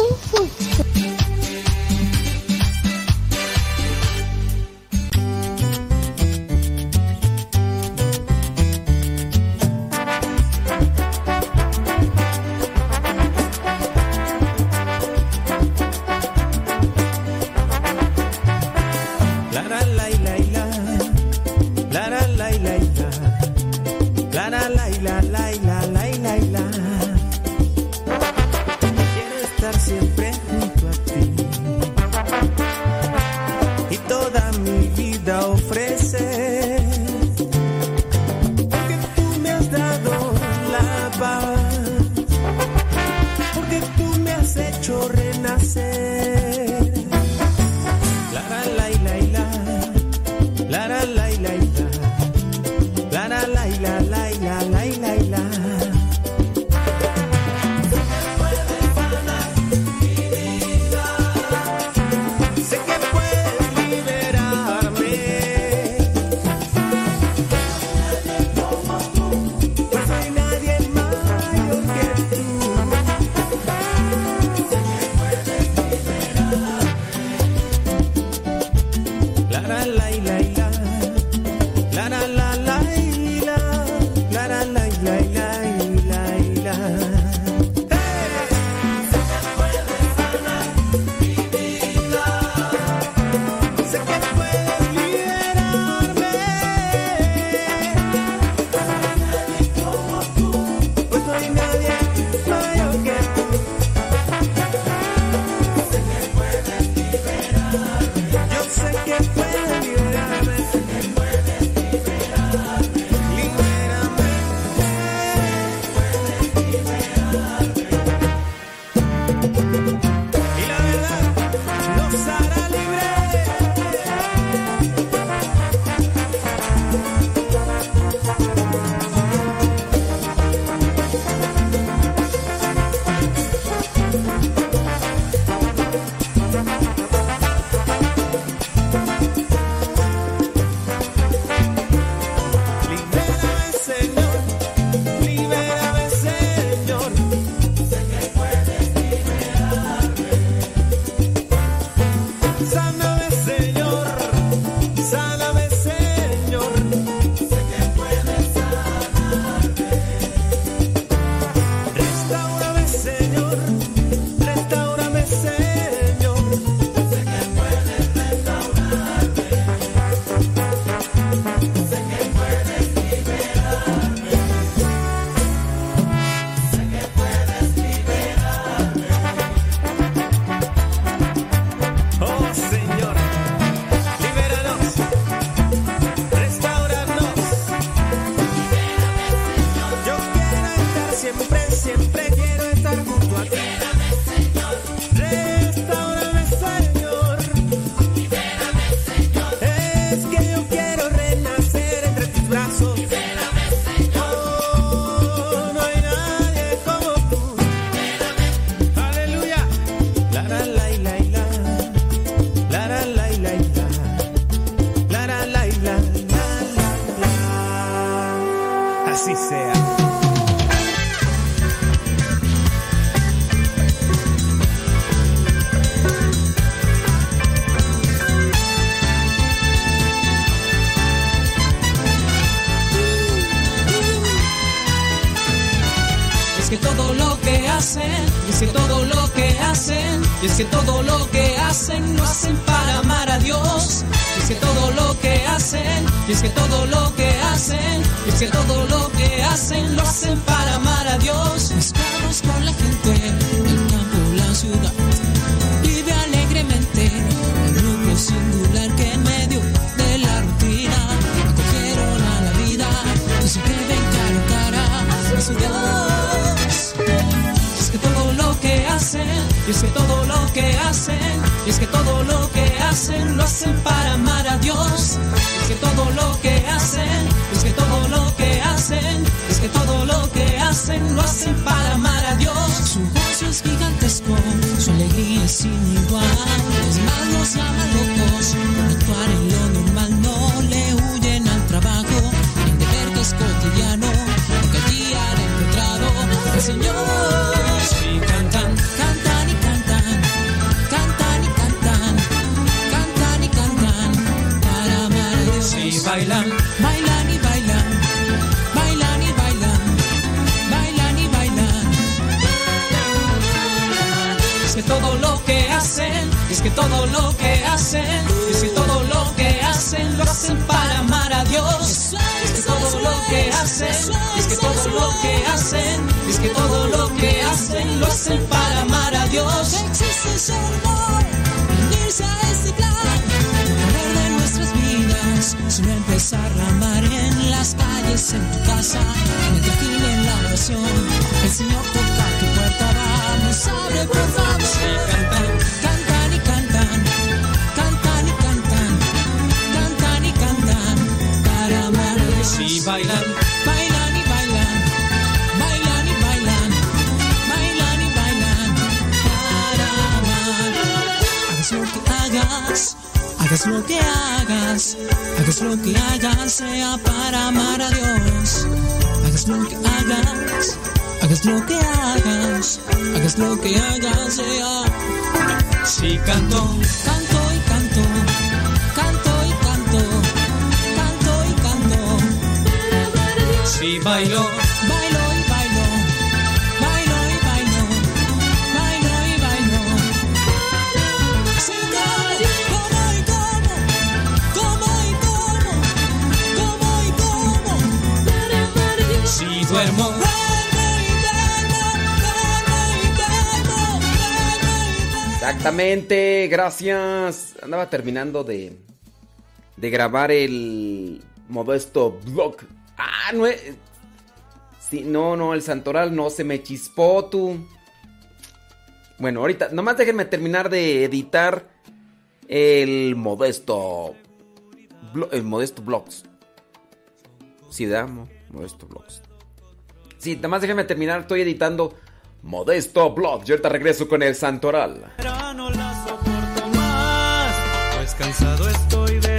La la la que todo gracias. Andaba terminando de, de grabar el modesto blog. Ah, no es... Sí, no, no, el santoral no se me chispó, tú. Bueno, ahorita, nomás déjenme terminar de editar el modesto... El modesto blogs. Sí, damos Modesto blogs. Sí, nomás déjenme terminar, estoy editando Modesto Blog. Yo ahorita regreso con el Santoral. Cansado estoy de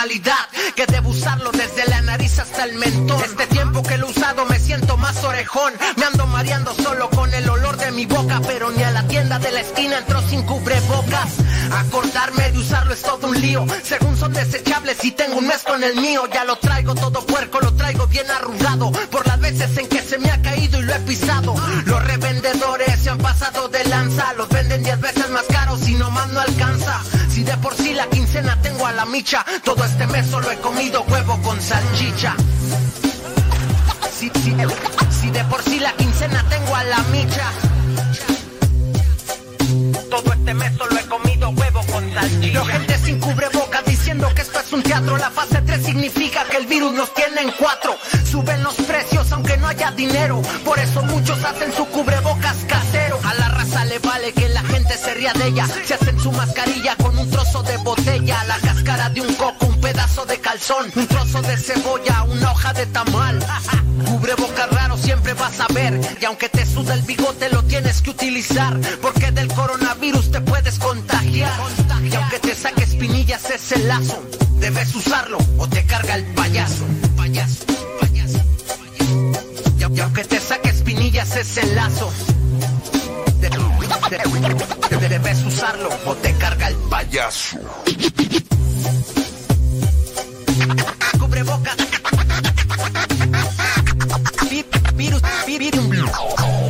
Que debo usarlo desde la nariz hasta el mentón. Este tiempo que lo he usado me siento más orejón. Me ando mareando solo con el olor de mi boca, pero ni a la tienda de la esquina entró sin cubrebocas. Acordarme de usarlo es todo un lío. Según son desechables y tengo un mes con el mío, ya lo traigo todo puerco, lo traigo bien arrugado. Por las veces en que se me ha caído y lo he pisado. Los revendedores se han pasado de lanza. Micha, todo este mes solo he comido huevo con salchicha. Si, de por sí la quincena tengo a la micha. Todo este mes solo he comido huevo con salchicha. Veo gente sin cubrebocas diciendo que esto es un teatro. La fase 3 significa que el virus nos tiene en cuatro. Suben los precios aunque no haya dinero. Por eso muchos hacen su cubrebocas casero. A la raza le vale que la gente se ría de ella. Se hacen su mascarilla con un trozo de botella. De un coco, un pedazo de calzón. Un trozo de cebolla, una hoja de tamal. Cubrebocas raro siempre vas a ver. Y aunque te suda el bigote lo tienes que utilizar. Porque del coronavirus te puedes contagiar. Y aunque te saque espinillas ese lazo. Debes usarlo o te carga el payaso. Payaso, payaso, payaso. Y, aunque te saque espinillas ese lazo. de- de- de- debes usarlo o te carga el payaso. Call, call.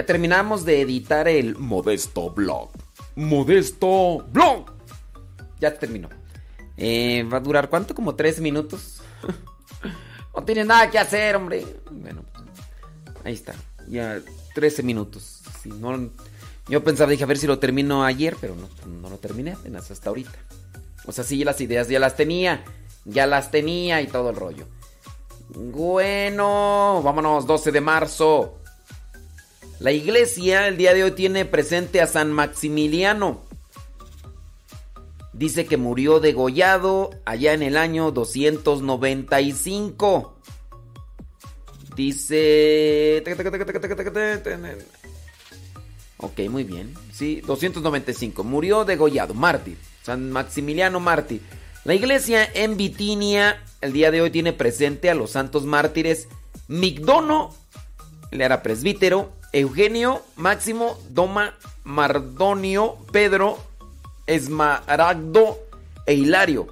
Ya, terminamos de editar el Modesto Blog. Modesto Blog. Ya terminó. Eh, ¿Va a durar cuánto? ¿Como tres minutos? no tiene nada que hacer, hombre. Bueno, ahí está. Ya 13 minutos. Yo pensaba, dije, a ver si lo termino ayer, pero no, no lo terminé apenas hasta ahorita. O sea, sí, las ideas ya las tenía. Ya las tenía y todo el rollo. Bueno, vámonos, 12 de marzo. La iglesia el día de hoy tiene presente a San Maximiliano. Dice que murió degollado allá en el año 295. Dice... Ok, muy bien. Sí, 295. Murió degollado, mártir. San Maximiliano mártir. La iglesia en Bitinia el día de hoy tiene presente a los santos mártires Migdono, él era presbítero, Eugenio, Máximo, Doma, Mardonio, Pedro, Esmaragdo e Hilario.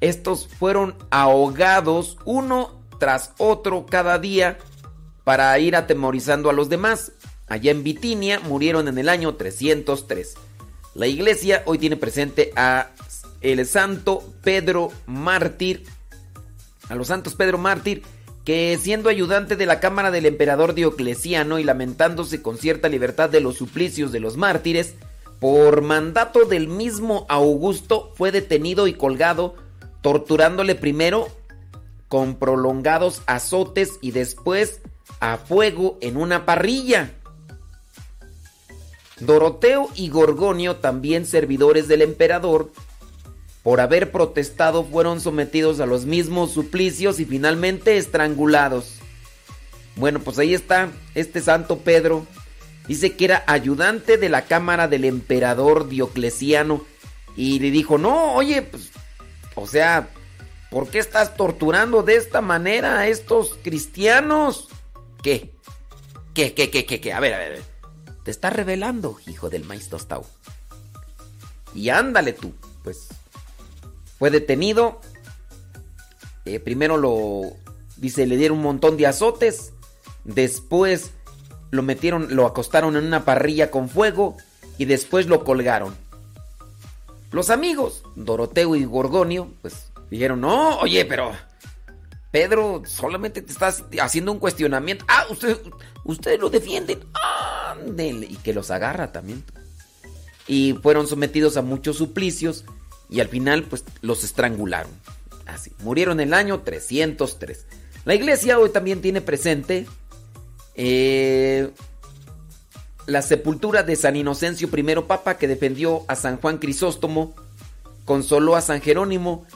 Estos fueron ahogados uno tras otro cada día para ir atemorizando a los demás. Allá en Bitinia murieron en el año 303. La iglesia hoy tiene presente a el santo Pedro Mártir, a los santos Pedro Mártir, que siendo ayudante de la cámara del emperador Diocleciano y lamentándose con cierta libertad de los suplicios de los mártires, por mandato del mismo Augusto fue detenido y colgado, torturándole primero con prolongados azotes y después a fuego en una parrilla. Doroteo y Gorgonio, también servidores del emperador, por haber protestado fueron sometidos a los mismos suplicios y finalmente estrangulados. Bueno, pues ahí está este santo Pedro. Dice que era ayudante de la cámara del emperador Diocleciano Y le dijo, no, oye, pues, o sea, ¿por qué estás torturando de esta manera a estos cristianos? ¿Qué? ¿Qué, qué, qué, qué, qué? A ver, a ver. Te estás revelando, hijo del maíz tostado. Y ándale tú. Pues fue detenido. Eh, primero lo, dice, le dieron un montón de azotes. Después lo metieron, lo acostaron en una parrilla con fuego. Y después lo colgaron. Los amigos, Doroteo y Gorgonio, pues dijeron, no, oye, pero Pedro, solamente te estás haciendo un cuestionamiento. Ah, usted, ustedes lo defienden. Ándele. Y que los agarra también. Y fueron sometidos a muchos suplicios y al final pues los estrangularon. Así, murieron en el año 303. La iglesia hoy también tiene presente eh, la sepultura de San Inocencio I Papa que defendió a San Juan Crisóstomo, consoló a San Jerónimo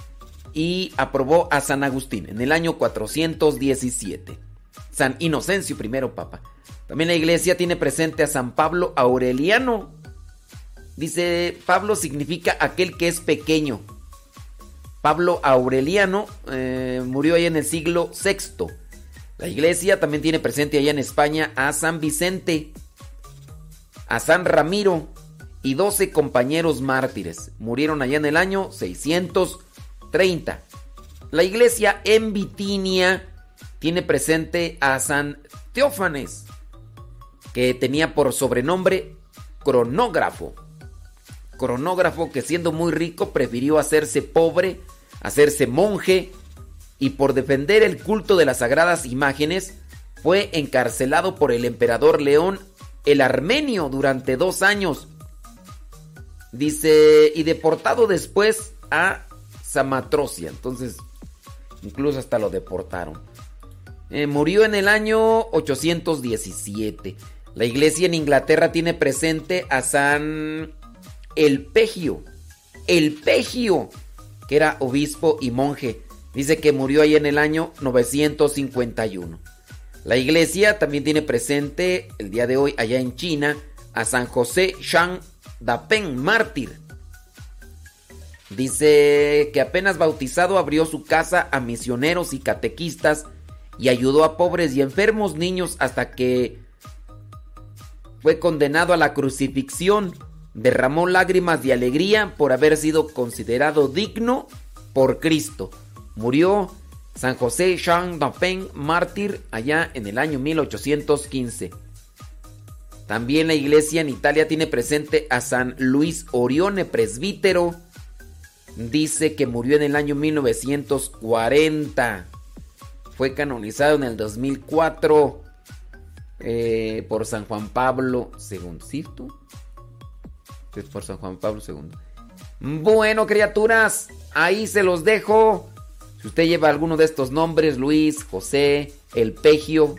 y aprobó a San Agustín en el año 417. San Inocencio I Papa. También la iglesia tiene presente a San Pablo Aureliano. Dice, Pablo significa aquel que es pequeño. Pablo Aureliano eh, murió ahí en el siglo VI. La iglesia también tiene presente allá en España a San Vicente, a San Ramiro y 12 compañeros mártires. Murieron allá en el año 630. La iglesia en Bitinia tiene presente a San Teófanes, que tenía por sobrenombre cronógrafo. Cronógrafo que siendo muy rico prefirió hacerse pobre, hacerse monje y por defender el culto de las sagradas imágenes fue encarcelado por el emperador León el Armenio durante dos años. Dice, y deportado después a Samatrocia. Entonces, incluso hasta lo deportaron. Eh, murió en el año 817. La iglesia en Inglaterra tiene presente a San Elpegio. Elpegio, que era obispo y monje. Dice que murió ahí en el año 951. La iglesia también tiene presente el día de hoy allá en China a San José Shang Dapen, mártir. Dice que apenas bautizado abrió su casa a misioneros y catequistas y ayudó a pobres y enfermos niños hasta que fue condenado a la crucifixión. Derramó lágrimas de alegría por haber sido considerado digno por Cristo. Murió San José Shang Dapeng, mártir, allá en el año 1815. También la iglesia en Italia tiene presente a San Luis Orione, presbítero. Dice que murió en el año 1940 fue canonizado en el 2004 eh, por San Juan Pablo II. ¿Sí? Por San Juan Pablo II. Bueno, criaturas, ahí se los dejo. Si usted lleva alguno de estos nombres, Luis, José, El Pegio,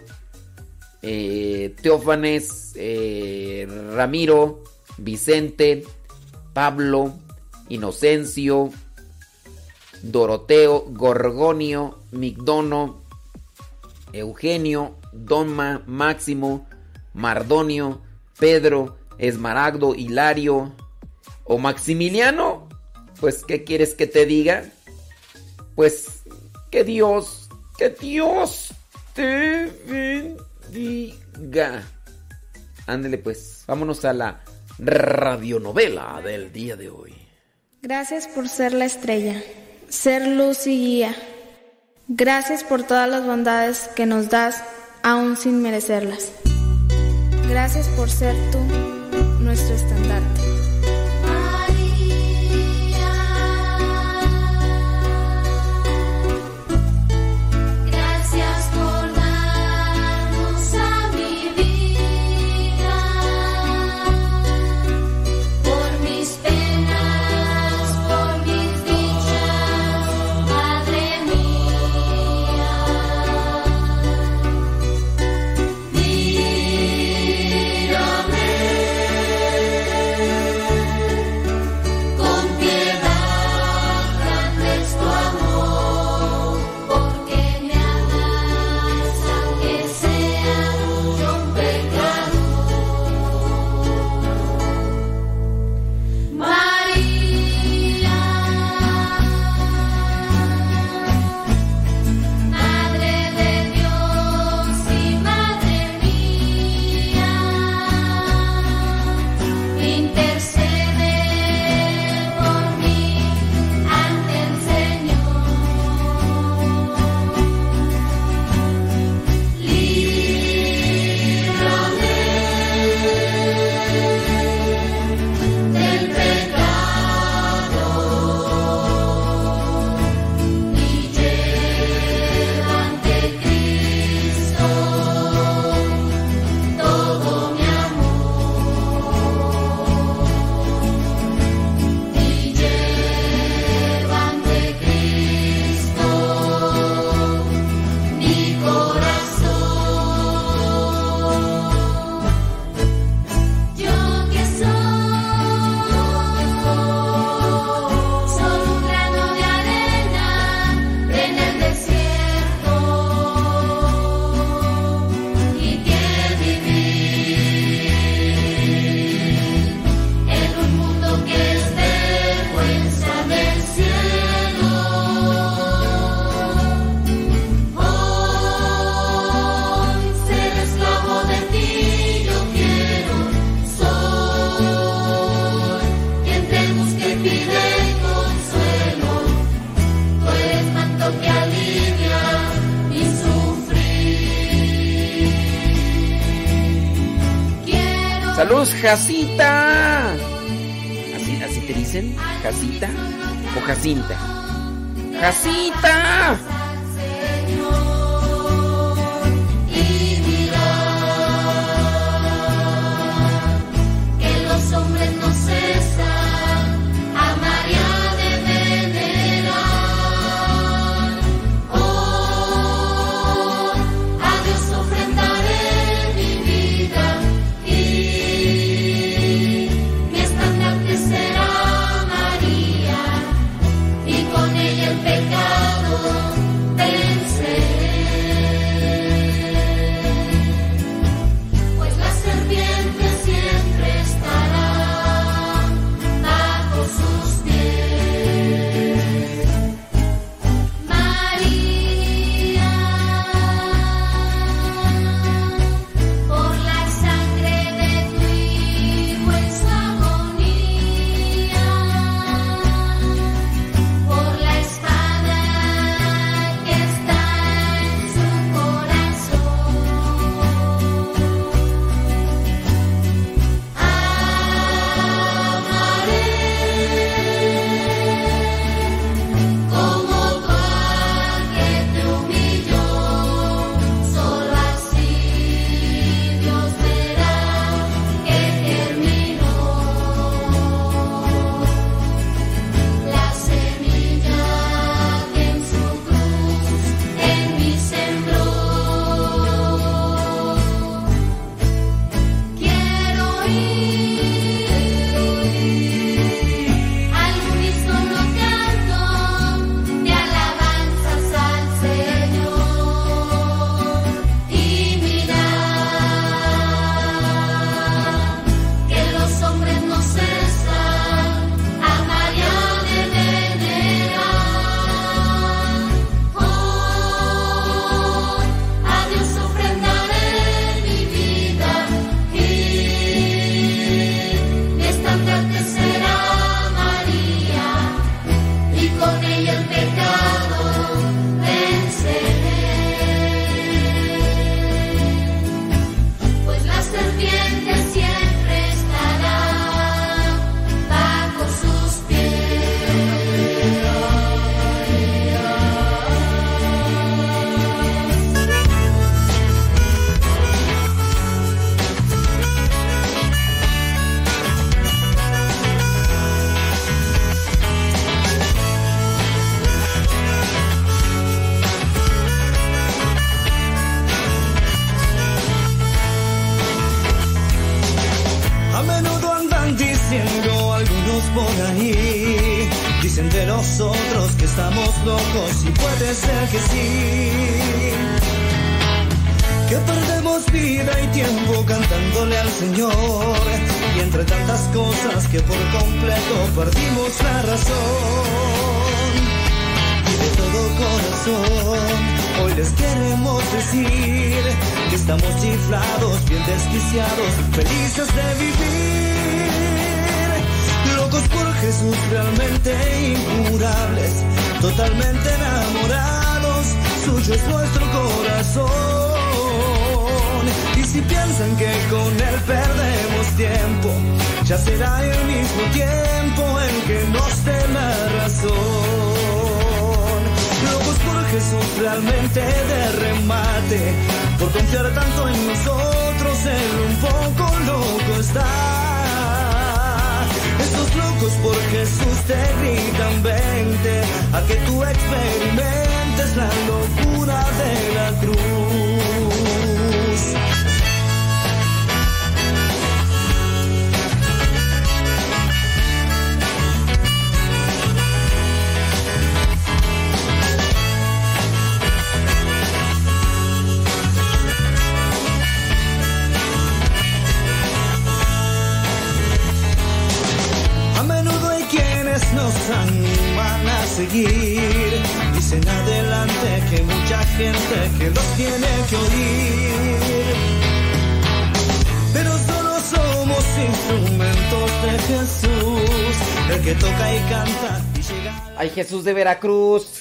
eh, Teófanes, eh, Ramiro, Vicente, Pablo, Inocencio, Doroteo, Gorgonio, Migdono, Eugenio, Donma, Máximo, Mardonio, Pedro, Esmaragdo, Hilario o Maximiliano, pues ¿qué quieres que te diga? Pues que Dios, que Dios te bendiga. Ándele pues, vámonos a la radionovela del día de hoy. Gracias por ser la estrella, ser luz y guía. Gracias por todas las bondades que nos das aún sin merecerlas. Gracias por ser tú nuestro luz, Jacita. ¿Así, así te dicen? ¿Jacita o Jacinta? ¡Jacita!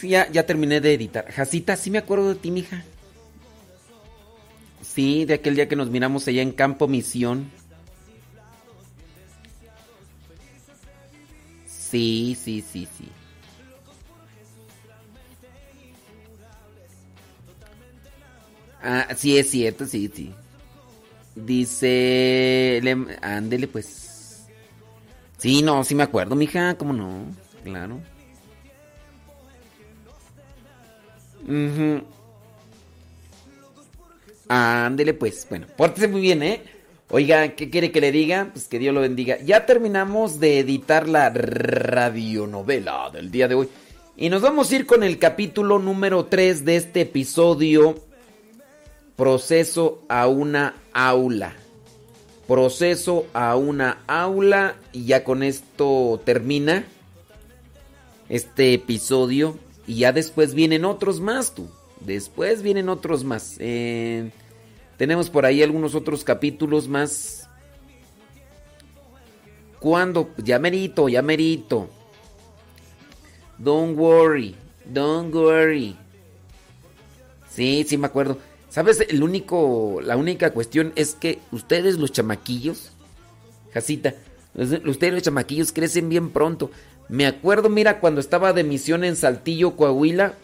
ya, ya terminé de editar. Jacita, sí me acuerdo de ti, mija. Sí, de aquel día que nos miramos allá en Campo Misión. Sí, sí, sí, sí. Ah, sí, es cierto, sí, sí. Dice. ándele, pues. Sí, no, sí me acuerdo, mija, ¿cómo no? Claro. Ujú. Ándele, pues. Bueno, pórtese muy bien, ¿eh? Oiga, ¿qué quiere que le diga? Pues que Dios lo bendiga. Ya terminamos de editar la radionovela del día de hoy. Y nos vamos a ir con el capítulo número 3 de este episodio. Proceso a una aula. Proceso a una aula. Y ya con esto termina este episodio. Y ya después vienen otros más, tú. Después vienen otros más. Eh, tenemos por ahí algunos otros capítulos más. ¿Cuándo? Pues ya merito, ya merito. Don't worry, don't worry. Sí, sí me acuerdo. ¿Sabes? El único, la única cuestión es que ustedes los chamaquillos, Jacita, ustedes los chamaquillos crecen bien pronto. Me acuerdo, mira, cuando estaba de misión en Saltillo, Coahuila,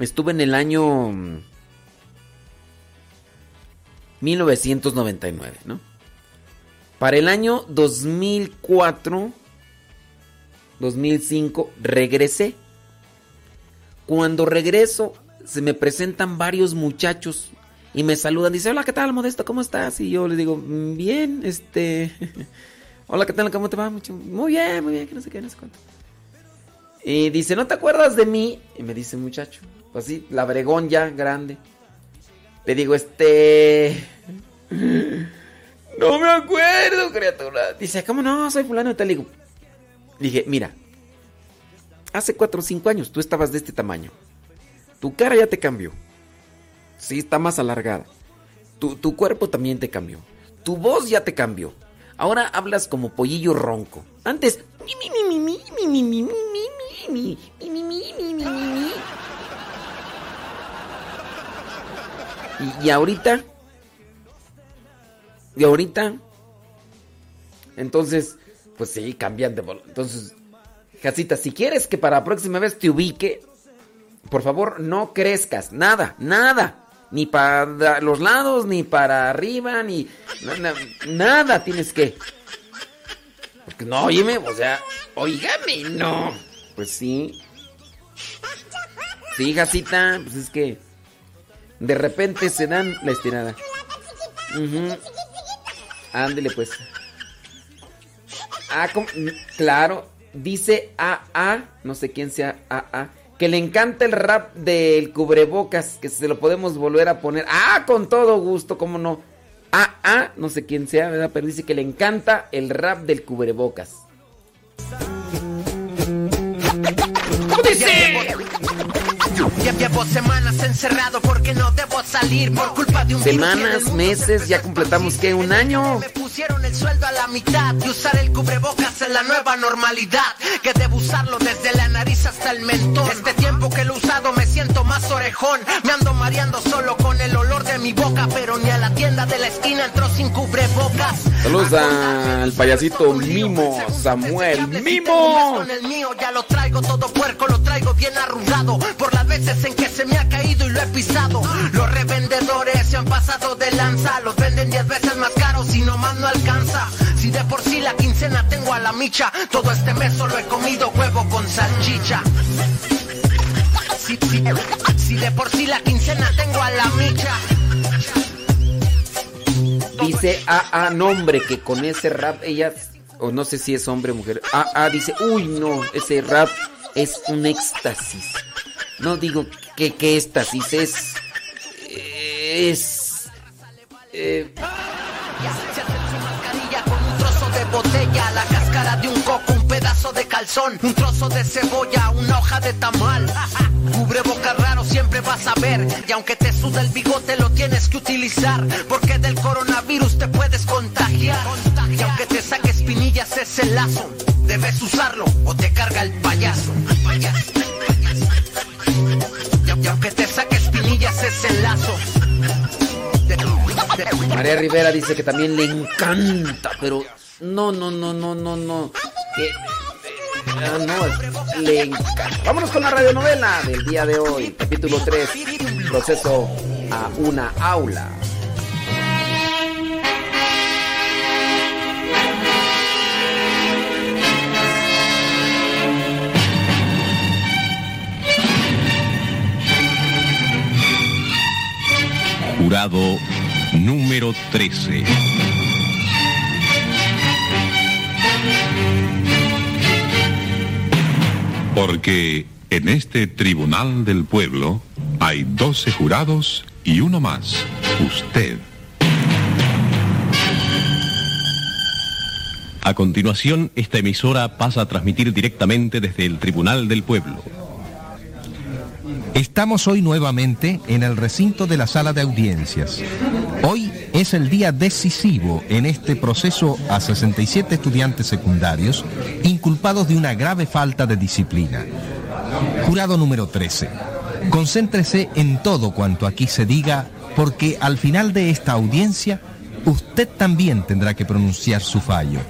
estuve en el año mm, 1999, ¿no? Para el año 2004, 2005, regresé. Cuando regreso, se me presentan varios muchachos y me saludan. Dice, hola, ¿qué tal, Modesto? ¿Cómo estás? Y yo les digo, "Mm, bien, este... hola, ¿qué tal? ¿Cómo te va? Muy bien, muy bien, que no sé qué, no sé cuánto. Y dice, ¿no te acuerdas de mí? Y me dice, muchacho, pues sí, la bregón ya, grande. Le digo, este... No me acuerdo, criatura. Dice, ¿cómo no? Soy fulano y tal. Le digo, dije, mira, hace 4 o 5 años tú estabas de este tamaño. Tu cara ya te cambió. Sí, está más alargada. Tu, tu cuerpo también te cambió. Tu voz ya te cambió. Ahora hablas como pollillo ronco. Antes, y, y ahorita, y ahorita, entonces, pues sí, cambiando. Entonces, Jacita, si quieres que para la próxima vez te ubique, por favor, no crezcas, nada, nada. Ni para los lados, ni para arriba, ni... Nada tienes que... No, óyeme, o sea, oígame, no. Pues sí. Sí, Jacita, pues es que. De repente se dan la estirada. Ándele, pues. Ah, claro. Dice AA, no sé quién sea AA, que le encanta el rap del cubrebocas, que se lo podemos volver a poner. Ah, con todo gusto, cómo no. AA, no sé quién sea, ¿verdad? Pero dice que le encanta el rap del cubrebocas. ¿Cómo? Ya llevo semanas encerrado porque no debo salir por culpa de un en Semanas, meses, ya completamos que un año. Me pusieron el sueldo a la mitad y usar el cubrebocas es la nueva normalidad. Que debo usarlo desde la nariz hasta el mentón. Este tiempo que lo he usado me siento más orejón. Me ando mareando solo con el olor de mi boca, pero ni a la tienda de la esquina entró sin cubrebocas. Saludos al payasito Mimo, Samuel Mimo. Con el mío ya lo traigo todo puerco, lo traigo bien arrugado por las veces en que se me ha caído y lo he pisado. Los revendedores se han pasado de lanza, los venden 10 veces más caros y nomás no alcanza. Si de por sí la quincena tengo a la micha, todo este mes solo he comido huevo con salchicha. Si, de por sí la quincena tengo a la micha. Dice AA nombre que con ese rap ella, o no sé si es hombre o mujer. AA dice, uy no, ese rap es un éxtasis. No digo que, que éxtasis es... Es... eh, de botella, la cáscara de un coco, un pedazo de calzón, un trozo de cebolla, una hoja de tamal. Cubre boca raro siempre vas a ver, y aunque te suda el bigote lo tienes que utilizar, porque del coronavirus te puedes contagiar. Y aunque te saque espinillas ese lazo, debes usarlo o te carga el payaso. Aunque te saque espinillas ese lazo. María Rivera dice que también le encanta, pero no, no, no, no, no, no. Ah, no, le encanta. Vámonos con la radionovela del día de hoy, capítulo 3, proceso a una aula. Jurado número 13. Porque en este tribunal del pueblo hay 12 jurados y uno más, usted. A continuación, esta emisora pasa a transmitir directamente desde el Tribunal del Pueblo. Estamos hoy nuevamente en el recinto de la sala de audiencias. Hoy es el día decisivo en este proceso a 67 estudiantes secundarios inculpados de una grave falta de disciplina. Jurado número 13. Concéntrese en todo cuanto aquí se diga porque al final de esta audiencia usted también tendrá que pronunciar su fallo.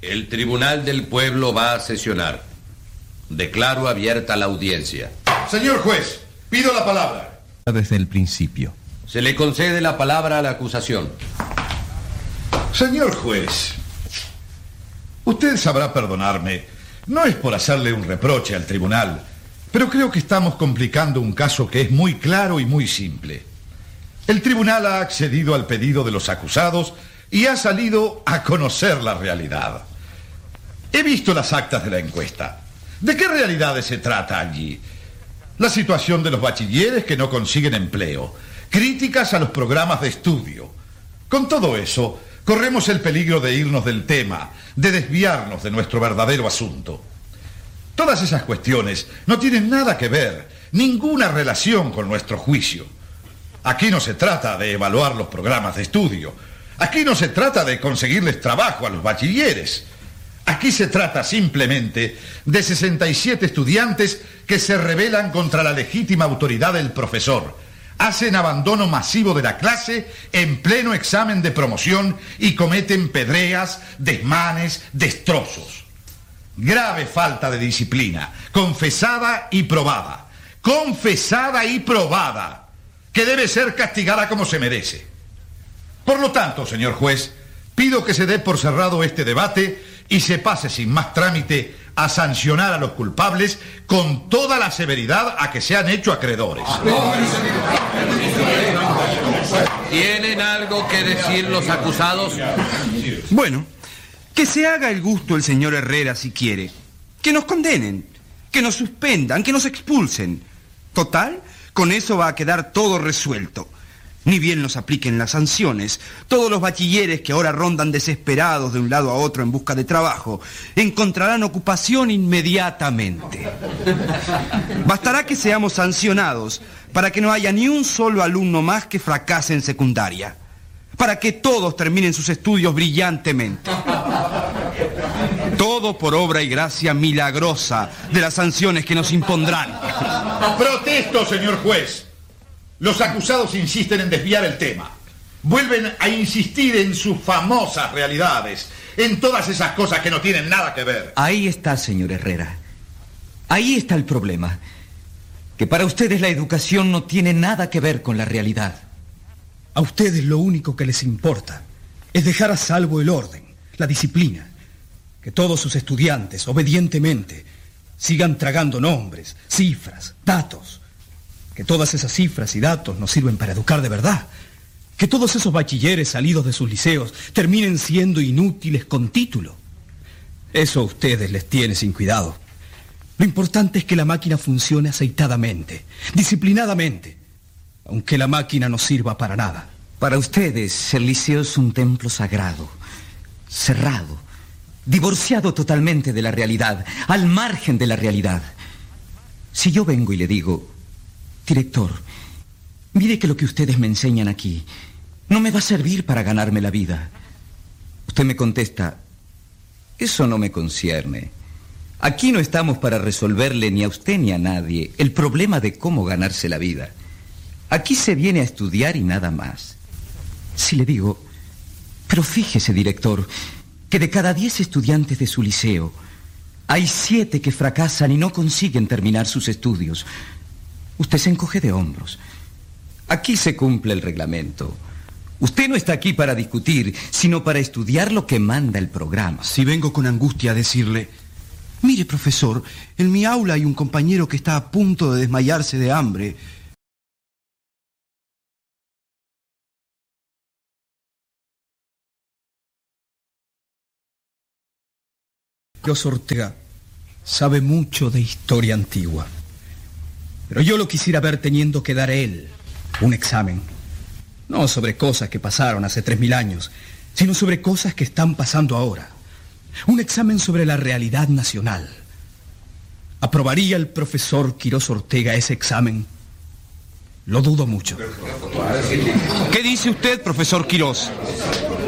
El Tribunal del Pueblo va a sesionar. Declaro abierta la audiencia. Señor juez, pido la palabra. Desde el principio. Se le concede la palabra a la acusación. Señor juez, usted sabrá perdonarme. No es por hacerle un reproche al tribunal, pero creo que estamos complicando un caso que es muy claro y muy simple. El tribunal ha accedido al pedido de los acusados y ha salido a conocer la realidad. He visto las actas de la encuesta. ¿De qué realidades se trata allí? La situación de los bachilleres que no consiguen empleo, críticas a los programas de estudio. Con todo eso, corremos el peligro de irnos del tema, de desviarnos de nuestro verdadero asunto. Todas esas cuestiones no tienen nada que ver, ninguna relación con nuestro juicio. Aquí no se trata de evaluar los programas de estudio. Aquí no se trata de conseguirles trabajo a los bachilleres. Aquí se trata simplemente de 67 estudiantes que se rebelan contra la legítima autoridad del profesor. Hacen abandono masivo de la clase en pleno examen de promoción y cometen pedreas, desmanes, destrozos. Grave falta de disciplina, confesada y probada. Confesada y probada, que debe ser castigada como se merece. Por lo tanto, señor juez, pido que se dé por cerrado este debate y se pase sin más trámite a sancionar a los culpables con toda la severidad a que se han hecho acreedores. ¿Tienen algo que decir los acusados? Bueno, que se haga el gusto el señor Herrera si quiere. Que nos condenen, que nos suspendan, que nos expulsen. Total, con eso va a quedar todo resuelto. Ni bien nos apliquen las sanciones, todos los bachilleres que ahora rondan desesperados de un lado a otro en busca de trabajo encontrarán ocupación inmediatamente. Bastará que seamos sancionados para que no haya ni un solo alumno más que fracase en secundaria, para que todos terminen sus estudios brillantemente. Todo por obra y gracia milagrosa de las sanciones que nos impondrán. Protesto, señor juez. Los acusados insisten en desviar el tema. Vuelven a insistir en sus famosas realidades, en todas esas cosas que no tienen nada que ver. Ahí está, señor Herrera. Ahí está el problema. Que para ustedes la educación no tiene nada que ver con la realidad. A ustedes lo único que les importa es dejar a salvo el orden, la disciplina. Que todos sus estudiantes, obedientemente, sigan tragando nombres, cifras, datos que todas esas cifras y datos nos sirven para educar de verdad. Que todos esos bachilleres salidos de sus liceos terminen siendo inútiles con título. Eso a ustedes les tiene sin cuidado. Lo importante es que la máquina funcione aceitadamente, disciplinadamente, aunque la máquina no sirva para nada. Para ustedes, el liceo es un templo sagrado, cerrado, divorciado totalmente de la realidad, al margen de la realidad. Si yo vengo y le digo, Director, mire que lo que ustedes me enseñan aquí no me va a servir para ganarme la vida. Usted me contesta, eso no me concierne. Aquí no estamos para resolverle ni a usted ni a nadie el problema de cómo ganarse la vida. Aquí se viene a estudiar y nada más. Si le digo, pero fíjese, director, que de cada 10 estudiantes de su liceo, hay siete que fracasan y no consiguen terminar sus estudios. Usted se encoge de hombros. Aquí se cumple el reglamento. Usted no está aquí para discutir, sino para estudiar lo que manda el programa. Si vengo con angustia a decirle, mire profesor, en mi aula hay un compañero que está a punto de desmayarse de hambre. Sabe mucho de historia antigua. Pero yo lo quisiera ver teniendo que dar él un examen. No sobre cosas que pasaron hace tres mil años, sino sobre cosas que están pasando ahora. Un examen sobre la realidad nacional. ¿Aprobaría el profesor Quirós Ortega ese examen? Lo dudo mucho. ¿Qué dice usted, profesor Quirós?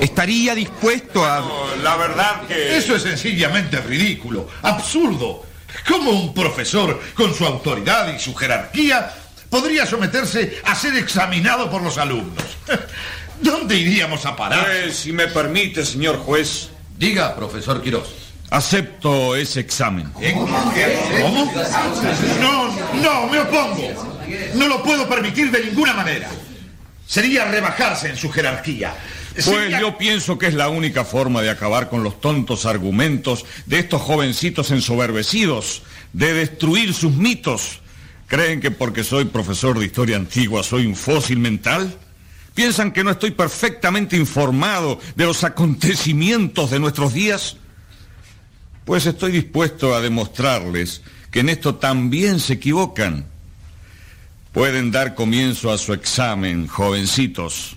¿Estaría dispuesto a...? La verdad que... Eso es sencillamente ridículo, absurdo. ¿Cómo un profesor, con su autoridad y su jerarquía, podría someterse a ser examinado por los alumnos? ¿Dónde iríamos a parar? Pues, si me permite, señor juez. Diga, profesor Quirós. Acepto ese examen. ¿Cómo? No, no, me opongo. No lo puedo permitir de ninguna manera. Sería rebajarse en su jerarquía. Pues yo pienso que es la única forma de acabar con los tontos argumentos de estos jovencitos ensoberbecidos, de destruir sus mitos. ¿Creen que porque soy profesor de historia antigua soy un fósil mental? ¿Piensan que no estoy perfectamente informado de los acontecimientos de nuestros días? Pues estoy dispuesto a demostrarles que en esto también se equivocan. Pueden dar comienzo a su examen, jovencitos.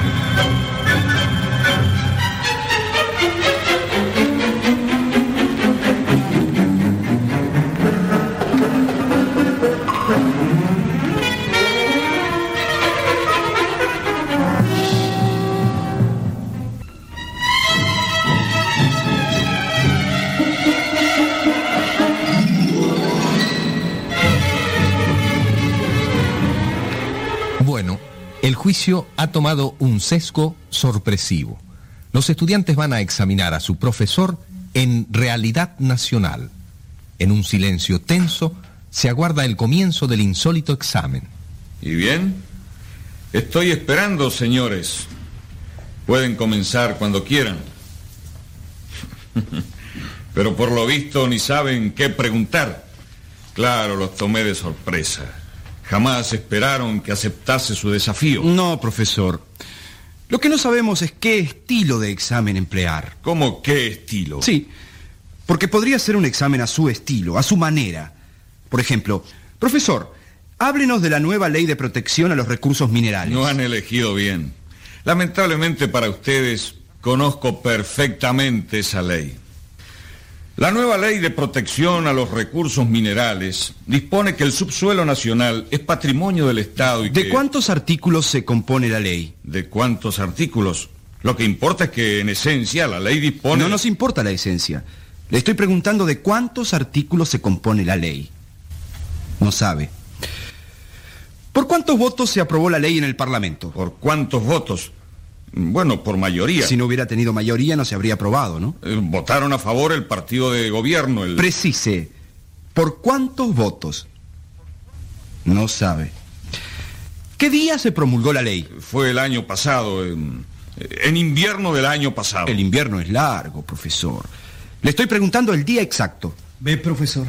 juicio ha tomado un sesgo sorpresivo. Los estudiantes van a examinar a su profesor en realidad nacional. En un silencio tenso se aguarda el comienzo del insólito examen. ¿Y bien? Estoy esperando, señores. Pueden comenzar cuando quieran. Pero por lo visto ni saben qué preguntar. Claro, los tomé de sorpresa. Jamás esperaron que aceptase su desafío. No, profesor. Lo que no sabemos es qué estilo de examen emplear. ¿Cómo qué estilo? Sí, porque podría ser un examen a su estilo, a su manera. Por ejemplo, profesor, háblenos de la nueva ley de protección a los recursos minerales. No han elegido bien. Lamentablemente para ustedes, conozco perfectamente esa ley. La nueva ley de protección a los recursos minerales dispone que el subsuelo nacional es patrimonio del Estado y ¿De que... cuántos artículos se compone la ley? ¿De cuántos artículos? Lo que importa es que en esencia la ley dispone... No nos importa la esencia. Le estoy preguntando de cuántos artículos se compone la ley. No sabe. ¿Por cuántos votos se aprobó la ley en el Parlamento? ¿Por cuántos votos? Bueno, por mayoría. Si no hubiera tenido mayoría no se habría aprobado, ¿no? Eh, votaron a favor el partido de gobierno, el... Precise. ¿Por cuántos votos? No sabe. ¿Qué día se promulgó la ley? Fue el año pasado, en, en invierno del año pasado. El invierno es largo, profesor. Le estoy preguntando el día exacto. Ve, profesor,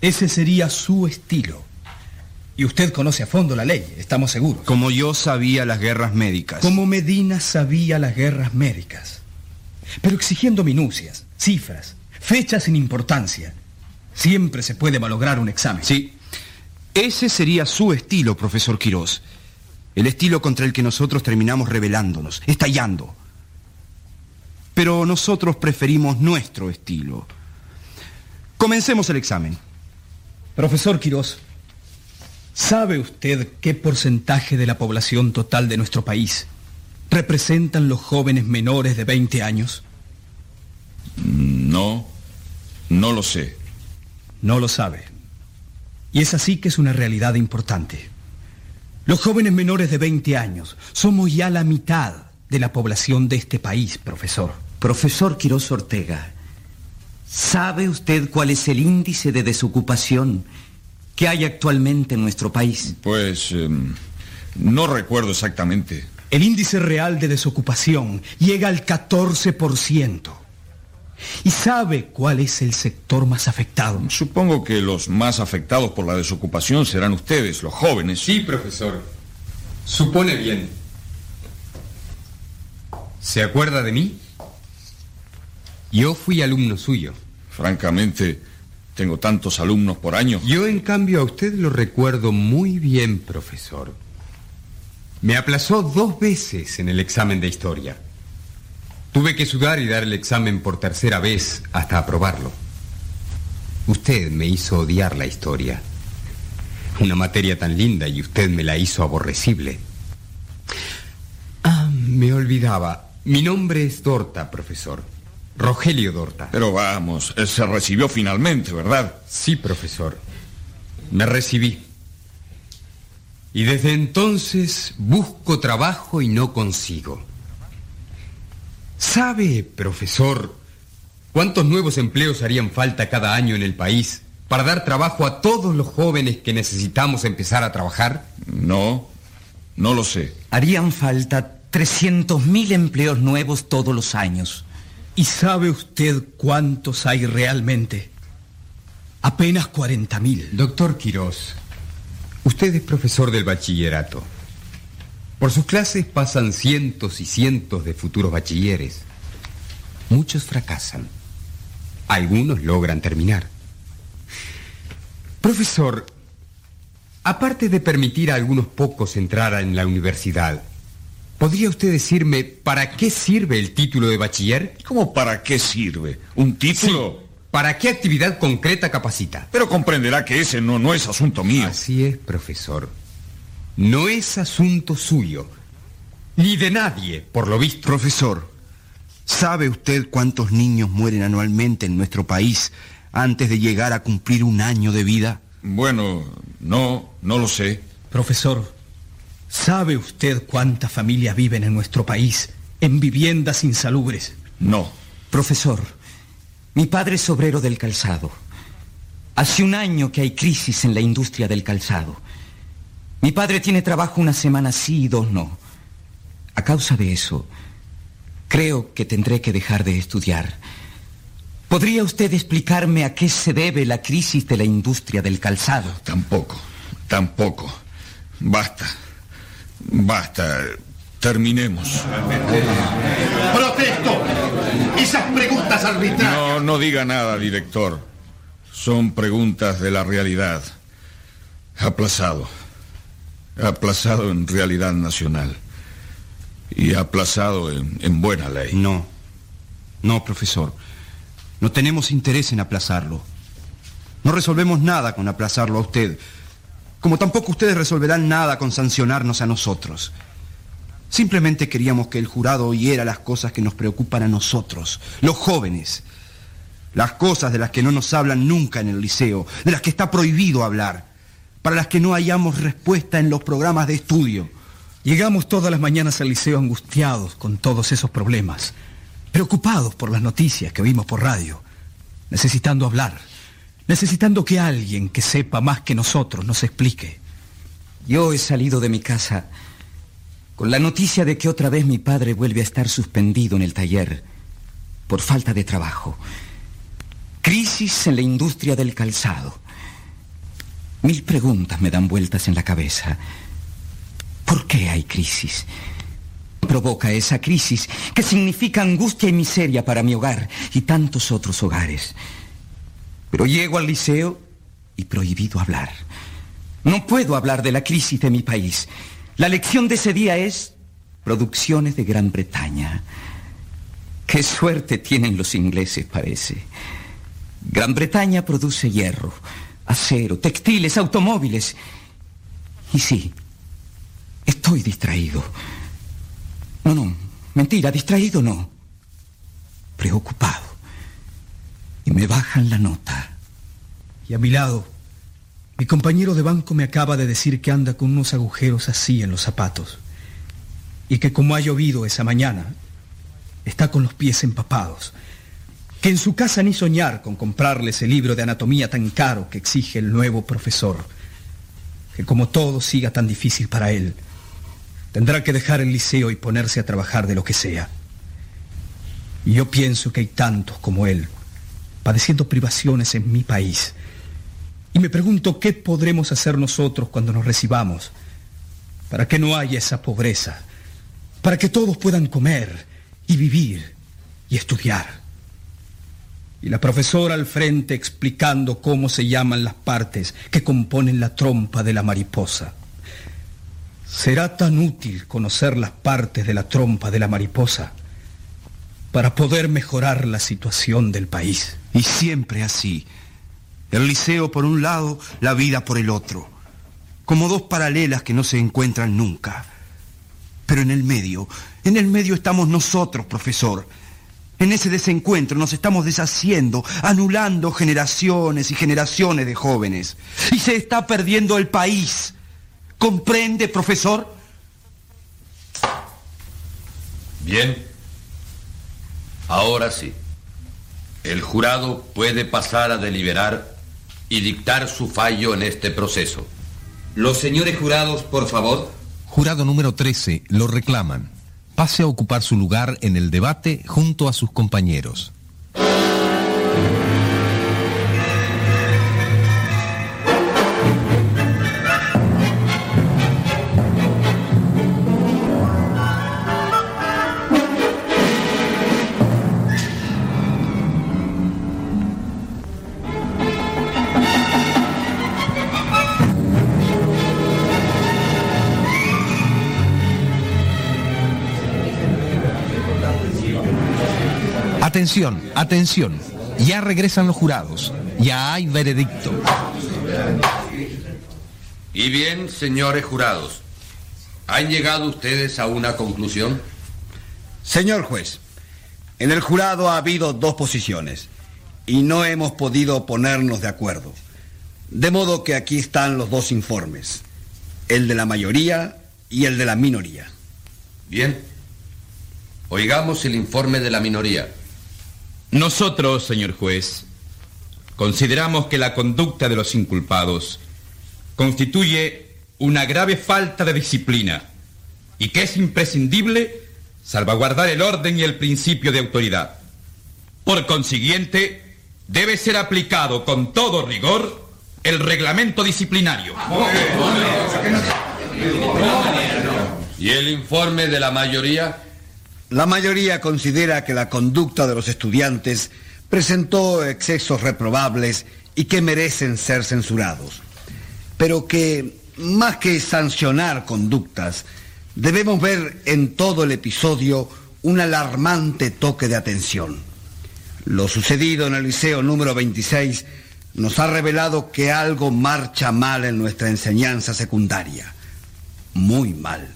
ese sería su estilo. Y usted conoce a fondo la ley, estamos seguros. Como yo sabía las guerras médicas. Como Medina sabía las guerras médicas. Pero exigiendo minucias, cifras, fechas sin importancia. Siempre se puede malograr un examen. Sí. Ese sería su estilo, profesor Quirós. El estilo contra el que nosotros terminamos rebelándonos, estallando. Pero nosotros preferimos nuestro estilo. Comencemos el examen. Profesor Quirós, ¿sabe usted qué porcentaje de la población total de nuestro país representan los jóvenes menores de 20 años? No, no lo sé. No lo sabe. Y es así que es una realidad importante. Los jóvenes menores de 20 años somos ya la mitad de la población de este país, profesor. Profesor Quirós Ortega, ¿sabe usted cuál es el índice de desocupación que hay actualmente en nuestro país? Pues em, no recuerdo exactamente. El índice real de desocupación llega al 14%. ¿Y sabe cuál es el sector más afectado? Supongo que los más afectados por la desocupación serán ustedes, los jóvenes. Sí, profesor. Supone bien. ¿Se acuerda de mí? Yo fui alumno suyo. Francamente, tengo tantos alumnos por año. Yo, en cambio, a usted lo recuerdo muy bien, profesor. Me aplazó dos veces en el examen de historia. Tuve que sudar y dar el examen por tercera vez hasta aprobarlo. Usted me hizo odiar la historia. Una materia tan linda y usted me la hizo aborrecible. Ah, me olvidaba. Mi nombre es Dorta, profesor. Rogelio Dorta. Pero vamos, él se recibió finalmente, ¿verdad? Sí, profesor. Me recibí. Y desde entonces busco trabajo y no consigo. ¿Sabe, profesor, cuántos nuevos empleos harían falta cada año en el país para dar trabajo a todos los jóvenes que necesitamos empezar a trabajar? No, no lo sé. Harían falta 300.000 empleos nuevos todos los años. ¿Y sabe usted cuántos hay realmente? Apenas 40.000. Doctor Quirós, usted es profesor del bachillerato. Por sus clases pasan cientos y cientos de futuros bachilleres. Muchos fracasan. Algunos logran terminar. Profesor, aparte de permitir a algunos pocos entrar en la universidad, ¿podría usted decirme para qué sirve el título de bachiller? ¿Cómo para qué sirve? ¿Un título? Sí. ¿Para qué actividad concreta capacita? Pero comprenderá que ese no, no es asunto mío. Así es, profesor. No es asunto suyo, ni de nadie, por lo visto. Profesor, ¿sabe usted cuántos niños mueren anualmente en nuestro país antes de llegar a cumplir un año de vida? Bueno, no, no lo sé. Profesor, ¿sabe usted cuántas familias viven en nuestro país en viviendas insalubres? No. Profesor, mi padre es obrero del calzado. Hace un año que hay crisis en la industria del calzado. Mi padre tiene trabajo una semana sí y dos no. A causa de eso, creo que tendré que dejar de estudiar. ¿Podría usted explicarme a qué se debe la crisis de la industria del calzado? Tampoco, tampoco. Basta. Basta. Terminemos. ¡Protesto! Esas preguntas arbitrarias. No, no diga nada, director. Son preguntas de la realidad. Aplazado. Aplazado en realidad nacional. Y aplazado en, en buena ley. No. No, profesor. No tenemos interés en aplazarlo. No resolvemos nada con aplazarlo a usted. Como tampoco ustedes resolverán nada con sancionarnos a nosotros. Simplemente queríamos que el jurado oyera las cosas que nos preocupan a nosotros, los jóvenes. Las cosas de las que no nos hablan nunca en el liceo, de las que está prohibido hablar, para las que no hayamos respuesta en los programas de estudio. Llegamos todas las mañanas al liceo angustiados con todos esos problemas, preocupados por las noticias que oímos por radio, necesitando hablar, necesitando que alguien que sepa más que nosotros nos explique. Yo he salido de mi casa con la noticia de que otra vez mi padre vuelve a estar suspendido en el taller por falta de trabajo. Crisis en la industria del calzado. Mil preguntas me dan vueltas en la cabeza. ¿Por qué hay crisis? Provoca esa crisis que significa angustia y miseria para mi hogar y tantos otros hogares. Pero llego al liceo y prohibido hablar. No puedo hablar de la crisis de mi país. La lección de ese día es producciones de Gran Bretaña. Qué suerte tienen los ingleses, parece. Gran Bretaña produce hierro, acero, textiles, automóviles. Y sí, estoy distraído. No, no, mentira, distraído no. Preocupado. Y me bajan la nota. Y a mi lado, mi compañero de banco me acaba de decir que anda con unos agujeros así en los zapatos. y que como ha llovido esa mañana, está con los pies empapados, que en su casa ni soñar con comprarle ese libro de anatomía tan caro que exige el nuevo profesor, que como todo siga tan difícil para él, tendrá que dejar el liceo y ponerse a trabajar de lo que sea. Y yo pienso que hay tantos como él, padeciendo privaciones en mi país. Y me pregunto qué podremos hacer nosotros cuando nos recibamos, para que no haya esa pobreza, para que todos puedan comer y vivir y estudiar. Y la profesora al frente explicando cómo se llaman las partes que componen la trompa de la mariposa. Será tan útil conocer las partes de la trompa de la mariposa para poder mejorar la situación del país. Y siempre así. El liceo por un lado, la vida por el otro. Como dos paralelas que no se encuentran nunca. Pero en el medio, en el medio estamos nosotros, profesor. En ese desencuentro nos estamos deshaciendo, anulando generaciones y generaciones de jóvenes. Y se está perdiendo el país. ¿Comprende, profesor? Bien. Ahora sí. El jurado puede pasar a deliberar y dictar su fallo en este proceso. Los señores jurados, por favor. Jurado número 13, lo reclaman. Pase a ocupar su lugar en el debate junto a sus compañeros. Atención, atención. Ya regresan los jurados. Ya hay veredicto. Y bien, señores jurados, ¿han llegado ustedes a una conclusión? Señor juez, en el jurado ha habido dos posiciones y no hemos podido ponernos de acuerdo. De modo que aquí están los dos informes, el de la mayoría y el de la minoría. Bien. Oigamos el informe de la minoría. Nosotros, señor juez, consideramos que la conducta de los inculpados constituye una grave falta de disciplina y que es imprescindible salvaguardar el orden y el principio de autoridad. Por consiguiente, debe ser aplicado con todo rigor el reglamento disciplinario. ¿Y el informe de la mayoría? La mayoría considera que la conducta de los estudiantes presentó excesos reprobables y que merecen ser censurados, pero que más que sancionar conductas, debemos ver en todo el episodio un alarmante toque de atención. Lo sucedido en el liceo número 26 nos ha revelado que algo marcha mal en nuestra enseñanza secundaria. Muy mal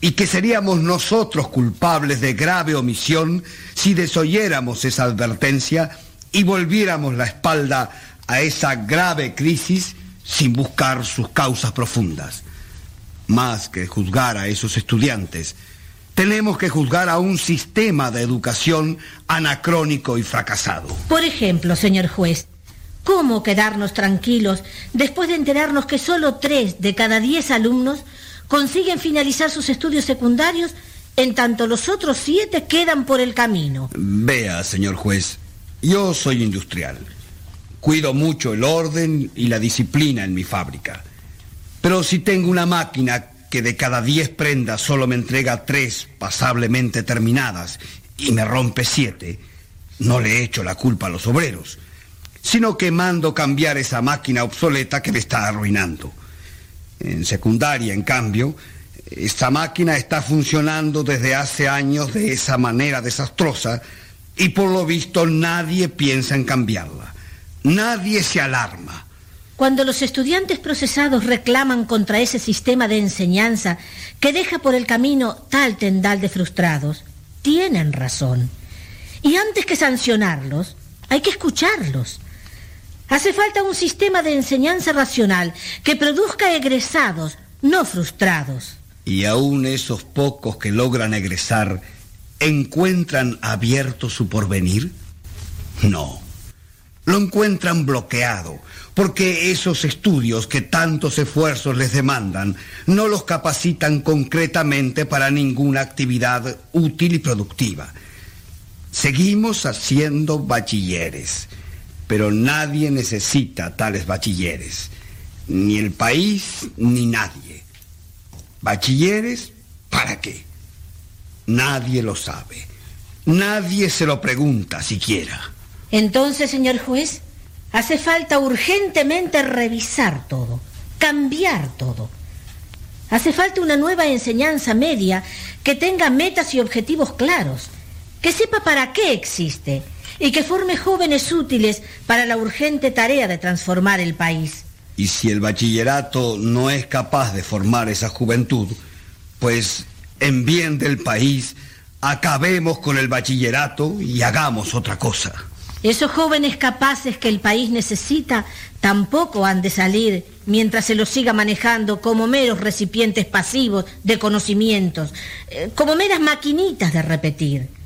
y que seríamos nosotros culpables de grave omisión si desoyéramos esa advertencia y volviéramos la espalda a esa grave crisis sin buscar sus causas profundas. Más que juzgar a esos estudiantes, tenemos que juzgar a un sistema de educación anacrónico y fracasado. Por ejemplo, señor juez, ¿cómo quedarnos tranquilos después de enterarnos que solo tres de cada diez alumnos consiguen finalizar sus estudios secundarios, en tanto los otros siete quedan por el camino. Vea, señor juez, yo soy industrial. Cuido mucho el orden y la disciplina en mi fábrica. Pero si tengo una máquina que de cada diez prendas solo me entrega tres pasablemente terminadas y me rompe siete, no le echo la culpa a los obreros, sino que mando cambiar esa máquina obsoleta que me está arruinando. En secundaria, en cambio, esta máquina está funcionando desde hace años de esa manera desastrosa y por lo visto nadie piensa en cambiarla. Nadie se alarma. Cuando los estudiantes procesados reclaman contra ese sistema de enseñanza que deja por el camino tal tendal de frustrados, tienen razón. Y antes que sancionarlos, hay que escucharlos. Hace falta un sistema de enseñanza racional que produzca egresados, no frustrados. Y aún esos pocos que logran egresar, ¿encuentran abierto su porvenir? No. Lo encuentran bloqueado, porque esos estudios que tantos esfuerzos les demandan no los capacitan concretamente para ninguna actividad útil y productiva. Seguimos haciendo bachilleres, pero nadie necesita tales bachilleres, ni el país ni nadie. ¿Bachilleres? ¿Para qué? Nadie lo sabe. Nadie se lo pregunta siquiera. Entonces, señor juez, hace falta urgentemente revisar todo, cambiar todo. Hace falta una nueva enseñanza media que tenga metas y objetivos claros, que sepa para qué existe y que forme jóvenes útiles para la urgente tarea de transformar el país. Y si el bachillerato no es capaz de formar esa juventud, pues en bien del país, acabemos con el bachillerato y hagamos otra cosa. Esos jóvenes capaces que el país necesita tampoco han de salir mientras se los siga manejando como meros recipientes pasivos de conocimientos, eh, como meras maquinitas de repetir.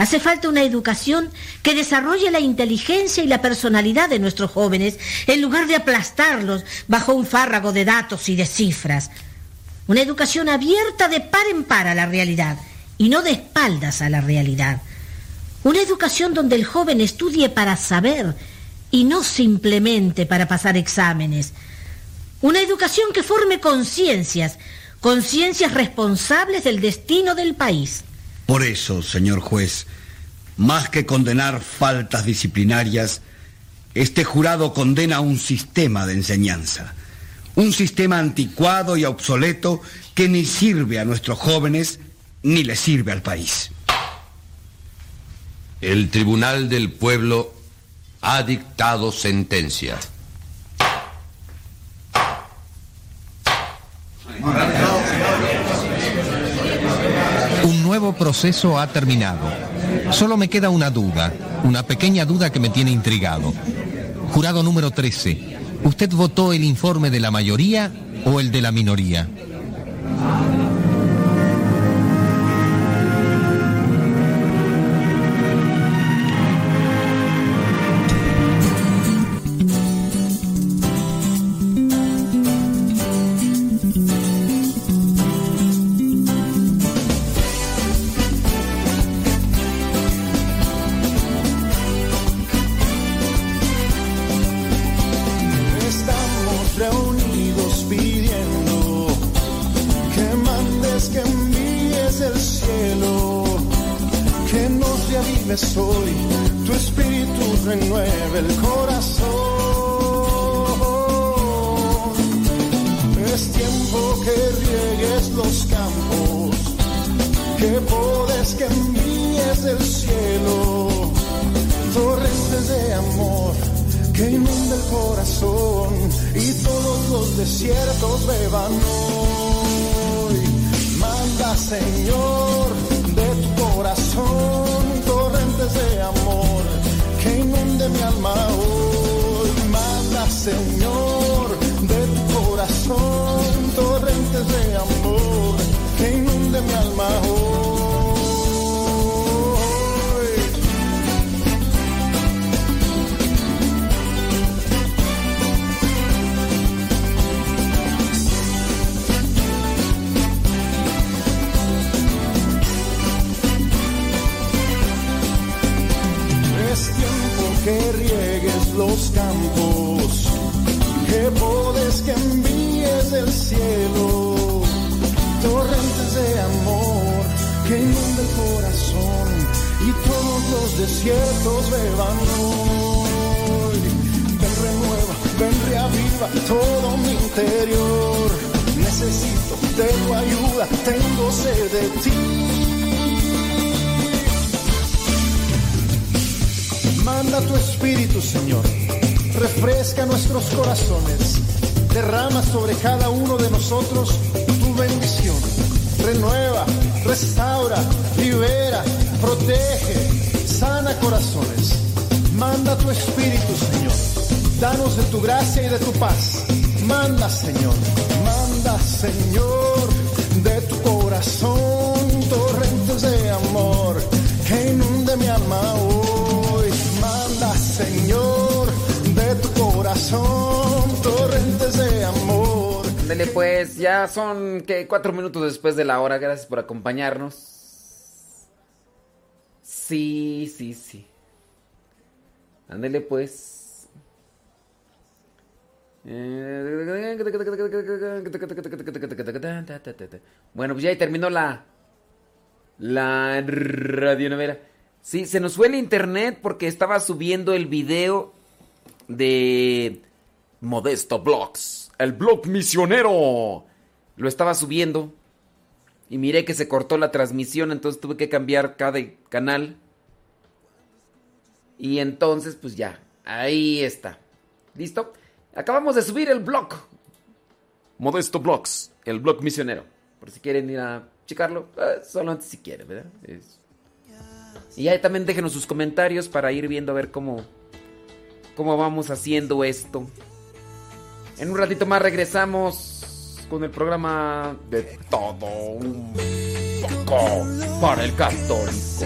Hace falta una educación que desarrolle la inteligencia y la personalidad de nuestros jóvenes en lugar de aplastarlos bajo un fárrago de datos y de cifras. Una educación abierta de par en par a la realidad y no de espaldas a la realidad. Una educación donde el joven estudie para saber y no simplemente para pasar exámenes. Una educación que forme conciencias, conciencias responsables del destino del país. Por eso, señor juez, más que condenar faltas disciplinarias, este jurado condena un sistema de enseñanza. Un sistema anticuado y obsoleto que ni sirve a nuestros jóvenes ni le sirve al país. El Tribunal del Pueblo ha dictado sentencia. Un nuevo proceso ha terminado. Solo me queda una duda, una pequeña duda que me tiene intrigado. Jurado número 13, ¿usted votó el informe de la mayoría o el de la minoría? 24 minutos después de la hora, gracias por acompañarnos. Sí, sí, sí. Ándele pues. Bueno, pues ya terminó la la radionovela. Sí, se nos fue el internet porque estaba subiendo el video de Modesto Blogs, el blog misionero lo estaba subiendo y miré que se cortó la transmisión, entonces tuve que cambiar cada canal. Y entonces, pues ya, ahí está. ¿Listo? Acabamos de subir el blog. Modesto Blogs, el blog misionero. Por si quieren ir a checarlo, eh, solamente si quieren, ¿verdad? Es- Y ahí también déjenos sus comentarios para ir viendo a ver cómo, cómo vamos haciendo esto. En un ratito más regresamos con el programa de todo un poco para el católico.